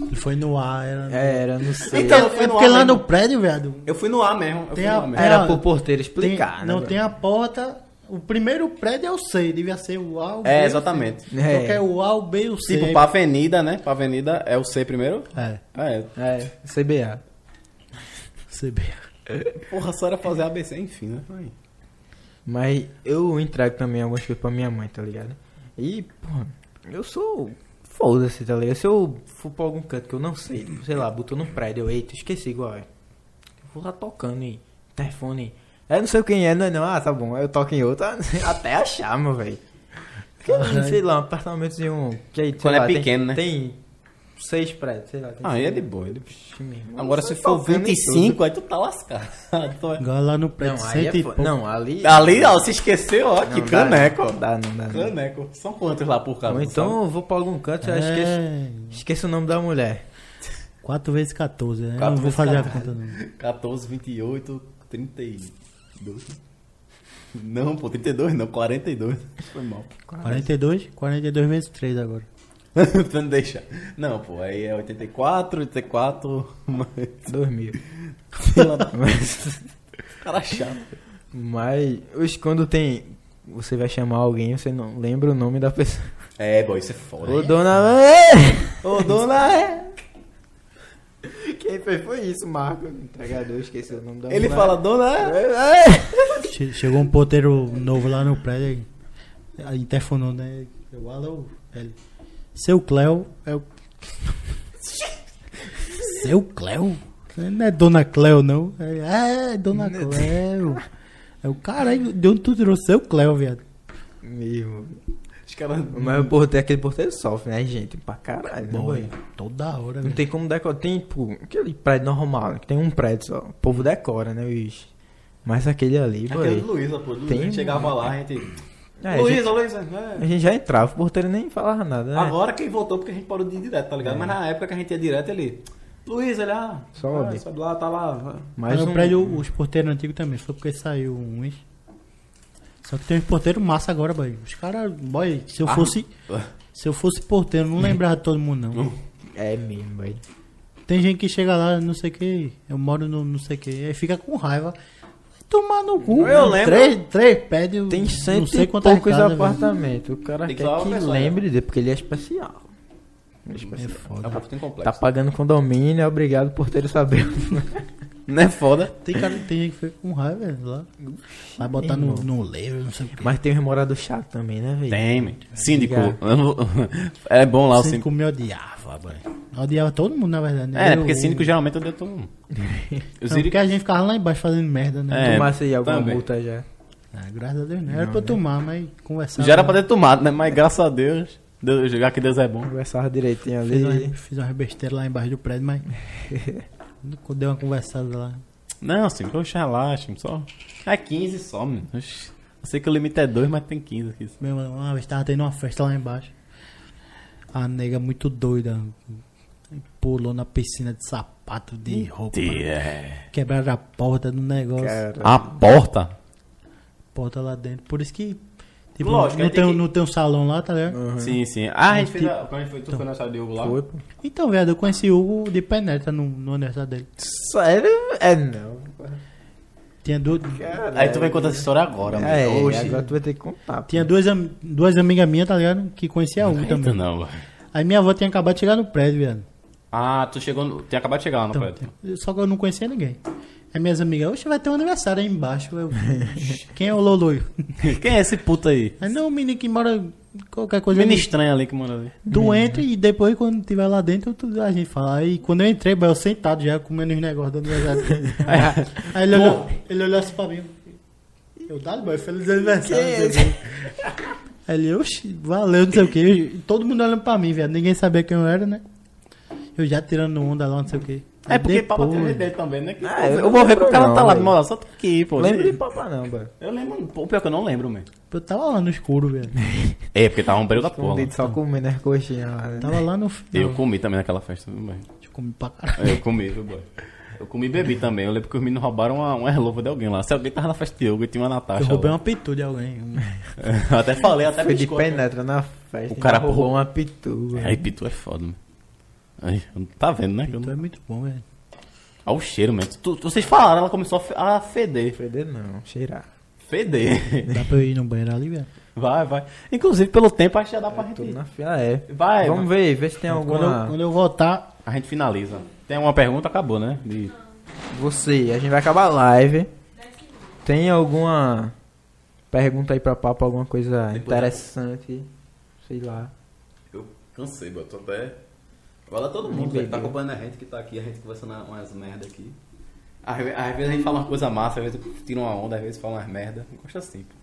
Ele foi no ar, era. É, era, não sei. Então, é foi no porque lá mesmo. no prédio, velho. Eu fui no ar mesmo, eu Tem fui no a- mesmo. Era pro porteiro Tem- explicar, né? não velho? tem a porta. O primeiro prédio é o C, devia ser o A, o B. É, o C. exatamente. É. Só que é o A, o B e o C. Tipo, pra avenida, né? Pra avenida é o C primeiro? É, É. É, CBA. CB. Porra, só era fazer ABC, enfim, né? Aí. Mas eu entrego também algumas coisas pra minha mãe, tá ligado? E, porra, eu sou. Foda-se, tá ligado? Se eu for pra algum canto que eu não sei, sei lá, botou num prédio, eu, eita, esqueci igual é. Eu vou lá tocando e telefone. É, não sei quem é, não é não. Ah, tá bom, eu toco em outro até achar, meu velho. Sei lá, um apartamentozinho. Que aí, Quando é lá, tem- pequeno, né? Tem seis prédios, sei lá. Tem Ah, aí é de boa. Meu irmão, Agora, você se for tocando em 25, aí tu tá lascado. Tu é- Agora lá no prédio, Não, aí é e fo- pouco. Não, ali. Ali, ó, se esqueceu, ó, que Não dá, caneco. Não dá, não dá. Não. Caneco. São quantos lá por casa? Ou então eu vou pra algum canto e É. esqueço, esqueço o nome da mulher. 4 vezes 14, né? Eu Quatro não vou fazer a 14. conta, não. 14, 28, 32. Não, pô, 32 não, 42. Foi mal. 42? 42 vezes 3 agora. não deixa. Não, pô, aí é 84, 84. Mas... Dois mil. Fila da- Mas, Cara chato. mas os- quando tem. Você vai chamar alguém, você não lembra o nome da pessoa. É, boy, isso é foda. Ô dona. Ô, dona é. Quem fez foi isso, Marco. Entregador, esqueci o nome da Ele mulher. fala, dona é. Che- Chegou um ponteiro novo lá no prédio, aí, aí interfonou, né? Eu, alô, ele. Seu Cléo é o. Seu Cléo? Não é Dona Cléo, não. É, é Dona Cléo. É o caralho, de onde tu tirou seu Cléo, viado? Os caras. Mas o porteiro, aquele porteiro sofre, né, gente? Pra caralho. né, Boy, boy? toda hora, Não velho. tem como decorar. Tem, tipo, aquele prédio normal, né? Que tem um prédio só. O povo decora, né, bicho? Mas aquele ali, Aquele boy. Luísa, pô. Tem- a gente chegava lá, a gente. É, a Luísa, Luísa. A é. gente já entrava, o porteiro nem falava nada, né? Agora quem voltou porque a gente parou de ir direto, tá ligado? Mas na época que a gente ia direto, ele. Luísa, ele, ah. Sobe. ah, sobe lá, tá lá. Mas no um- prédio, os porteiros antigos também, foi porque saiu uns. Só que tem uns porteiros massa agora, boy. Os caras, boy, se eu Ah. fosse. Se eu fosse porteiro, eu não lembrava de todo mundo, não. É mesmo, boy. Tem gente que chega lá, não sei o que, eu moro no não sei o que, aí fica com raiva. Tomar no cu. Eu né? lembro- Três, três prédios, Tem não cento sei e quantas poucos casas, velho. apartamentos. O cara Tem quer que lembre dele, porque ele é especial. É É especial. Foda. Tá pagando condomínio, é obrigado por ter saber. Não é foda? Tem, cara, tem gente que fica com raiva velho, lá. Vai botar no, no livro, não sei o que. Mas tem um morador chato também, né, velho? Tem, man. Síndico. É bom lá o o síndico. síndico me odiava, boy. Odiava todo mundo, na verdade. É, Eu- porque síndico geralmente odeia todo mundo. O Não, porque a gente ficava lá embaixo fazendo merda, né? É, Tomasse aí alguma também. multa já. Ah, graças a Deus, não. Era Não, pra eu né? tomar, mas conversar. Já era pra ter tomado, né? Mas graças a Deus, Deus jogar que Deus é bom. Conversava direitinho Fiz ali. uma, fiz uma besteira lá embaixo do prédio, mas. Deu uma conversada lá. Não, sim, poxa, relaxa, só. É 15 só, mano. Eu sei que o limite é 2, mas tem 15 aqui. Meu, uma vez tava tendo uma festa lá embaixo. A nega muito doida. Pulou na piscina de sapato, de roupa. É. Quebraram a porta do negócio. Cara, A porta? Porta lá dentro. Por isso que. Tipo, Lógico, não, tem que- não tem um salão lá, tá ligado? Uhum. Sim, sim. Ah, a gente Tipo- fez a... Quando a gente foi, tu foi na sala de Hugo lá? Foi, pô. Então, velho, eu conheci o Hugo de penetra no, no aniversário dele. Sério? É não. Tinha, du Aí tu vai contar essa história agora, mano. É, Oxi. agora tu vai ter que contar. pô. tinha duas, am- duas amigas minhas, tá ligado? Que conhecia o Hugo Eita, também. não, velho. Aí minha avó tinha acabado de chegar no prédio, velho. Ah, tu chegou... No... Tinha acabado de chegar lá no Então, prédio. só que eu não conhecia ninguém. Aí minhas amigas, oxe, vai ter um aniversário aí embaixo. Eu, Quem é o Loloio? Quem é esse puto aí? Aí não, o menino que mora qualquer coisa. Menino estranho ali que manda ali. Entra e depois, quando tiver lá dentro, tu- a gente fala. Aí quando eu entrei, eu sentado já comendo os negócios do aniversário. aí, aí ele, olhou, ele olhou assim pra mim. Eu dado, boy, feliz aniversário. Quê. Aí ele, oxi, valeu, não sei o que. Todo mundo olhando pra mim, velho. Ninguém sabia quem eu era, né? Eu já tirando onda lá, não sei o que. É porque Papa tem dele também, né? Que, Ah, pô, eu vou ver que o lembro cara não, tá lá moral, só tô aqui, pô. Lembro de papá não, velho. Eu lembro, pô, pior que eu não lembro, mesmo. Eu tava lá no escuro, velho. É, porque tava um período da porra. Só comendo as coxinhas lá, né? Tava lá no final. Eu comi também naquela festa, viu, boy? Eu comi pra caralho. Eu comi, viu, boy? Eu comi e bebi também. Eu lembro que os meninos roubaram uma, uma erlova de alguém lá. Se alguém tava na festa de yoga e tinha uma Natasha. Eu roubei lá. uma pitu de alguém. Eu até falei, até Foi de biscoito. penetra na festa. O cara roubou uma pitu. Aí, Pitu é foda, mano. Aí, tá vendo, né? eu não- é muito bom, velho. Olha o cheiro, mano. Tu- tu- vocês falaram, ela começou a fe- a feder. Feder não, cheirar. Feder. Dá pra eu ir no banheiro ali, velho? Vai, vai. Inclusive, pelo tempo, acho que já dá pra gente ir. na fila é. Vai, Vamos vai. ver, ver se tem Quando eu, alguma... quando eu voltar, A gente finaliza. Tem uma pergunta, acabou, né? De- Você, a gente vai acabar a live. Tem alguma pergunta aí pra papo, alguma coisa Depois interessante? Sei lá. Eu cansei, boto até. Agora todo mundo velho, tá acompanhando a gente que tá aqui, a gente conversando umas merda aqui. Às, às vezes a gente fala uma coisa massa, às vezes tira uma onda, às vezes fala umas merda. Gosto assim, pô.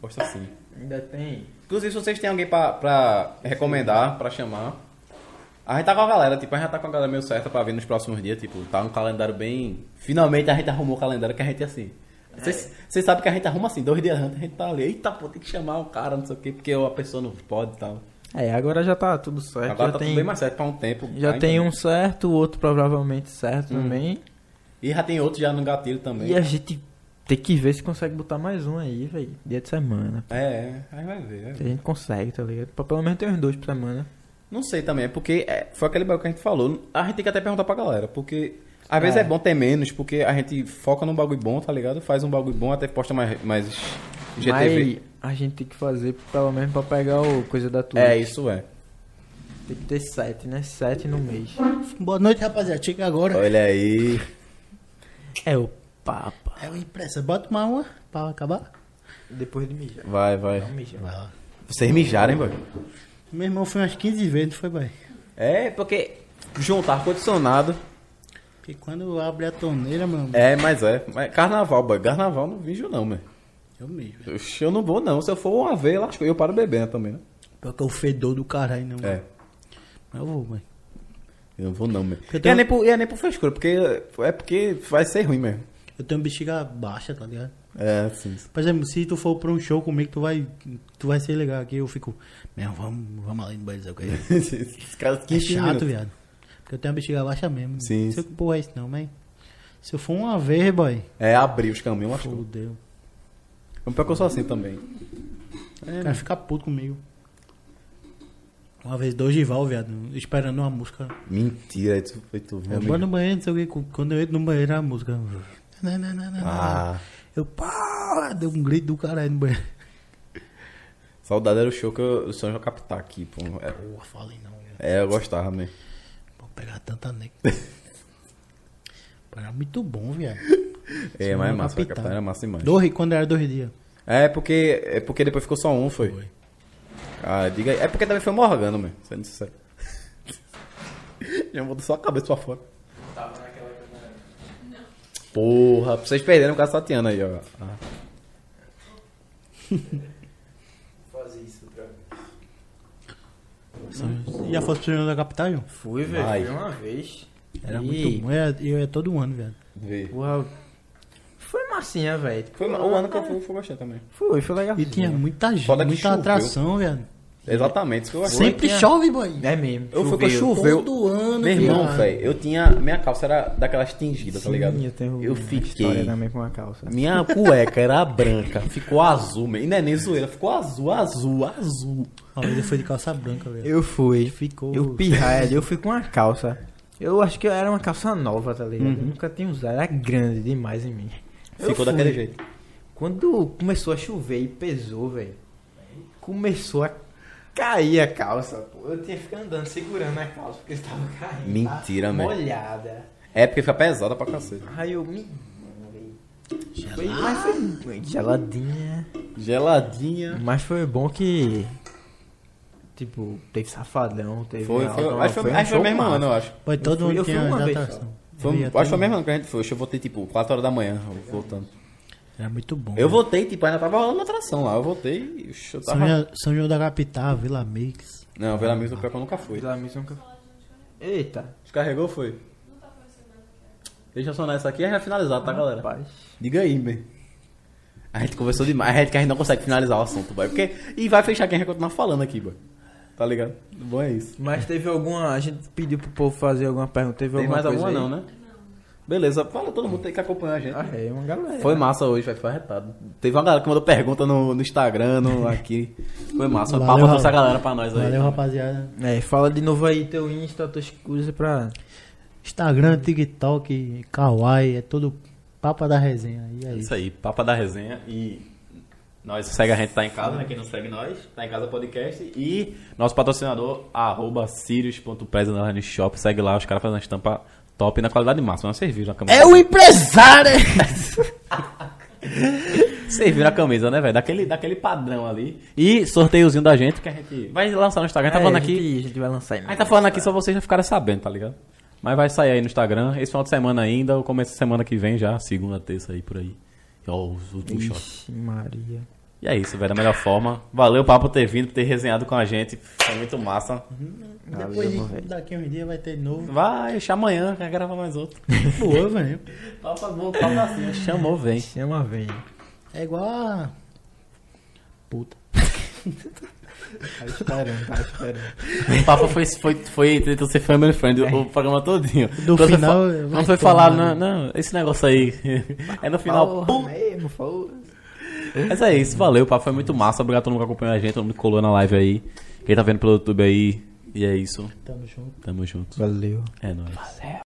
Gosto assim. Ainda tem. Inclusive, se vocês têm alguém pra, pra recomendar, pra chamar. A gente tá com a galera, tipo, a gente tá com a galera meio certa pra vir nos próximos dias, tipo, tá um calendário bem. Finalmente a gente arrumou o calendário que a gente é assim. Vocês vocês sabem que a gente arruma assim, dois dias antes a gente tá ali, eita pô, tem que chamar o cara, não sei o quê, porque a pessoa não pode e tal. É, agora já tá tudo certo. Agora já tá tem, tudo bem mais certo pra um tempo. já tem um certo, o outro provavelmente certo Hum. também. E já tem outro já no gatilho também. E a gente tem que ver se consegue botar mais um aí, velho. Dia de semana. É, é, aí vai ver. vai ver. Se a gente consegue, tá ligado? Pra pelo menos ter uns dois por semana. Não sei também, é porque é, foi aquele bagulho que a gente falou. A gente tem que até perguntar pra galera, porque às vezes É. é bom ter menos, porque a gente foca num bagulho bom, tá ligado? Faz um bagulho bom, até posta mais, mais GTV. Mas a gente tem que fazer pelo menos pra pegar o coisa da Twitch. É, isso é. Tem que ter sete, né? Sete no mês. boa noite, rapaziada. Chega agora. Olha aí. É o papa. É o impressa. Bota uma uma pra acabar. Depois de mijar. Vai, vai. Não mija. Vai lá. Vocês mijarem, boy. Meu irmão foi umas 15 vezes, não foi, boy? É, porque juntar ar-condicionado. Porque quando abre a torneira, mano, É, mas é. Mas carnaval, boy. Carnaval não vijo não, meu. Eu mesmo. Oxe, Eu não vou não. Se eu for uma vez, lascou. Eu paro bebendo também, né? Pior que é o fedor do caralho, não. É. Mas eu vou, boy. Eu não vou não, meu. Porque E é nem por, e é nem por frescura, porque é porque vai ser ruim mesmo. Eu tenho bexiga baixa, tá ligado? É, sim. Por exemplo, se tu for pra um show comigo, tu vai, tu vai ser legal aqui. Eu fico, meu, vamos, vamos ali no banheiro? Esses caras É 15 chato, minutos. viado. Porque eu tenho a bexiga baixa mesmo. Sim. Se eu porra é isso não, mas. Se eu for uma vez, boy. É abrir os caminhos, acho que. Fudeu. É pior que eu sou assim também. O cara fica puto comigo. Uma vez, dois rival, viado, esperando uma música. Mentira, isso foi tu, Eu vou no banheiro, não sei o que. Quando eu entro no banheiro, a música. Não, não, não. Ah, Eu, pá, deu um grito do caralho no banheiro. saudade era o show que eu, o São João Capital aqui, pô. É, Porra, falei não, viado. é, eu gostava mesmo. Vou pegar tanta nega. Pô, Era muito bom, viado. É, mas é massa, a Capital. Capital era massa demais. Dois, quando era dois dias. É porque, é porque depois ficou só um, foi. Foi. Ah, diga aí. É porque também foi Morgano, mesmo, sendo sincero. Já mudou só a cabeça pra fora. Porra, pra vocês perderem o caso Tatiana aí, ó. Ah. Fazer isso outra vez. Já fosse pro Senhor da Capital, João? Fui, velho. Fui uma vez. Era E- muito bom. Eu ia, eu ia todo ano, viado. Vê. Foi massinha, velho. Foi o ano que eu fui, foi gostei também. Foi, foi legal. E tinha muita gente, Foda que muita choveu. atração, viado. Exatamente, isso que eu achei. Sempre tinha- chove, boy. É mesmo. Eu fui com choveu. Todo ano, Meu irmão, velho, eu tinha. Minha calça era daquelas tingidas, tá Sim, ligado? Eu, tenho eu uma fiquei. história também com a calça. Minha cueca era branca, ficou azul, man. e não é nem zoeira, ficou azul, azul, azul. Ó, ele foi de calça branca, velho. Eu fui. Ficou. Eu pirraia, eu fui com uma calça. Eu acho que era uma calça nova, tá ligado? Eu nunca tinha usado, era grande demais em mim. Eu Ficou fui. daquele jeito. Quando começou a chover e pesou, velho. Começou a cair a calça, pô. Eu tinha que ficar andando segurando a calça porque estava caindo. Mentira, tá man. Molhada. É porque fica pesada pra cacete. Aí eu me. Foi, mas foi geladinha. Geladinha. Mas foi bom que Tipo, teve Safadão, teve. Foi, foi, Alto- acho que foi, um foi show mesmo ano, eu acho. Foi todo fui- mundo eu fui uma vez atração. Foi, acho que foi mesmo que a gente foi. Eu voltei tipo 4 horas da manhã, voltando. Era muito bom. Eu né? voltei, tipo, ainda tava rolando atração lá. Eu voltei e eu São, tava. João, São João da Capital, Vila Mix. Não, Vila Mix, o eu nunca fui. Vila Mix nunca. Eita. Descarregou, foi? Deixa eu sonar essa aqui e já finalizar, tá, galera? Rapaz. Diga aí, bem. A gente conversou demais, a gente que a gente não consegue finalizar o assunto, boy. Porque... E vai fechar quem vai continuar falando aqui, boy. Tá ligado? Bom é isso. Mas teve alguma. A gente pediu pro povo fazer alguma pergunta. Teve, Tem alguma mais coisa alguma aí? não, né? Beleza, fala todo mundo tem que acompanhar a gente. Ah, é, uma galera. Foi massa hoje, vai foi arretado. Teve uma galera que mandou pergunta no, no Instagram, no, aqui. Foi massa. Valeu, Papo trouxe a Rafa. galera pra nós aí. Valeu, rapaziada. É, fala de novo aí teu Insta, tuas coisas pra. Instagram, TikTok, Kawaii, é tudo papa da resenha. E é É isso. isso aí, Papa da Resenha e nós segue a gente tá em casa, né? Quem não segue nós, tá em casa podcast e nosso patrocinador arroba sirius.prez underline shop, segue lá, os caras fazem uma estampa top na qualidade máxima. Vocês viram a camisa? É o empresário! Vocês viram a camisa, né, velho? Daquele, daquele padrão ali. E sorteiozinho da gente que a gente vai lançar no Instagram. A gente tá falando É, aqui. A gente, vai lançar aí. A gente tá falando aqui só vocês já ficarem sabendo, tá ligado? Mas vai sair aí no Instagram, esse final de semana ainda, ou começo da semana que vem já, segunda, terça aí por aí. Ó, os últimos shots. Maria. E é isso, velho, da melhor forma. Valeu, Papo, por ter vindo, por ter resenhado com a gente. Foi muito massa. Depois Valeu, de, daqui uns dias vai ter de novo. Vai, deixa amanhã, quer gravar mais outro. Boa, velho. Papo bom, papo assim, chamou, vem. Chama, vem. É igual a. Puta. Tá esperando, tá esperando. O papo foi, foi, foi tentou ser family friend o, o programa todinho. No Quando final, vai Não foi né? não, não, esse negócio aí. É no final, Porra, pum. mesmo, falou. Mas é isso, valeu, o papo foi muito massa. Obrigado a todo mundo que acompanhou a gente, todo mundo que colou na live aí. Quem tá vendo pelo YouTube aí. E é isso, Tamo junto. tamo junto. Valeu. É nóis.